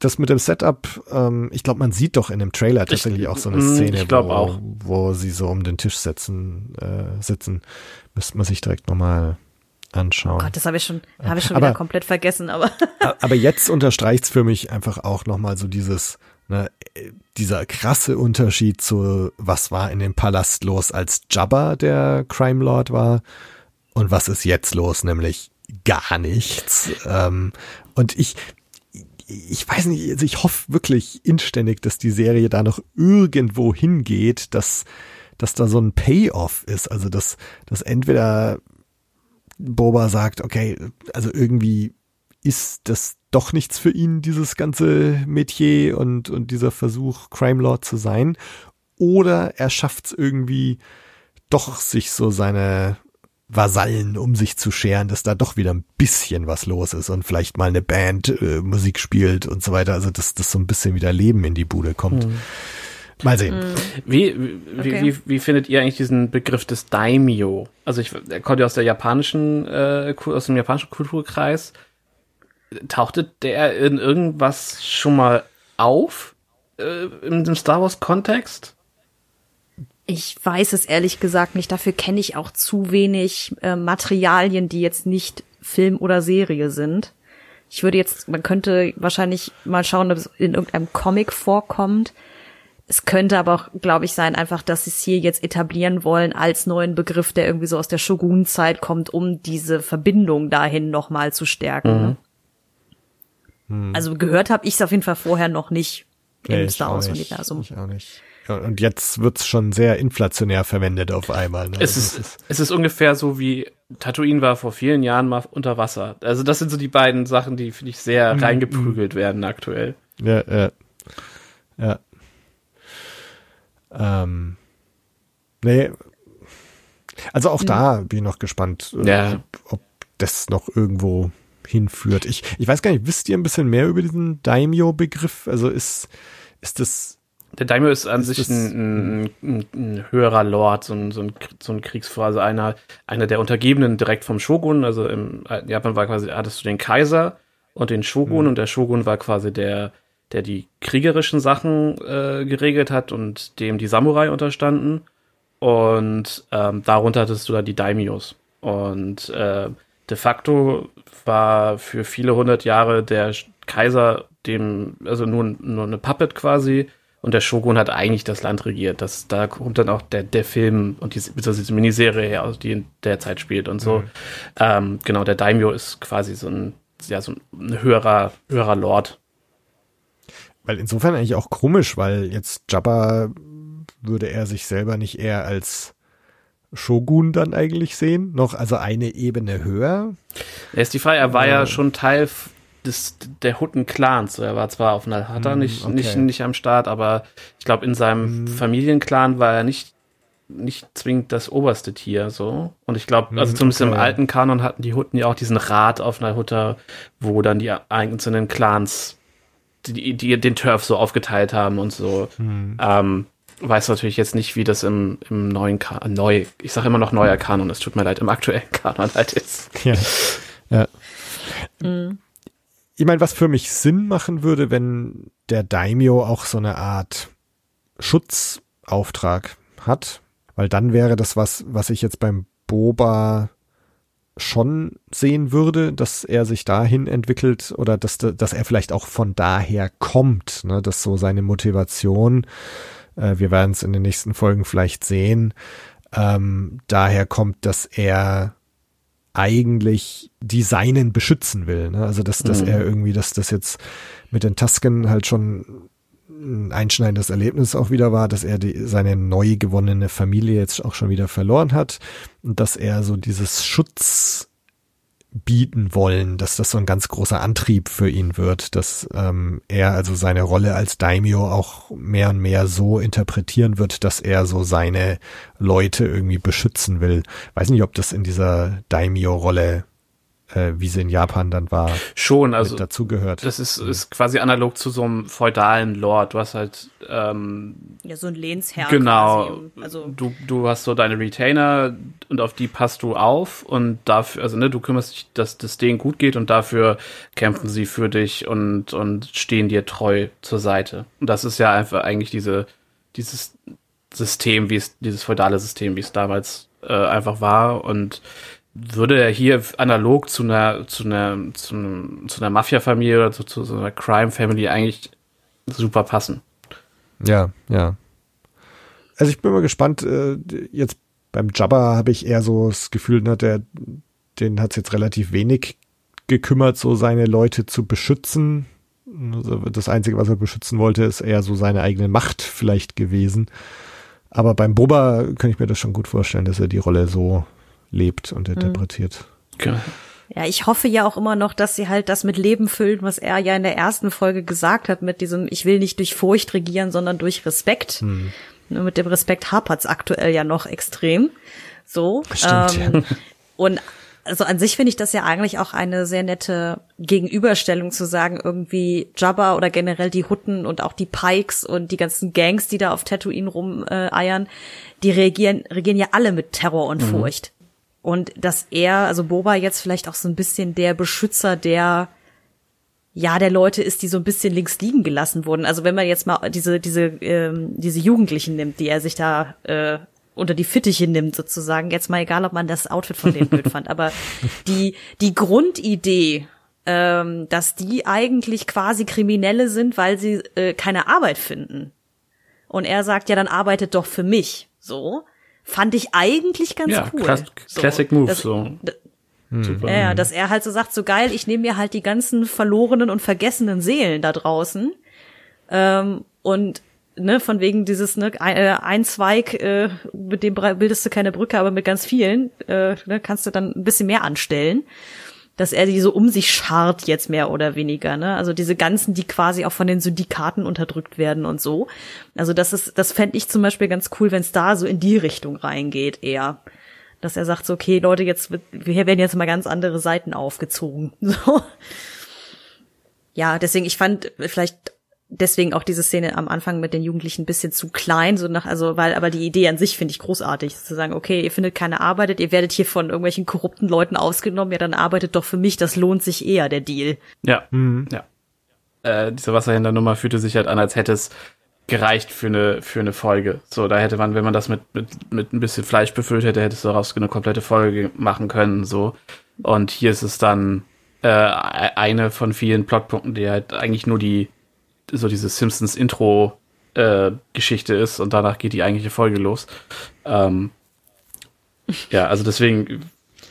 das mit dem Setup, ähm, ich glaube, man sieht doch in dem Trailer tatsächlich auch so eine mm, Szene, ich wo, auch. wo sie so um den Tisch sitzen, äh, sitzen. Müsste man sich direkt nochmal anschauen. Gott, das habe ich schon, habe ich schon Aber- wieder komplett vergessen, aber. [LAUGHS] Aber jetzt unterstreicht's für mich einfach auch nochmal so dieses, ne, äh, dieser krasse Unterschied zu, was war in dem Palast los, als Jabba der Crime Lord war und was ist jetzt los, nämlich gar nichts. Ähm, und ich, ich weiß nicht, also ich hoffe wirklich inständig, dass die Serie da noch irgendwo hingeht, dass, dass da so ein Payoff ist. Also dass, dass entweder Boba sagt, okay, also irgendwie ist das doch nichts für ihn, dieses ganze Metier und, und dieser Versuch, Crime Lord zu sein. Oder er schafft es irgendwie doch, sich so seine Vasallen um sich zu scheren, dass da doch wieder ein bisschen was los ist und vielleicht mal eine Band äh, Musik spielt und so weiter. Also dass das so ein bisschen wieder Leben in die Bude kommt. Mal sehen. Wie, wie, Okay. wie, wie findet ihr eigentlich diesen Begriff des Daimyo? Also ich er kommt ja aus der japanischen, äh, aus dem japanischen Kulturkreis. Tauchte der in irgendwas schon mal auf? Äh, in dem Star Wars Kontext? Ich weiß es ehrlich gesagt nicht. Dafür kenne ich auch zu wenig äh, Materialien, die jetzt nicht Film oder Serie sind. Ich würde jetzt, man könnte wahrscheinlich mal schauen, ob es in irgendeinem Comic vorkommt. Es könnte aber auch, glaube ich, sein, einfach, dass sie es hier jetzt etablieren wollen als neuen Begriff, der irgendwie so aus der Shogun-Zeit kommt, um diese Verbindung dahin nochmal zu stärken. Ne? Also gehört habe ich es auf jeden Fall vorher noch nicht im Nee, ich Star auch Wars nicht. Universum. Ich auch nicht. Und jetzt wird's schon sehr inflationär verwendet auf einmal. Ne? Es Also ist, es ist ungefähr so wie Tatooine war vor vielen Jahren mal unter Wasser. Also das sind so die beiden Sachen, die, finde ich, sehr reingeprügelt werden aktuell. Ja, ja. Ja. Ähm. Nee. Also auch da bin ich noch gespannt, äh, Ja. ob, ob das noch irgendwo hinführt. Ich, ich weiß gar nicht, wisst ihr ein bisschen mehr über diesen Daimyo-Begriff? Also ist, ist das, Der Daimyo ist an Ist sich ein, ein, ein, höherer Lord, so ein, so ein, so ein Kriegsführer, also einer, einer der Untergebenen direkt vom Shogun. Also im alten Japan war quasi, hattest du den Kaiser und den Shogun und der Shogun war quasi der, der die kriegerischen Sachen äh, geregelt hat und dem die Samurai unterstanden. Und ähm, darunter hattest du da die Daimyos. Und äh, de facto war für viele hundert Jahre der Kaiser dem, also nur, nur eine Puppet quasi. Und der Shogun hat eigentlich das Land regiert. Das, da kommt dann auch der, der Film und diese, beziehungsweise diese Miniserie her, die in der Zeit spielt und so. Ähm, genau, der Daimyo ist quasi so ein, ja, so ein höherer, höherer Lord. Weil insofern eigentlich auch komisch, weil jetzt Jabba würde er sich selber nicht eher als Shogun dann eigentlich sehen, noch also eine Ebene höher. Er ist die Frage, er war Ja. ja schon Teil des, der Hutten-Clans. Er war zwar auf Nalhata Hm, nicht, okay. nicht, nicht am Start, aber ich glaube, in seinem Familienclan war er nicht, nicht zwingend das oberste Tier, so. Und ich glaube, also Hm, zumindest im okay. alten Kanon hatten die Hutten ja auch diesen Rat auf Nalhutta, wo dann die einzelnen Clans die, die den Turf so aufgeteilt haben und so. Hm. Ähm, weiß natürlich jetzt nicht, wie das im, im neuen Kanon, neu, ich sage immer noch neuer Kanon, es tut mir leid, im aktuellen [LAUGHS] Kanon halt ist. Ja. ja. Ich meine, was für mich Sinn machen würde, wenn der Daimyo auch so eine Art Schutzauftrag hat, weil dann wäre das was, was ich jetzt beim Boba schon sehen würde, dass er sich dahin entwickelt oder dass, dass er vielleicht auch von daher kommt, ne, dass so seine Motivation, äh, wir werden es in den nächsten Folgen vielleicht sehen, ähm, daher kommt, dass er eigentlich die Seinen beschützen will. Ne? Also dass, dass Mhm. er irgendwie, dass das jetzt mit den Tusken halt schon ein einschneidendes Erlebnis auch wieder war, dass er die, seine neu gewonnene Familie jetzt auch schon wieder verloren hat und dass er so dieses Schutz bieten wollen, dass das so ein ganz großer Antrieb für ihn wird, dass ähm, er also seine Rolle als Daimyo auch mehr und mehr so interpretieren wird, dass er so seine Leute irgendwie beschützen will. Weiß nicht, ob das in dieser Daimyo-Rolle, äh, wie sie in Japan dann war, Schon, also mit dazugehört. Das ist, ist quasi analog zu so einem feudalen Lord. Du hast halt, ähm, Ja, so ein Lehnsherr. genau, Quasi. Also, du, du hast so deine Retainer und auf die passt du auf und dafür, also ne, du kümmerst dich, dass das denen gut geht und dafür kämpfen sie für dich und, und stehen dir treu zur Seite. Und das ist ja einfach eigentlich diese, dieses System, wie es, dieses feudale System, wie es damals äh, einfach war und würde er hier analog zu einer, zu einer, zu, einem, zu einer Mafia-Familie oder zu, zu so einer Crime-Family eigentlich super passen. Ja, ja. Also ich bin mal gespannt, äh, jetzt beim Jabba habe ich eher so das Gefühl, ne, der, den hat es jetzt relativ wenig gekümmert, so seine Leute zu beschützen. Also das Einzige, was er beschützen wollte, ist eher so seine eigene Macht vielleicht gewesen. Aber beim Boba kann ich mir das schon gut vorstellen, dass er die Rolle so lebt und interpretiert. Genau. ja, ich hoffe ja auch immer noch, dass sie halt das mit Leben füllen, was er ja in der ersten Folge gesagt hat, mit diesem, ich will nicht durch Furcht regieren, sondern durch Respekt. Nur mit dem Respekt hapert's aktuell ja noch extrem. So. Stimmt, ähm, Und also an sich finde ich das ja eigentlich auch eine sehr nette Gegenüberstellung zu sagen, irgendwie Jabba oder generell die Hutten und auch die Pikes und die ganzen Gangs, die da auf Tatooine rumeiern, äh, die reagieren, reagieren ja alle mit Terror und mhm. Furcht. Und dass er, also Boba jetzt vielleicht auch so ein bisschen der Beschützer der ja, der Leute ist, die so ein bisschen links liegen gelassen wurden. Also wenn man jetzt mal diese diese ähm, diese Jugendlichen nimmt, die er sich da äh, unter die Fittiche nimmt sozusagen. Jetzt mal egal, ob man das Outfit von denen blöd fand, aber die die Grundidee, ähm, dass die eigentlich quasi Kriminelle sind, weil sie äh, keine Arbeit finden. Und er sagt ja, dann arbeitet doch für mich. So fand ich eigentlich ganz ja, cool. Class so, Classic Move so. Hm. Ja, dass er halt so sagt, so geil, ich nehme mir halt die ganzen verlorenen und vergessenen Seelen da draußen ähm, und ne, von wegen dieses, ne, äh, ein Zweig, äh, mit dem bildest du keine Brücke, aber mit ganz vielen, äh, ne, kannst du dann ein bisschen mehr anstellen. Dass er die so um sich schart jetzt mehr oder weniger, ne? Also diese ganzen, die quasi auch von den Syndikaten unterdrückt werden und so. Also das ist, das fände ich zum Beispiel ganz cool, wenn es da so in die Richtung reingeht, eher dass er sagt so, okay, Leute, jetzt hier werden jetzt mal ganz andere Seiten aufgezogen. [LAUGHS] So. Ja, deswegen, ich fand vielleicht deswegen auch diese Szene am Anfang mit den Jugendlichen ein bisschen zu klein, so nach, also, weil, aber die Idee an sich finde ich großartig, zu sagen, okay, ihr findet keine Arbeit, ihr werdet hier von irgendwelchen korrupten Leuten ausgenommen, ja, dann arbeitet doch für mich, das lohnt sich eher, der Deal. Ja, mhm. ja. Äh, diese Wasserhändlernummer fühlte sich halt an, als hätte es gereicht für eine, für eine Folge. So, da hätte man, wenn man das mit, mit, mit ein bisschen Fleisch befüllt hätte, hätte es daraus eine komplette Folge machen können, so. Und hier ist es dann äh, eine von vielen Plotpunkten, die halt eigentlich nur die, so diese Simpsons Intro äh, Geschichte ist und danach geht die eigentliche Folge los. Ähm, ja, also deswegen,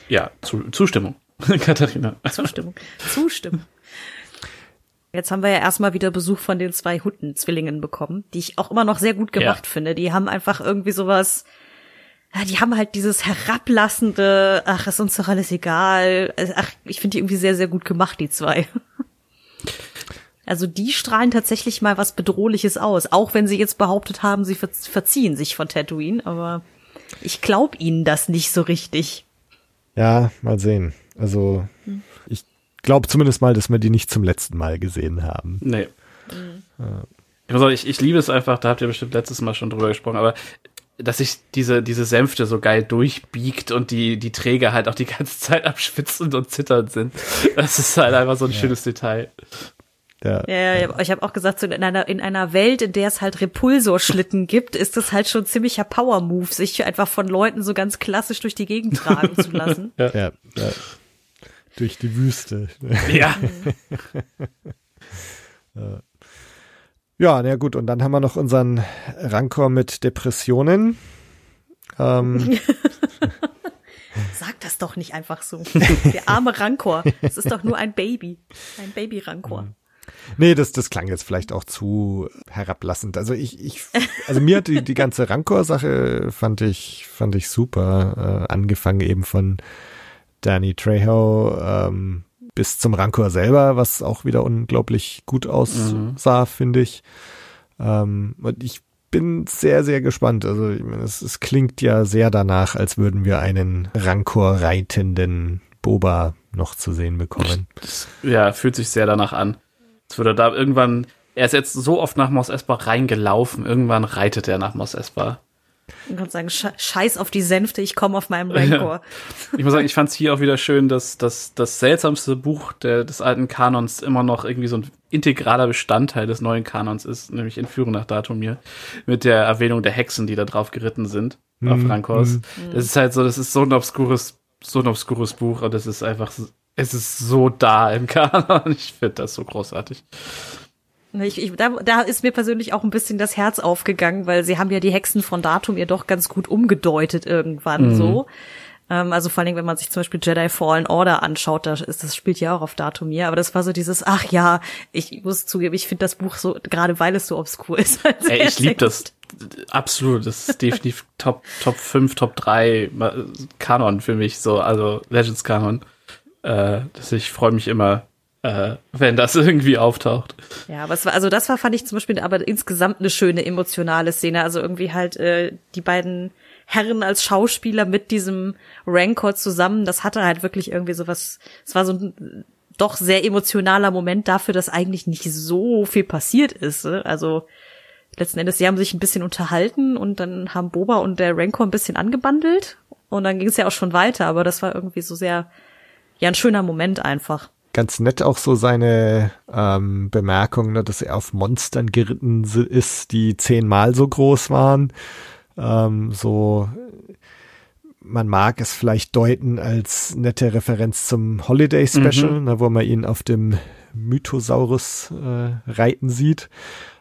ja, zu, Zustimmung, [LAUGHS] Katharina. Zustimmung. Zustimmung. Jetzt haben wir ja erstmal wieder Besuch von den zwei Hutten-Zwillingen bekommen, die ich auch immer noch sehr gut gemacht ja. finde. Die haben einfach irgendwie sowas, ja, die haben halt dieses herablassende, ach, ist uns doch alles egal. Ach, ich finde die irgendwie sehr, sehr gut gemacht, die zwei. Also die strahlen tatsächlich mal was Bedrohliches aus, auch wenn sie jetzt behauptet haben, sie verziehen sich von Tatooine, aber ich glaube ihnen das nicht so richtig. Ja, mal sehen. Also hm glaube zumindest mal, dass wir die nicht zum letzten Mal gesehen haben. Nee. Mhm. Ja. Ich, ich liebe es einfach, da habt ihr bestimmt letztes Mal schon drüber gesprochen, aber dass sich diese, diese Sänfte so geil durchbiegt und die, die Träger halt auch die ganze Zeit [LAUGHS] abschwitzend und zitternd sind. Das ist halt einfach so ein ja. schönes Detail. Ja, ja, ja. ich habe auch gesagt, so in einer in einer Welt, in der es halt Repulsorschlitten [LAUGHS] gibt, ist das halt schon ziemlicher Power Move, sich einfach von Leuten so ganz klassisch durch die Gegend tragen zu lassen. [LAUGHS] Ja, ja, ja durch die Wüste. [LAUGHS] Ja. ja, na gut, und dann haben wir noch unseren Rancor mit Depressionen. Ähm. Sag das doch nicht einfach so. Der arme Rancor. Das ist doch nur ein Baby. Ein Baby-Rancor. Nee, das, das klang jetzt vielleicht auch zu herablassend. Also ich, ich, also mir hat die, die ganze Rancor-Sache fand ich, fand ich super. Äh, angefangen eben von Danny Trejo ähm, bis zum Rancor selber, was auch wieder unglaublich gut aussah, mhm. finde ich. Ähm, und ich bin sehr, sehr gespannt. Also ich meine, es, es klingt ja sehr danach, als würden wir einen Rancor reitenden Boba noch zu sehen bekommen. Das, ja, fühlt sich sehr danach an. Es würde da irgendwann, er ist jetzt so oft nach Mos Espa reingelaufen, irgendwann reitet er nach Mos Espa. Man kann sagen, scheiß auf die Sänfte, ich komme auf meinem Rancor. [LAUGHS] Ich muss sagen, ich fand es hier auch wieder schön, dass, dass das seltsamste Buch der, des alten Kanons immer noch irgendwie so ein integraler Bestandteil des neuen Kanons ist, nämlich Entführung nach Datumir, mit der Erwähnung der Hexen, die da drauf geritten sind, mm, auf Rancors. Mm. Das ist halt so, das ist so ein obskures, so ein obskures Buch und es ist einfach, es ist so da im Kanon. [LAUGHS] Ich finde das so großartig. Ich, ich, da, da ist mir persönlich auch ein bisschen das Herz aufgegangen, weil sie haben ja die Hexen von Datum ihr doch ganz gut umgedeutet irgendwann mhm. so. Ähm, also vor allem, wenn man sich zum Beispiel Jedi Fallen Order anschaut, da ist das spielt ja auch auf Datum hier. Aber das war so dieses, ach ja, ich muss zugeben, ich finde das Buch so, gerade weil es so obskur ist. [LAUGHS] Ey, ich liebe das absolut. Das ist definitiv [LAUGHS] Top Top 5, Top 3 Kanon für mich so, also Legends Kanon. Äh, dass ich freue mich immer, äh, wenn das [LAUGHS] irgendwie auftaucht. Ja, aber es war, also das war, fand ich zum Beispiel aber insgesamt eine schöne emotionale Szene. Also irgendwie halt äh, die beiden Herren als Schauspieler mit diesem Rancor zusammen, das hatte halt wirklich irgendwie sowas, es war so ein doch sehr emotionaler Moment dafür, dass eigentlich nicht so viel passiert ist. Ne? Also letzten Endes, sie haben sich ein bisschen unterhalten und dann haben Boba und der Rancor ein bisschen angebandelt und dann ging es ja auch schon weiter, aber das war irgendwie so sehr, ja, ein schöner Moment einfach ganz nett auch so seine ähm, Bemerkung, ne, dass er auf Monstern geritten ist, die zehnmal so groß waren. Ähm, so, man mag es vielleicht deuten als nette Referenz zum Holiday Special, mhm. ne, wo man ihn auf dem Mythosaurus äh, reiten sieht.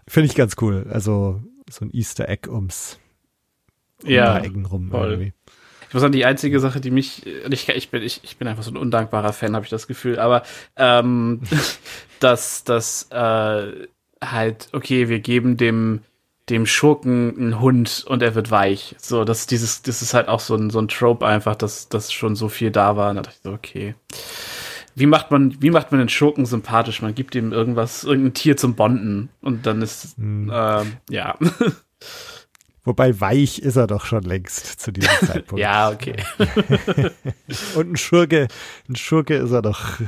Finde ich ganz cool. Also so ein Easter Egg ums ja, Ecken rum voll. irgendwie. Muss sagen, die einzige Sache, die mich, ich, ich bin, ich, ich bin einfach so ein undankbarer Fan, habe ich das Gefühl, aber ähm, [LAUGHS] dass, dass äh, halt, okay, wir geben dem, dem Schurken einen Hund und er wird weich. So, das, dieses, das ist halt auch so ein, so ein Trope einfach, dass, dass schon so viel da war. Und da dachte ich so, okay. Wie macht man, wie macht man den Schurken sympathisch? Man gibt ihm irgendwas, irgendein Tier zum Bonden und dann ist, hm. äh, ja. [LAUGHS] Wobei weich ist er doch schon längst zu diesem [LAUGHS] Zeitpunkt. ja, okay. [LAUGHS] Und ein Schurke, ein Schurke ist er doch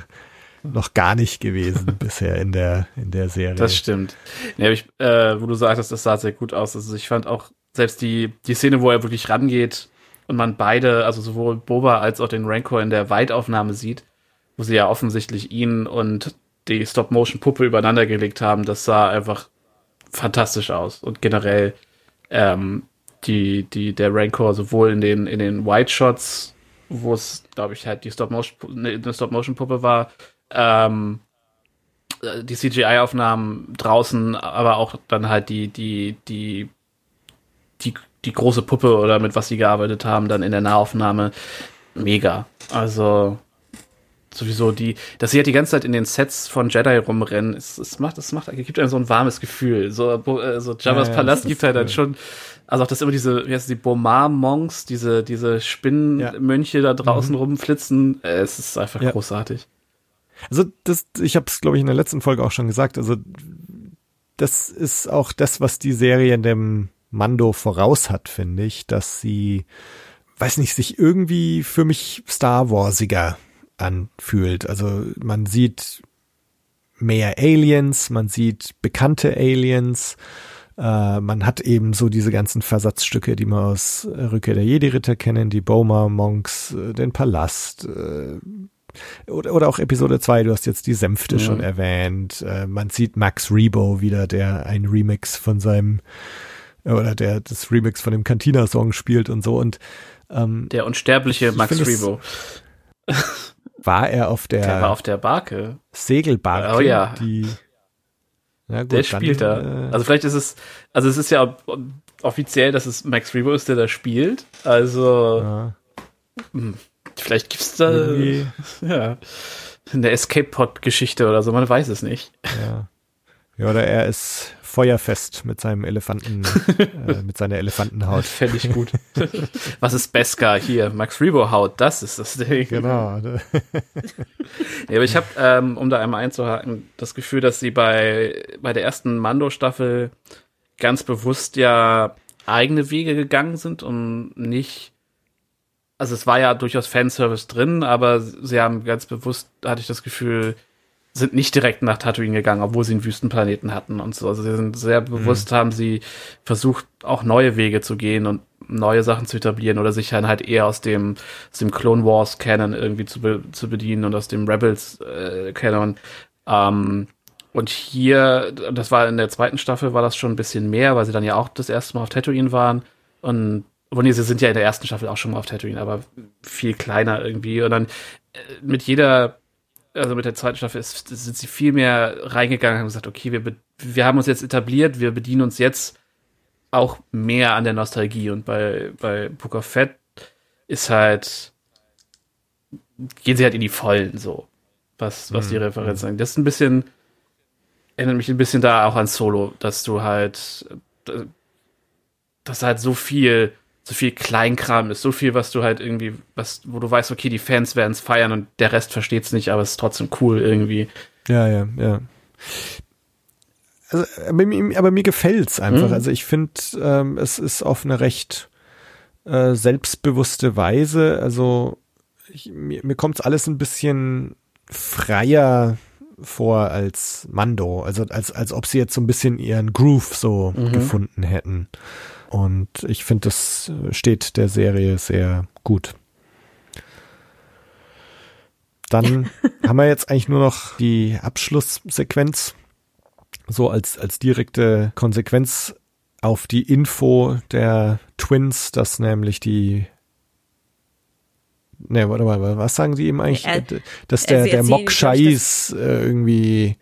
noch gar nicht gewesen [LAUGHS] bisher in der, in der Serie. Das stimmt. Ja, ich, äh, wo du sagtest, das sah sehr gut aus. Also ich fand auch selbst die, die Szene, wo er wirklich rangeht und man beide, also sowohl Boba als auch den Rancor in der Weitaufnahme sieht, wo sie ja offensichtlich ihn und die Stop-Motion-Puppe übereinander gelegt haben, das sah einfach fantastisch aus. Und generell ähm, die, die, der Rancor sowohl in den, in den White Shots, wo es, glaube ich, halt die Stop-Motion-Puppe war, ähm, äh, die CGI-Aufnahmen draußen, aber auch dann halt die, die, die, die, die große Puppe oder mit was sie gearbeitet haben, dann in der Nahaufnahme. Mega. Also, sowieso die, dass sie halt die ganze Zeit in den Sets von Jedi rumrennen, es, es macht, es macht, gibt einem so ein warmes Gefühl. So, äh, so Jabba's ja, Palast gibt halt dann schon, also auch das immer diese, wie heißt die Bomar-Monks, diese, diese Spinnenmönche ja. da draußen mhm. rumflitzen, äh, es ist einfach ja. großartig. Also das, ich habe es glaube ich in der letzten Folge auch schon gesagt. Also das ist auch das, was die Serie in dem Mando voraus hat, finde ich, dass sie, weiß nicht, sich irgendwie für mich Star Warsiger anfühlt. Also man sieht mehr Aliens, man sieht bekannte Aliens, äh, man hat eben so diese ganzen Versatzstücke, die man aus Rückkehr der Jedi-Ritter kennen, die Boma-Monks, äh, den Palast, äh, oder, oder auch Episode 2, du hast jetzt die Sänfte ja. schon erwähnt. Äh, man sieht Max Rebo wieder, der ein Remix von seinem oder der das Remix von dem Cantina-Song spielt und so und ähm, der unsterbliche Max Rebo. War er auf der, der war auf der Barke. Segelbarke. Oh ja. Die, ja gut, der spielt dann, da. Äh, also vielleicht ist es, also es ist ja offiziell, dass es Max Rebo ist, der da spielt. Also ja. Hm, vielleicht gibt's da Irgendwie. [LAUGHS] ja eine Escape Pod Geschichte oder so, man weiß es nicht. Ja. Ja, oder er ist feuerfest mit seinem Elefanten, [LAUGHS] äh, mit seiner Elefantenhaut. [LAUGHS] Fände ich gut. [LAUGHS] Was ist Beskar hier? Max Rebo Haut, das ist das Ding. Genau. ja, aber ich habe, ähm, um da einmal einzuhaken, das Gefühl, dass sie bei, bei der ersten Mando-Staffel ganz bewusst ja eigene Wege gegangen sind und nicht also es war ja durchaus Fanservice drin, aber sie haben ganz bewusst, hatte ich das Gefühl, sind nicht direkt nach Tatooine gegangen, obwohl sie einen Wüstenplaneten hatten und so. Also sie sind sehr bewusst, mhm. haben sie versucht, auch neue Wege zu gehen und neue Sachen zu etablieren oder sich dann halt eher aus dem, aus dem Clone Wars Canon irgendwie zu, be zu bedienen und aus dem Rebels äh, Canon. Ähm, und hier, das war in der zweiten Staffel, war das schon ein bisschen mehr, weil sie dann ja auch das erste Mal auf Tatooine waren. Und obwohl nee, sie sind ja in der ersten Staffel auch schon mal auf Tatooine, aber viel kleiner irgendwie. Und dann äh, mit jeder also mit der zweiten Staffel ist, sind sie viel mehr reingegangen und haben gesagt, okay, wir, wir haben uns jetzt etabliert, wir bedienen uns jetzt auch mehr an der Nostalgie. Und bei, bei Book of Fett ist halt, gehen sie halt in die Vollen so, was, was mhm. die Referenzen sagen. Das ist ein bisschen, erinnert mich ein bisschen da auch an Solo, dass du halt, dass halt so viel so viel Kleinkram ist, so viel, was du halt irgendwie, was, wo du weißt, okay, die Fans werden es feiern und der Rest versteht es nicht, aber es ist trotzdem cool irgendwie. Ja, ja, ja. Also, aber, mir, aber mir gefällt's einfach. Mhm. Also ich finde, ähm, es ist auf eine recht äh, selbstbewusste Weise. Also ich, mir, mir kommt's alles ein bisschen freier vor als Mando. Also als, als ob sie jetzt so ein bisschen ihren Groove so Mhm. gefunden hätten. Und ich finde, das steht der Serie sehr gut. Dann [LAUGHS] haben wir jetzt eigentlich nur noch die Abschlusssequenz, so als, als direkte Konsequenz auf die Info der Twins, dass nämlich die Ne, warte mal, was sagen sie ihm eigentlich? Er- dass er- der, der Mock Scheiß äh, irgendwie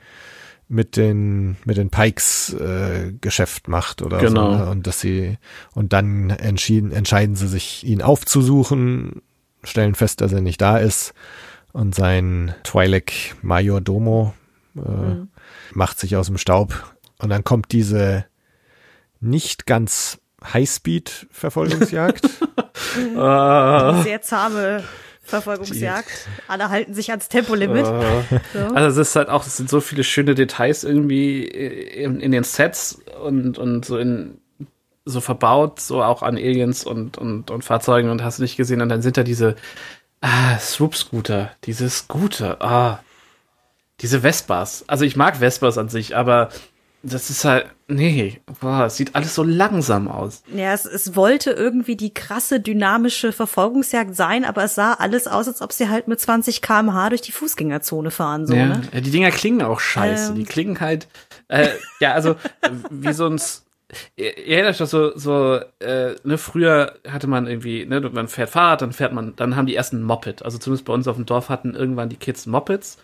mit den mit den Pikes äh, Geschäft macht oder Genau. so ne? und dass sie und dann entschieden entscheiden sie sich ihn aufzusuchen stellen fest dass er nicht da ist und sein Twi'lek Majordomo äh, Mhm. macht sich aus dem Staub und dann kommt diese nicht ganz Highspeed Verfolgungsjagd. [LAUGHS] Sehr zahme Verfolgungsjagd. Alle halten sich ans Tempolimit. Ah. So. Also es ist halt auch, es sind so viele schöne Details irgendwie in, in den Sets und, und so in so verbaut, so auch an Aliens und, und, und Fahrzeugen und hast du nicht gesehen. Und dann sind da diese ah, Swoop-Scooter, diese Scooter, ah, diese Vespas. Also ich mag Vespas an sich, aber das ist halt, nee, boah, es sieht alles so langsam aus. Ja, es, es wollte irgendwie die krasse dynamische Verfolgungsjagd sein, aber es sah alles aus, als ob sie halt mit 20 km/h durch die Fußgängerzone fahren, so, ja. ne? ja, die Dinger klingen auch scheiße. Ähm. Die klingen halt, äh, ja, also [LAUGHS] wie so ein, ihr erinnert euch so, so äh, ne, früher hatte man irgendwie, ne, man fährt Fahrrad, dann fährt man, dann haben die ersten Moped. Also zumindest bei uns auf dem Dorf hatten irgendwann die Kids Mopeds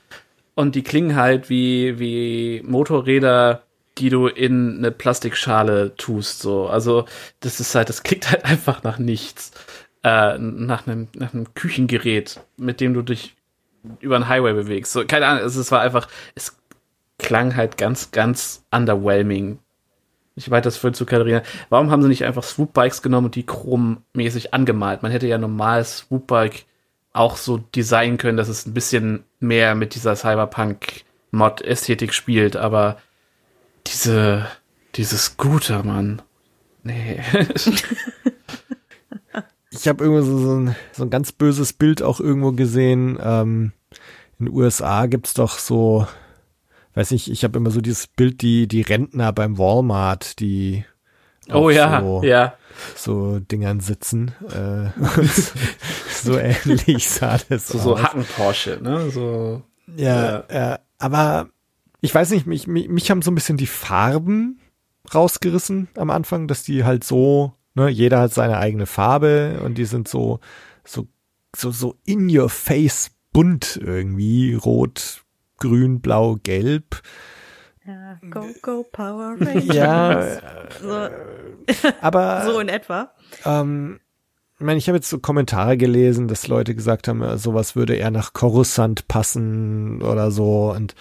und die klingen halt wie, wie Motorräder, die du in eine Plastikschale tust, so. Also, das ist halt, das klingt halt einfach nach nichts. Äh, nach einem, nach einem Küchengerät, mit dem du dich über den Highway bewegst. So, keine Ahnung, es, es war einfach, es klang halt ganz, ganz underwhelming. Ich weiter das vorhin zu Katharina. Warum haben sie nicht einfach Swoop-Bikes genommen und die chrommäßig angemalt? Man hätte ja normal Swoop-Bike auch so designen können, dass es ein bisschen mehr mit dieser Cyberpunk-Mod-Ästhetik spielt, aber diese, diese Scooter, Mann. Nee. [LAUGHS] ich habe irgendwo so, so, ein, so ein ganz böses Bild auch irgendwo gesehen. Ähm, in den USA gibt's doch so, weiß nicht, ich habe immer so dieses Bild, die, die Rentner beim Walmart, die oh ja, so, ja. so Dingern sitzen. Äh, [LAUGHS] so ähnlich sah das So, so aus. Hacken-Porsche, ne? So. Ja, ja. aber ich weiß nicht, mich, mich, mich haben so ein bisschen die Farben rausgerissen am Anfang, dass die halt so, ne, jeder hat seine eigene Farbe und die sind so, so, so, so in your face bunt irgendwie, rot, grün, blau, gelb. Ja, go, go, Power [LAUGHS] Rangers. Ja, So, aber [LAUGHS] so in etwa. Ähm, ich meine, ich habe jetzt so Kommentare gelesen, dass Leute gesagt haben, äh, sowas würde eher nach Coruscant passen oder so und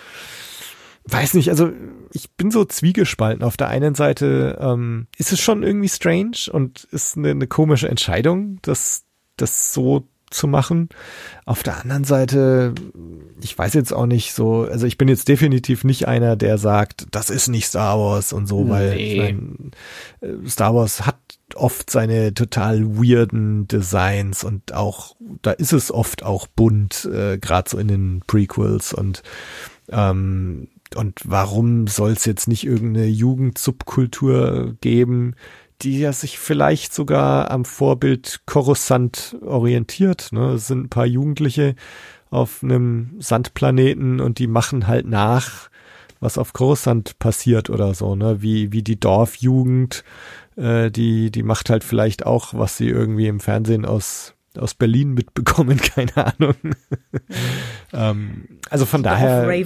weiß nicht, also ich bin so zwiegespalten. Auf der einen Seite ähm, ist es schon irgendwie strange und ist eine, eine komische Entscheidung, das, das so zu machen. Auf der anderen Seite, ich weiß jetzt auch nicht so, also ich bin jetzt definitiv nicht einer, der sagt, das ist nicht Star Wars und so, weil ich Nee. mein, äh, Star Wars hat oft seine total weirden Designs und auch, da ist es oft auch bunt, äh, gerade so in den Prequels und ähm, und warum soll es jetzt nicht irgendeine Jugendsubkultur geben, die ja sich vielleicht sogar am Vorbild Coruscant orientiert. Ne? Es sind ein paar Jugendliche auf einem Sandplaneten und die machen halt nach, was auf Coruscant passiert oder so, ne? Wie, wie die Dorfjugend, äh, die, die macht halt vielleicht auch, was sie irgendwie im Fernsehen aus, aus Berlin mitbekommen, [LAUGHS] keine Ahnung. ähm, also von daher. [LAUGHS]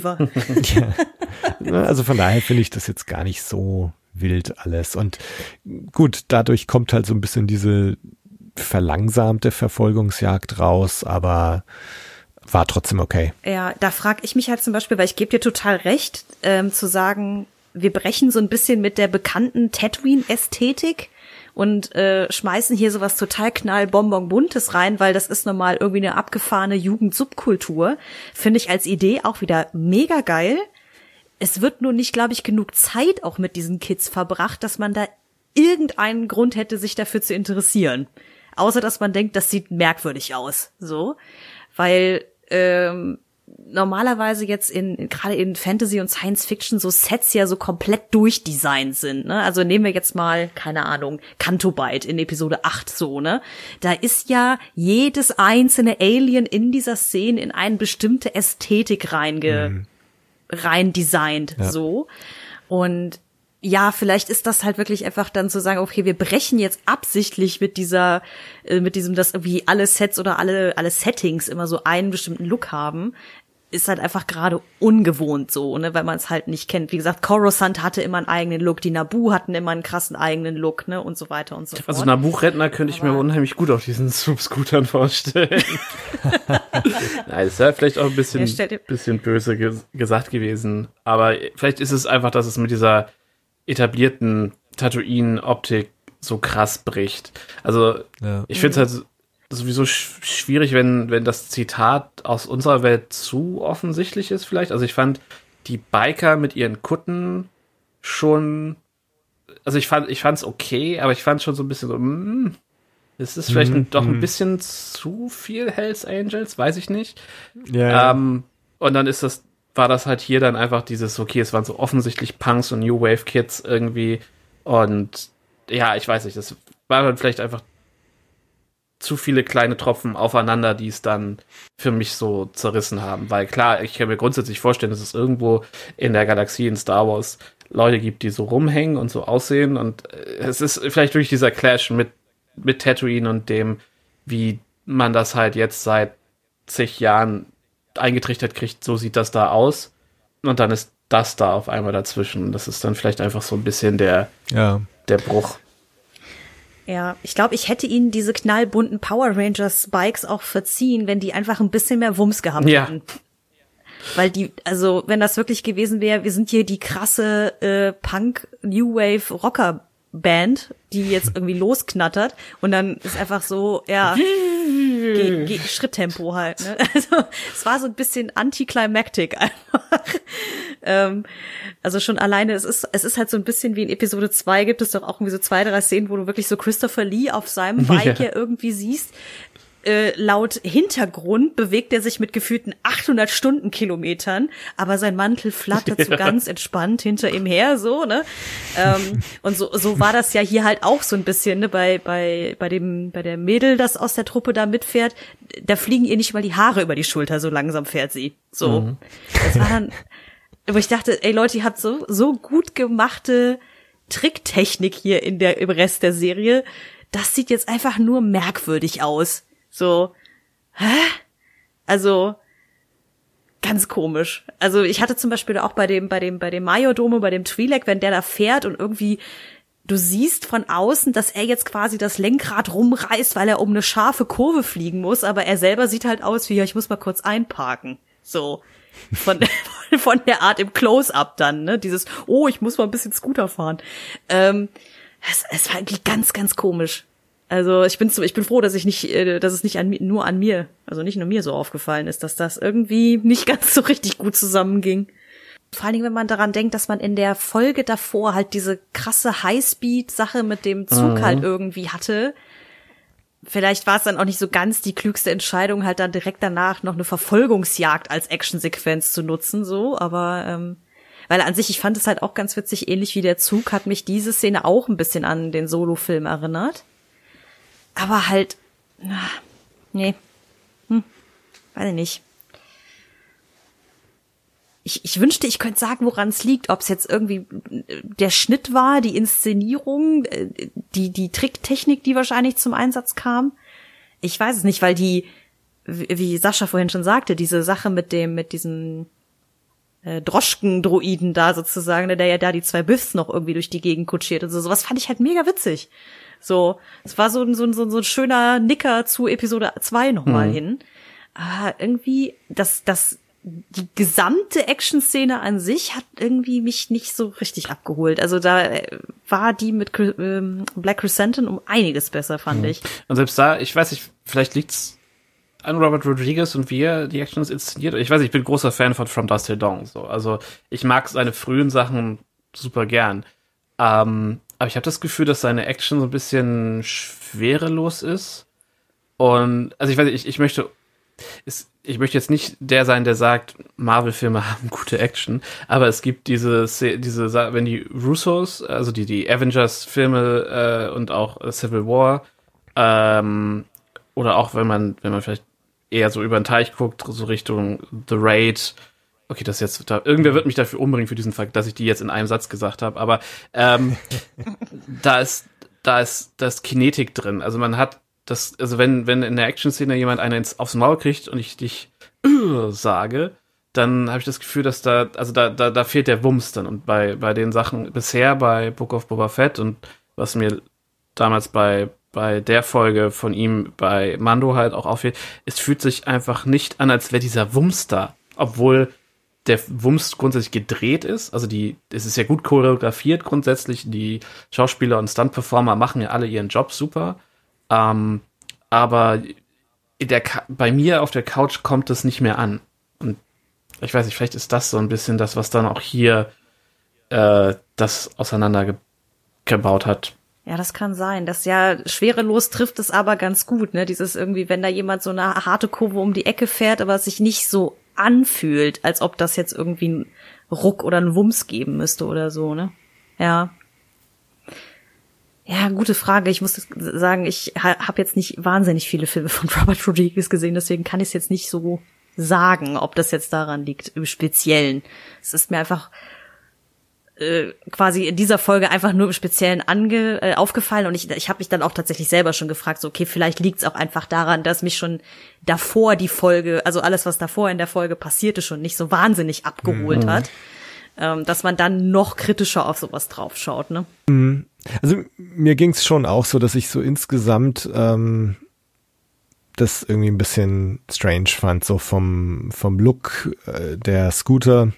Ja. Also von daher finde ich das jetzt gar nicht so wild alles. Und gut, dadurch kommt halt so ein bisschen diese verlangsamte Verfolgungsjagd raus, aber war trotzdem okay. Ja, da frage ich mich halt zum Beispiel, weil ich gebe dir total recht, ähm, zu sagen, wir brechen so ein bisschen mit der bekannten Tatooine-Ästhetik und äh, schmeißen hier sowas total knallbonbon-buntes rein, weil das ist normal irgendwie eine abgefahrene Jugendsubkultur. Finde ich als Idee auch wieder mega geil. Es wird nur nicht, glaube ich, genug Zeit auch mit diesen Kids verbracht, dass man da irgendeinen Grund hätte, sich dafür zu interessieren. Außer dass man denkt, das sieht merkwürdig aus. So. Weil ähm, normalerweise jetzt in, gerade in Fantasy und Science Fiction so Sets ja so komplett durchdesignt sind, ne? Also nehmen wir jetzt mal, keine Ahnung, Canto Bite in Episode 8 so, ne? Da ist ja jedes einzelne Alien in dieser Szene in eine bestimmte Ästhetik reinge mhm. rein designt, ja. so. Und ja, vielleicht ist das halt wirklich einfach dann zu sagen, okay, wir brechen jetzt absichtlich mit dieser, äh, mit diesem, dass irgendwie alle Sets oder alle, alle Settings immer so einen bestimmten Look haben ist halt einfach gerade ungewohnt so, ne, weil man es halt nicht kennt. Wie gesagt, Coruscant hatte immer einen eigenen Look, die Nabu hatten immer einen krassen eigenen Look, ne, und so weiter und so fort. Also Nabu-Rentner könnte ich Aber mir unheimlich gut auf diesen Sub-Scootern vorstellen. [LAUGHS] Nein, ist ja vielleicht auch ein bisschen, bisschen böse ges gesagt gewesen. Aber vielleicht ist es einfach, dass es mit dieser etablierten Tatooine-Optik so krass bricht. Also, ja. ich finde es halt sowieso schwierig, wenn, wenn das Zitat aus unserer Welt zu offensichtlich ist, vielleicht. Also ich fand die Biker mit ihren Kutten schon, also ich fand, ich fand's okay, aber ich fand schon so ein bisschen so, mm, ist es vielleicht mm, doch ein mhm. bisschen zu viel Hells Angels, weiß ich nicht. Ja, ähm, und dann ist das, war das halt hier dann einfach dieses, okay, es waren so offensichtlich Punks und New Wave Kids irgendwie und ja, ich weiß nicht, das war dann vielleicht einfach zu viele kleine Tropfen aufeinander, die es dann für mich so zerrissen haben. Weil klar, ich kann mir grundsätzlich vorstellen, dass es irgendwo in der Galaxie in Star Wars Leute gibt, die so rumhängen und so aussehen. Und äh, es ist vielleicht durch dieser Clash mit, mit Tatooine und dem, wie man das halt jetzt seit zig Jahren eingetrichtert kriegt, so sieht das da aus. Und dann ist das da auf einmal dazwischen. Das ist dann vielleicht einfach so ein bisschen der, ja. der Bruch. Ja, ich glaube, ich hätte ihnen diese knallbunten Power Rangers Bikes auch verziehen, wenn die einfach ein bisschen mehr Wumms gehabt ja. hätten. Weil die, also wenn das wirklich gewesen wäre, wir sind hier die krasse äh, Punk New Wave Rocker Band, die jetzt irgendwie losknattert und dann ist einfach so, ja, [LAUGHS] ge ge Schritttempo halt. Ne? [LAUGHS] Also es war so ein bisschen anticlimactic [LAUGHS] einfach. ähm, also schon alleine, es ist, es ist halt so ein bisschen wie in Episode 2 gibt es doch auch irgendwie so zwei, drei Szenen, wo du wirklich so Christopher Lee auf seinem Bike ja, ja irgendwie siehst, äh, laut Hintergrund bewegt er sich mit gefühlten 800 Stundenkilometern, aber sein Mantel flattert so [LAUGHS] ganz entspannt hinter ihm her, so, ne? Ähm, und so, so war das ja hier halt auch so ein bisschen, ne? Bei, bei, bei dem, bei der Mädel, das aus der Truppe da mitfährt, da fliegen ihr nicht mal die Haare über die Schulter, so langsam fährt sie. So. Mhm. Das war dann, wo ich dachte, ey Leute, ihr habt so, so gut gemachte Tricktechnik hier in der, im Rest der Serie. Das sieht jetzt einfach nur merkwürdig aus. So, hä? Also, ganz komisch. Also ich hatte zum Beispiel auch bei dem, bei dem, bei dem Majordome, bei dem Twi'lek, wenn der da fährt und irgendwie du siehst von außen, dass er jetzt quasi das Lenkrad rumreißt, weil er um eine scharfe Kurve fliegen muss, aber er selber sieht halt aus wie, ja, ich muss mal kurz einparken. So. Von, [LAUGHS] von der Art im Close-Up dann, ne? Dieses, oh, ich muss mal ein bisschen Scooter fahren. Ähm, es, es war irgendwie ganz, ganz komisch. Also ich bin ich bin froh, dass ich nicht, äh, dass es nicht an, nur an mir, also nicht nur mir so aufgefallen ist, dass das irgendwie nicht [LAUGHS] ganz so richtig gut zusammenging. Vor allen Dingen, wenn man daran denkt, dass man in der Folge davor halt diese krasse Highspeed-Sache mit dem Zug mhm. halt irgendwie hatte. Vielleicht war es dann auch nicht so ganz die klügste Entscheidung, halt dann direkt danach noch eine Verfolgungsjagd als Actionsequenz zu nutzen, so, aber ähm, weil an sich, ich fand es halt auch ganz witzig, ähnlich wie der Zug, hat mich diese Szene auch ein bisschen an den Solo-Film erinnert aber halt, na, nee, hm, weiß ich nicht. Ich, ich wünschte, ich könnte sagen, woran es liegt, ob es jetzt irgendwie äh, der Schnitt war, die Inszenierung, äh, die, die Tricktechnik, die wahrscheinlich zum Einsatz kam. Ich weiß es nicht, weil die, wie Sascha vorhin schon sagte, diese Sache mit dem, mit diesem äh, Droschken-Droiden da sozusagen, der ja da die zwei Biffs noch irgendwie durch die Gegend kutschiert und so, sowas fand ich halt mega witzig. So, es war so, so, so, so ein schöner Nicker zu Episode 2 nochmal mhm. hin. Aber irgendwie, das, das die gesamte Action-Szene an sich hat irgendwie mich nicht so richtig abgeholt. Also da äh, war die mit ähm, Black Crescent um einiges besser, fand mhm. ich. Und selbst da, ich weiß nicht, vielleicht liegt's an Robert Rodriguez und wie er die Actions inszeniert. Ich weiß, ich bin großer Fan von From Dust Till Dawn. So. Also ich mag seine frühen Sachen super gern. Ähm, aber ich habe das Gefühl, dass seine Action so ein bisschen schwerelos ist. Und also ich weiß, ich, ich möchte ist, ich möchte jetzt nicht der sein, der sagt, Marvel-Filme [LAUGHS] haben gute Action, aber es gibt diese, diese, wenn die Russos, also die, die Avengers-Filme äh, und auch Civil War, ähm, oder auch wenn man, wenn man vielleicht eher so über den Teich guckt, so Richtung The Raid, okay, das jetzt, da, irgendwer wird mich dafür umbringen für diesen Fakt, dass ich die jetzt in einem Satz gesagt habe, aber ähm, [LAUGHS] da ist, da ist, da ist Kinetik drin. Also man hat das, also wenn, wenn in der Action-Szene jemand einen ins, aufs Maul kriegt und ich dich äh, sage, dann habe ich das Gefühl, dass da, also da, da, da fehlt der Wumms dann. Und bei, bei den Sachen bisher bei Book of Boba Fett und was mir damals bei, bei der Folge von ihm bei Mando halt auch auffällt, es fühlt sich einfach nicht an, als wäre dieser Wumms da. Obwohl der Wumms grundsätzlich gedreht ist. Also die, es ist ja gut choreografiert grundsätzlich. Die Schauspieler und Stunt-Performer machen ja alle ihren Job super. Ähm, aber der, bei mir auf der Couch kommt es nicht mehr an. Und ich weiß nicht, vielleicht ist das so ein bisschen das, was dann auch hier äh, das auseinandergebaut hat. Ja, das kann sein. Das ja schwerelos trifft es aber ganz gut, ne? Dieses irgendwie, wenn da jemand so eine harte Kurve um die Ecke fährt, aber es sich nicht so anfühlt, als ob das jetzt irgendwie ein Ruck oder ein Wumms geben müsste oder so, ne? Ja. Ja, gute Frage. Ich muss sagen, ich habe jetzt nicht wahnsinnig viele Filme von [LAUGHS] Robert Rodriguez gesehen, deswegen kann ich es jetzt nicht so sagen, ob das jetzt daran liegt, im Speziellen. Es ist mir einfach äh, quasi in dieser Folge einfach nur im Speziellen ange, äh, aufgefallen und ich, ich habe mich dann auch tatsächlich selber schon gefragt, so okay, vielleicht liegt es auch einfach daran, dass mich schon davor die Folge, also alles, was davor in der Folge passierte, schon nicht so wahnsinnig abgeholt mhm. hat ähm, dass man dann noch kritischer auf sowas draufschaut. Ne? Mhm. Also mir ging es schon auch so, dass ich so insgesamt ähm, das irgendwie ein bisschen strange fand, so vom, vom Look äh, der Scooter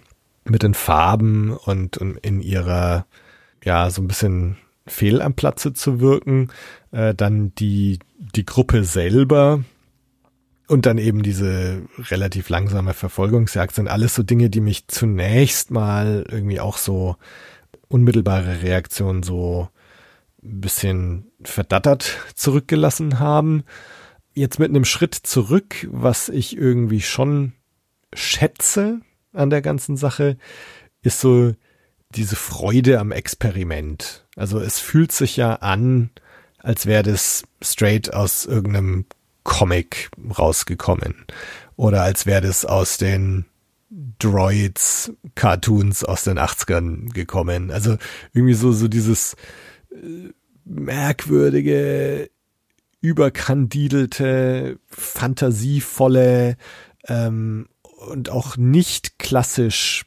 mit den Farben und, und in ihrer, ja, so ein bisschen fehl am Platze zu wirken. Äh, dann die, die Gruppe selber, und dann eben diese relativ langsame Verfolgungsjagd sind alles so Dinge, die mich zunächst mal irgendwie auch so unmittelbare Reaktionen so ein bisschen verdattert zurückgelassen haben. Jetzt mit einem Schritt zurück, was ich irgendwie schon schätze an der ganzen Sache, ist so diese Freude am Experiment. Also es fühlt sich ja an, als wäre das straight aus irgendeinem Comic rausgekommen. Oder als wäre das aus den Droids Cartoons aus den 80ern gekommen. Also irgendwie so, so dieses äh, merkwürdige, überkandidelte, fantasievolle ähm, und auch nicht klassisch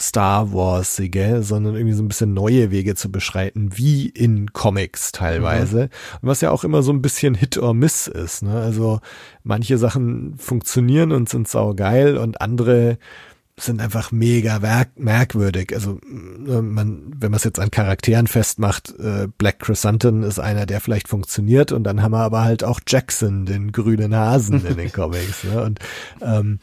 Star Warsige, sondern irgendwie so ein bisschen neue Wege zu beschreiten, wie in Comics teilweise. Mhm. Und was ja auch immer so ein bisschen Hit or Miss ist. Ne? Also manche Sachen funktionieren und sind saugeil und andere sind einfach mega merkwürdig. Also äh, man, wenn man es jetzt an Charakteren festmacht, äh, Black Chrysanthemum ist einer, der vielleicht funktioniert und dann haben wir aber halt auch Jackson, den grünen Hasen in den [LAUGHS] Comics. Ne? Und ähm,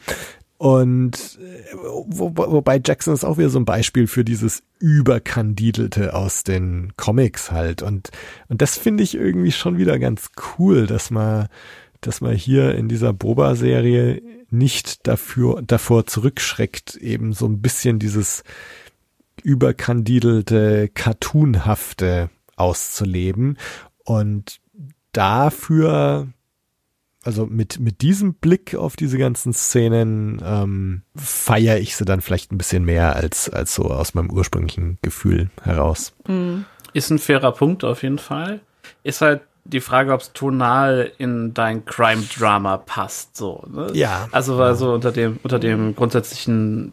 und äh, wo, wobei Jackson ist auch wieder so ein Beispiel für dieses Überkandidelte aus den Comics halt. Und, und das finde ich irgendwie schon wieder ganz cool, dass man, dass man hier in dieser Boba-Serie nicht dafür, davor zurückschreckt, eben so ein bisschen dieses überkandidelte, cartoonhafte auszuleben. Und dafür also mit, mit diesem Blick auf diese ganzen Szenen ähm, feiere ich sie dann vielleicht ein bisschen mehr als, als so aus meinem ursprünglichen Gefühl heraus. Mhm. Ist ein fairer Punkt auf jeden Fall. Ist halt die Frage, ob es tonal in dein Crime-Drama passt. So, ne? Ja. Also so unter dem, unter dem grundsätzlichen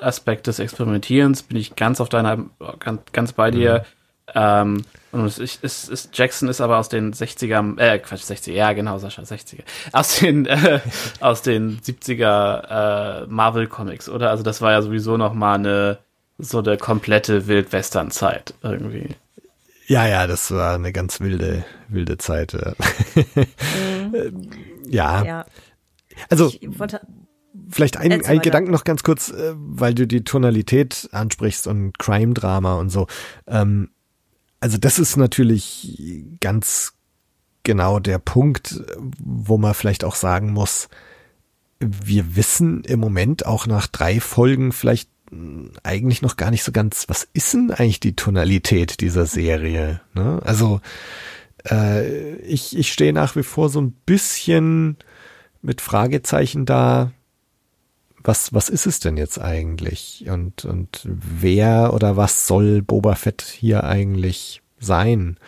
Aspekt des Experimentierens bin ich ganz auf deiner, ganz, ganz bei dir. Mhm Ähm, und es ist, ist, ist, Jackson ist aber aus den 60er, äh, Quatsch, 60er, ja genau, Sascha, 60er. Aus den, äh, aus den 70er äh, Marvel Comics, oder? Also das war ja sowieso noch mal eine, so eine komplette Wildwestern-Zeit irgendwie. Ja, ja, das war eine ganz wilde, wilde Zeit. mhm. [LAUGHS] ja. ja. Also, vielleicht ein, ein Gedanken noch ganz kurz, äh, weil du die Tonalität ansprichst und Crime-Drama und so. Ähm, also das ist natürlich ganz genau der Punkt, wo man vielleicht auch sagen muss, wir wissen im Moment auch nach drei Folgen vielleicht eigentlich noch gar nicht so ganz, was ist denn eigentlich die Tonalität dieser Serie? Ne? Also äh, ich, ich stehe nach wie vor so ein bisschen mit Fragezeichen da, was, was ist es denn jetzt eigentlich? Und, und wer oder was soll Boba Fett hier eigentlich sein?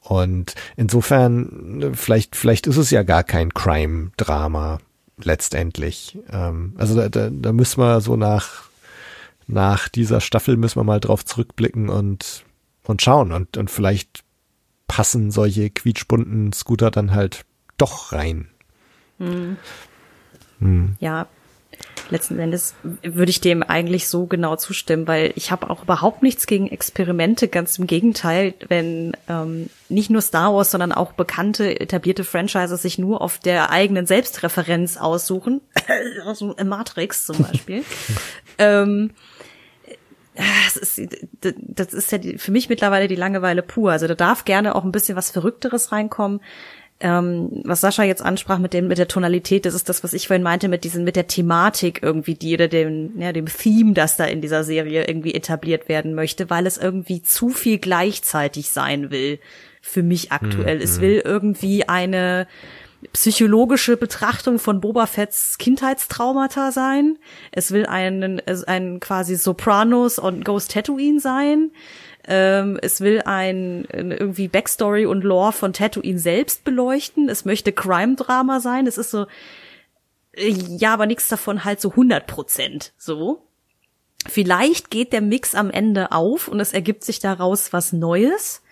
Und insofern, vielleicht, vielleicht ist es ja gar kein Crime-Drama letztendlich. Ähm, also da, da, da müssen wir so nach, nach dieser Staffel müssen wir mal drauf zurückblicken und, und schauen. Und, und vielleicht passen solche quietschbunten Scooter dann halt doch rein. Hm. Hm. Ja, letzten Endes würde ich dem eigentlich so genau zustimmen, weil ich habe auch überhaupt nichts gegen Experimente, ganz im Gegenteil, wenn ähm, nicht nur Star Wars, sondern auch bekannte, etablierte Franchises sich nur auf der eigenen Selbstreferenz aussuchen, [LAUGHS] also Matrix zum Beispiel. [LAUGHS] ähm, das ist, das ist ja für mich mittlerweile die Langeweile pur. Also da darf gerne auch ein bisschen was Verrückteres reinkommen ähm, was Sascha jetzt ansprach mit dem mit der Tonalität, das ist das, was ich vorhin meinte mit diesen mit der Thematik irgendwie, die oder dem ja dem Theme, das da in dieser Serie irgendwie etabliert werden möchte, weil es irgendwie zu viel gleichzeitig sein will für mich aktuell. Mhm. Es will irgendwie eine psychologische Betrachtung von Boba Fetts Kindheitstraumata sein. Es will einen, ein quasi Sopranos und Ghost Tatooine sein. Ähm, es will ein, irgendwie Backstory und Lore von Tatooine selbst beleuchten. Es möchte Crime-Drama sein. Es ist so, äh, ja, aber nichts davon halt so 100 Prozent so. Vielleicht geht der Mix am Ende auf und es ergibt sich daraus was Neues.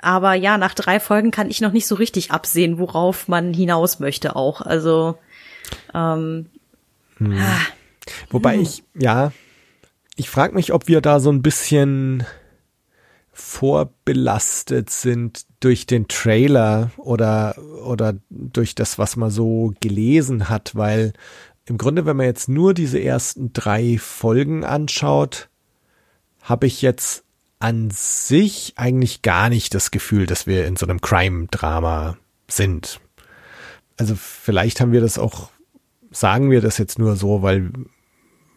Aber ja, nach drei Folgen kann ich noch nicht so richtig absehen, worauf man hinaus möchte auch. Also, ähm, hm. ah. Wobei hm. ich, ja, ich frage mich, ob wir da so ein bisschen vorbelastet sind durch den Trailer oder, oder durch das, was man so gelesen hat, weil im Grunde, wenn man jetzt nur diese ersten drei Folgen anschaut, habe ich jetzt an sich eigentlich gar nicht das Gefühl, dass wir in so einem Crime-Drama sind. Also vielleicht haben wir das auch, sagen wir das jetzt nur so, weil,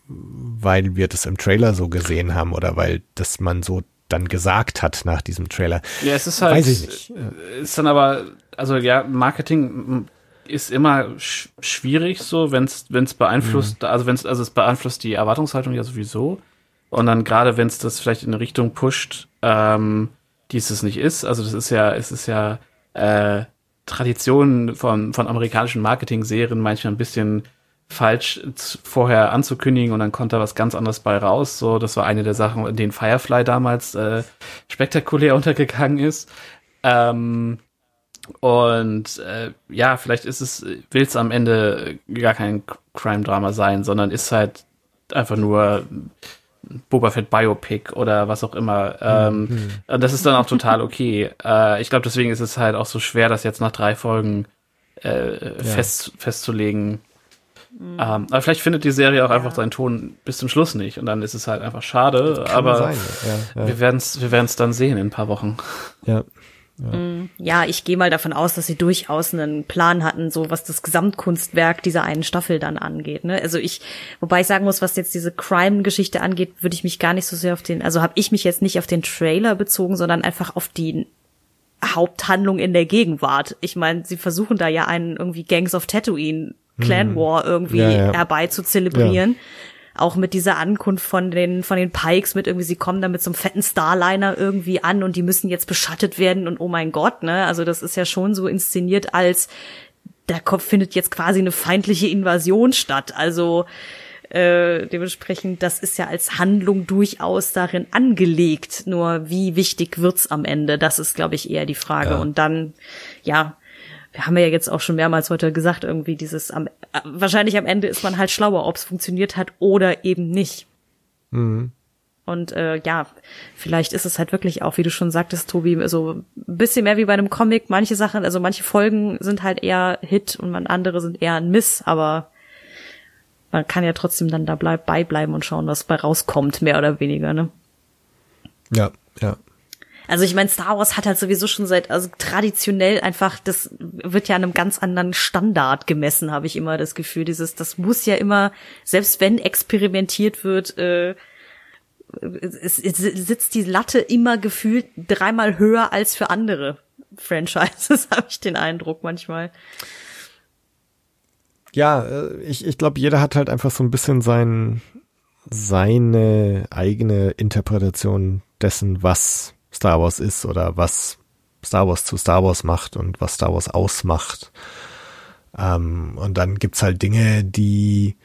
weil wir das im Trailer so gesehen haben oder weil das man so dann gesagt hat nach diesem Trailer. Ja, es ist halt, Weiß ich nicht. ist dann aber, also ja, Marketing ist immer sch schwierig so, wenn es wenn es beeinflusst, mhm. also wenn es also es beeinflusst die Erwartungshaltung ja sowieso und dann gerade wenn es das vielleicht in eine Richtung pusht, ähm, die es nicht ist, also das ist ja es ist ja äh, Tradition von von amerikanischen Marketing-Serien manchmal ein bisschen falsch vorher anzukündigen und dann kommt da was ganz anderes bei raus. So, das war eine der Sachen, in denen Firefly damals äh, spektakulär [LAUGHS] untergegangen ist. Ähm, und äh, ja, vielleicht ist es, will es am Ende gar kein Crime-Drama sein, sondern ist halt einfach nur Boba Fett Biopic oder was auch immer. Ähm, mhm. Und das ist dann auch total okay. äh, ich glaube, deswegen ist es halt auch so schwer, das jetzt nach drei Folgen äh, ja. fest, festzulegen, Mhm. Ähm, aber vielleicht findet die Serie auch ja. einfach seinen Ton bis zum Schluss nicht und dann ist es halt einfach schade. Aber sein, ja, ja. wir werden es wir werden's dann sehen in ein paar Wochen. Ja. Ja. Mm, ja, ich gehe mal davon aus, dass sie durchaus einen Plan hatten, so was das Gesamtkunstwerk dieser einen Staffel dann angeht. Ne? Also ich, wobei ich sagen muss, was jetzt diese Crime-Geschichte angeht, würde ich mich gar nicht so sehr auf den, also habe ich mich jetzt nicht auf den Trailer bezogen, sondern einfach auf die Haupthandlung in der Gegenwart. Ich meine, sie versuchen da ja einen irgendwie Gangs of Tatooine Clan mhm. War irgendwie ja, ja. herbei zu zelebrieren. Ja. Auch mit dieser Ankunft von den, von den Pikes mit irgendwie, sie kommen da mit so einem fetten Starliner irgendwie an und die müssen jetzt beschattet werden und oh mein Gott, ne? Also das ist ja schon so inszeniert als, da findet jetzt quasi eine feindliche Invasion statt. Also, Äh, dementsprechend, das ist ja als Handlung durchaus darin angelegt. Nur wie wichtig wird's am Ende? Das ist, glaube ich, eher die Frage. Ja. Und dann, ja, wir haben ja jetzt auch schon mehrmals heute gesagt, irgendwie dieses am, wahrscheinlich am Ende ist man halt schlauer, ob es funktioniert hat oder eben nicht. Mhm. Und äh, ja, vielleicht ist es halt wirklich auch, wie du schon sagtest, Tobi, so ein bisschen mehr wie bei einem Comic. Manche Sachen, also manche Folgen sind halt eher Hit und man andere sind eher ein Miss, aber man kann ja trotzdem dann da bleib, beibleiben und schauen, was bei rauskommt, mehr oder weniger, ne? Ja, ja. Also ich meine, Star Wars hat halt sowieso schon seit, also traditionell einfach, das wird ja an einem ganz anderen Standard gemessen, habe ich immer das Gefühl. Dieses, das muss ja immer, selbst wenn experimentiert wird, äh, es, es sitzt die Latte immer gefühlt dreimal höher als für andere Franchises, [LAUGHS] habe ich den Eindruck manchmal. Ja, äh, ich, ich glaube, jeder hat halt einfach so ein bisschen sein, seine eigene Interpretation dessen, was Star Wars ist oder was Star Wars zu Star Wars macht und was Star Wars ausmacht. Ähm, und dann gibt's halt Dinge, die,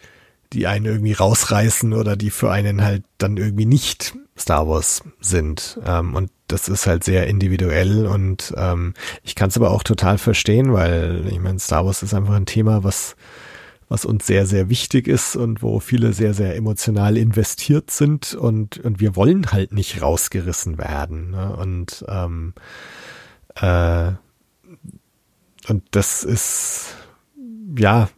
die einen irgendwie rausreißen oder die für einen halt dann irgendwie nicht Star Wars sind. Ähm, und das ist halt sehr individuell und ähm, ich kann es aber auch total verstehen, weil ich meine, Star Wars ist einfach ein Thema, was was uns sehr, sehr wichtig ist und wo viele sehr, sehr emotional investiert sind und, und wir wollen halt nicht rausgerissen werden. Ne? Und, ähm, äh, und das ist, ja,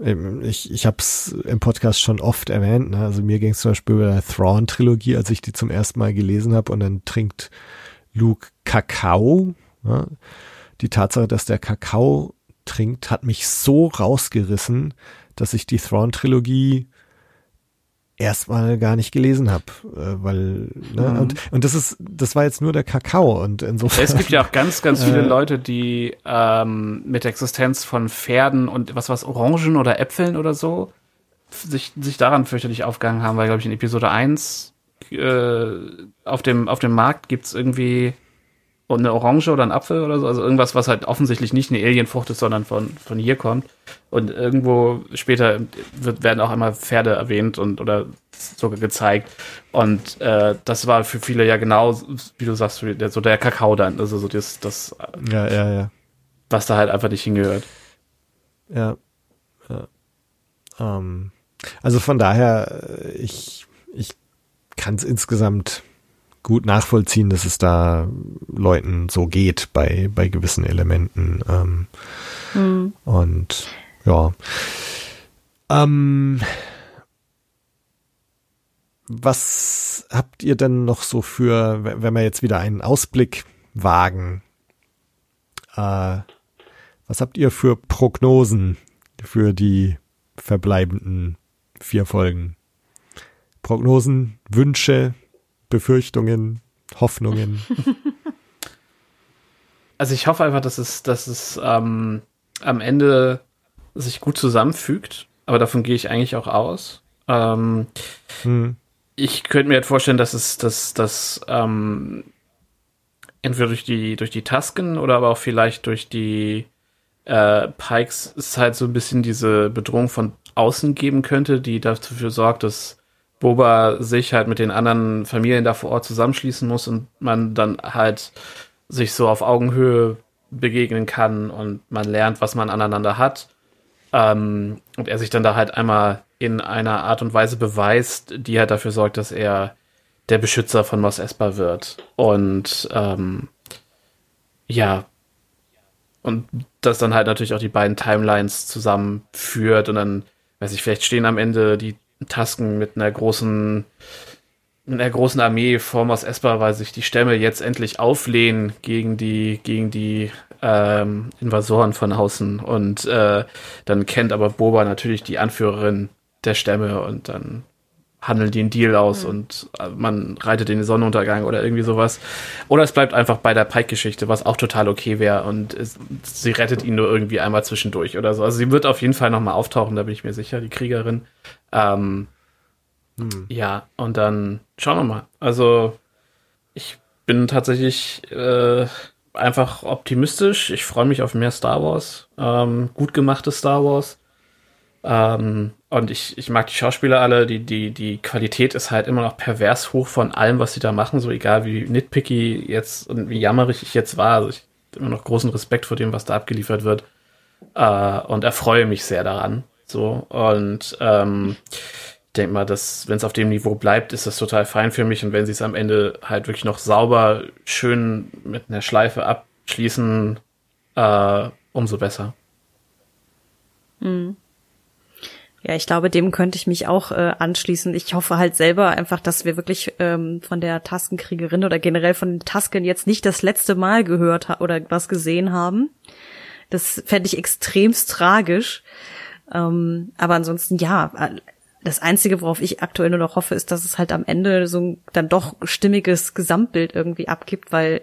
ich, ich habe es im Podcast schon oft erwähnt. Ne? Also mir ging es zum Beispiel bei der Thrawn-Trilogie, als ich die zum ersten Mal gelesen habe und dann trinkt Luke Kakao. Ne? Die Tatsache, dass der Kakao trinkt, hat mich so rausgerissen, dass ich die Thrawn-Trilogie erstmal gar nicht gelesen habe, äh, weil ne, Mhm. und und das ist das war jetzt nur der Kakao und insofern Es gibt ja auch ganz, ganz viele [LAUGHS] Äh. Leute, die ähm, mit der Existenz von Pferden und was was Orangen oder Äpfeln oder so sich, sich daran fürchterlich aufgehangen haben, weil, glaube ich, in Episode 1 äh, auf, dem, auf dem Markt gibt's irgendwie eine Orange oder ein Apfel oder so, also irgendwas, was halt offensichtlich nicht eine Alienfrucht ist, sondern von, von hier kommt. Und irgendwo später wird, werden auch einmal Pferde erwähnt und oder sogar gezeigt. Und äh, das war für viele ja genau, wie du sagst, so der, so der Kakao dann, also so das, das, ja ja ja was da halt einfach nicht hingehört. Ja. ja. Ähm, also von daher, äh, ich, ich kann es insgesamt gut nachvollziehen, dass es da Leuten so geht bei, bei gewissen Elementen. Ähm, Hm. Und ja. Ähm, was habt ihr denn noch so für, wenn wenn wir jetzt wieder einen Ausblick wagen? Äh, was habt ihr für Prognosen für die verbleibenden vier Folgen? Prognosen, Wünsche, Befürchtungen, Hoffnungen. [LAUGHS] Also ich hoffe einfach, dass es, dass es ähm, am Ende sich gut zusammenfügt, aber davon gehe ich eigentlich auch aus. Ähm, Hm. ich könnte mir halt vorstellen, dass es, dass, dass ähm, entweder durch die, durch die Tasken oder aber auch vielleicht durch die äh, Pikes es halt so ein bisschen diese Bedrohung von außen geben könnte, die dafür sorgt, dass Boba sich halt mit den anderen Familien da vor Ort zusammenschließen muss und man dann halt sich so auf Augenhöhe begegnen kann und man lernt, was man aneinander hat. Ähm, und er sich dann da halt einmal in einer Art und Weise beweist, die halt dafür sorgt, dass er der Beschützer von Mos Espa wird. Und ähm, ja, und das dann halt natürlich auch die beiden Timelines zusammenführt und dann, weiß ich, vielleicht stehen am Ende die Tasken mit einer großen, einer großen Armee vor Mos Espa, weil sich die Stämme jetzt endlich auflehnen gegen die, gegen die ähm, Invasoren von außen. Und äh, dann kennt aber Boba natürlich die Anführerin der Stämme und dann handeln die einen Deal aus und äh, man reitet in den Sonnenuntergang oder irgendwie sowas. Oder es bleibt einfach bei der Pike-Geschichte, was auch total okay wäre und es, sie rettet ihn nur irgendwie einmal zwischendurch oder so. Also sie wird auf jeden Fall nochmal auftauchen, da bin ich mir sicher, die Kriegerin. Ähm, Ja, und dann schauen wir mal. Also ich bin tatsächlich äh, einfach optimistisch. Ich freue mich auf mehr Star Wars, ähm, gut gemachtes Star Wars. Ähm, und ich, ich mag die Schauspieler alle, die, die, die Qualität ist halt immer noch pervers hoch von allem, was sie da machen, so egal wie nitpicky jetzt und wie jammerig ich jetzt war. Also ich habe immer noch großen Respekt vor dem, was da abgeliefert wird. Äh, und erfreue mich sehr daran. So. Und ähm, denke mal, dass, wenn es auf dem Niveau bleibt, ist das total fein für mich. Und wenn sie es am Ende halt wirklich noch sauber, schön mit einer Schleife abschließen, äh, umso besser. Mhm. Ja, ich glaube, dem könnte ich mich auch äh, anschließen. Ich hoffe halt selber einfach, dass wir wirklich ähm, von der Taskenkriegerin oder generell von den Tasken jetzt nicht das letzte Mal gehört oder was gesehen haben. Das fände ich extremst tragisch. Ähm, aber ansonsten ja, das Einzige, worauf ich aktuell nur noch hoffe, ist, dass es halt am Ende so ein dann doch stimmiges Gesamtbild irgendwie abgibt, weil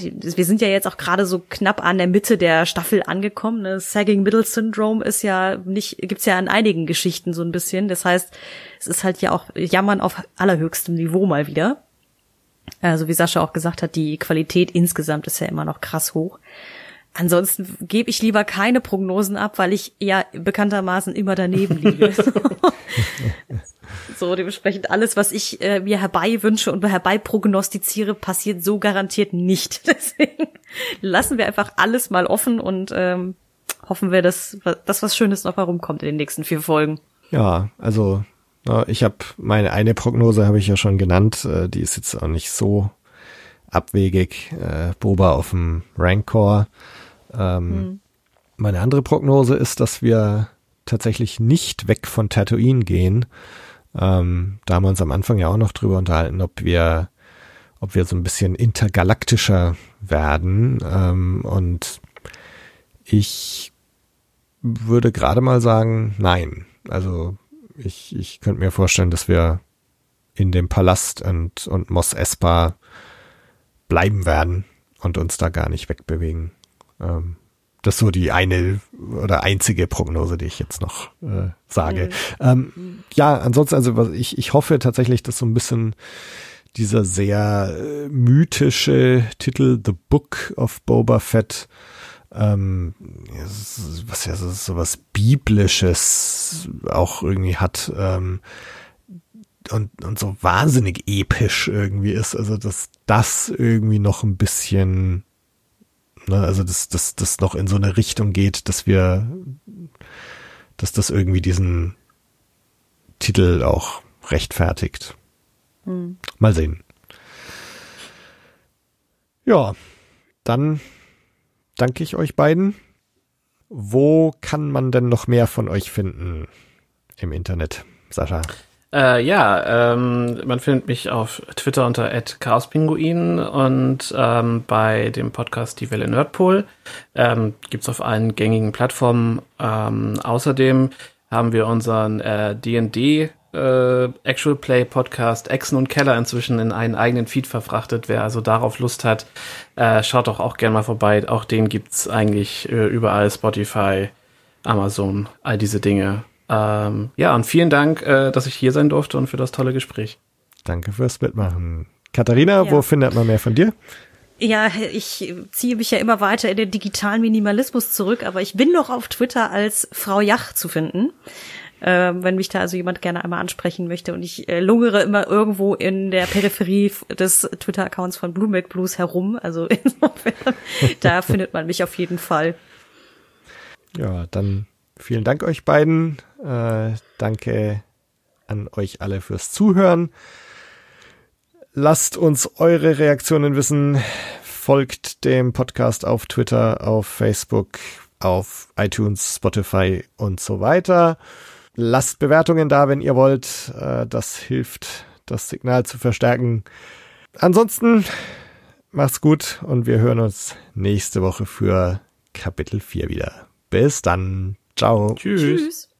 wir sind ja jetzt auch gerade so knapp an der Mitte der Staffel angekommen. Ne? Sagging Middle Syndrome ist ja nicht, gibt's ja in einigen Geschichten so ein bisschen. Das heißt, es ist halt ja auch Jammern auf allerhöchstem Niveau mal wieder. Also wie Sascha auch gesagt hat, die Qualität insgesamt ist ja immer noch krass hoch. Ansonsten gebe ich lieber keine Prognosen ab, weil ich ja bekanntermaßen immer daneben liege. [LAUGHS] So, dementsprechend alles, was ich äh, mir herbei wünsche und herbei prognostiziere, passiert so garantiert nicht. [LAUGHS] Deswegen lassen wir einfach alles mal offen und ähm, hoffen wir, dass, dass was Schönes noch herumkommt in den nächsten vier Folgen. Ja, also ich habe meine eine Prognose habe ich ja schon genannt, äh, die ist jetzt auch nicht so abwegig. Äh, Boba auf dem Rancor. Ähm, hm. Meine andere Prognose ist, dass wir tatsächlich nicht weg von Tatooine gehen, ähm, da haben wir uns am Anfang ja auch noch drüber unterhalten, ob wir, ob wir so ein bisschen intergalaktischer werden. Ähm, und ich würde gerade mal sagen, nein. Also ich, ich könnte mir vorstellen, dass wir in dem Palast und, und Mos Espa bleiben werden und uns da gar nicht wegbewegen. Ähm, das ist so die eine oder einzige Prognose, die ich jetzt noch äh, sage. Mhm. Ähm, ja, ansonsten, also was ich, ich hoffe tatsächlich, dass so ein bisschen dieser sehr äh, mythische Titel The Book of Boba Fett, ähm, was ja so, so was Biblisches auch irgendwie hat, ähm, und, und so wahnsinnig episch irgendwie ist, also dass das irgendwie noch ein bisschen Ne? Also dass das, das noch in so eine Richtung geht, dass wir, dass das irgendwie diesen Titel auch rechtfertigt. Hm. Mal sehen. Ja, dann danke ich euch beiden. Wo kann man denn noch mehr von euch finden im Internet, Sascha? Äh, ja, ähm, man findet mich auf Twitter unter @chaospinguin und ähm, bei dem Podcast Die Welle Nerdpol ähm, gibt's auf allen gängigen Plattformen. Ähm, außerdem haben wir unseren äh, D&D äh, Actual Play Podcast Echsen und Keller inzwischen in einen eigenen Feed verfrachtet. Wer also darauf Lust hat, äh, schaut doch auch gerne mal vorbei. Auch den gibt's eigentlich äh, überall Spotify, Amazon, all diese Dinge. Ähm, ja, und vielen Dank, äh, dass ich hier sein durfte und für das tolle Gespräch. Danke fürs Mitmachen. Katharina, ja. wo findet man mehr von dir? Ja, ich ziehe mich ja immer weiter in den digitalen Minimalismus zurück, aber ich bin noch auf Twitter als Frau Jach zu finden. Äh, wenn mich da also jemand gerne einmal ansprechen möchte. Und ich äh, lungere immer irgendwo in der Peripherie des Twitter-Accounts von Bloomberg Blues herum. Also [LAUGHS] insofern, da findet man mich auf jeden Fall. Ja, dann vielen Dank euch beiden. Äh, danke an euch alle fürs Zuhören. Lasst uns eure Reaktionen wissen. Folgt dem Podcast auf Twitter, auf Facebook, auf iTunes, Spotify und so weiter. Lasst Bewertungen da, wenn ihr wollt. Äh, das hilft, das Signal zu verstärken. Ansonsten macht's gut und wir hören uns nächste Woche für Kapitel 4 wieder. Bis dann. Ciao. Tschüss. Tschüss.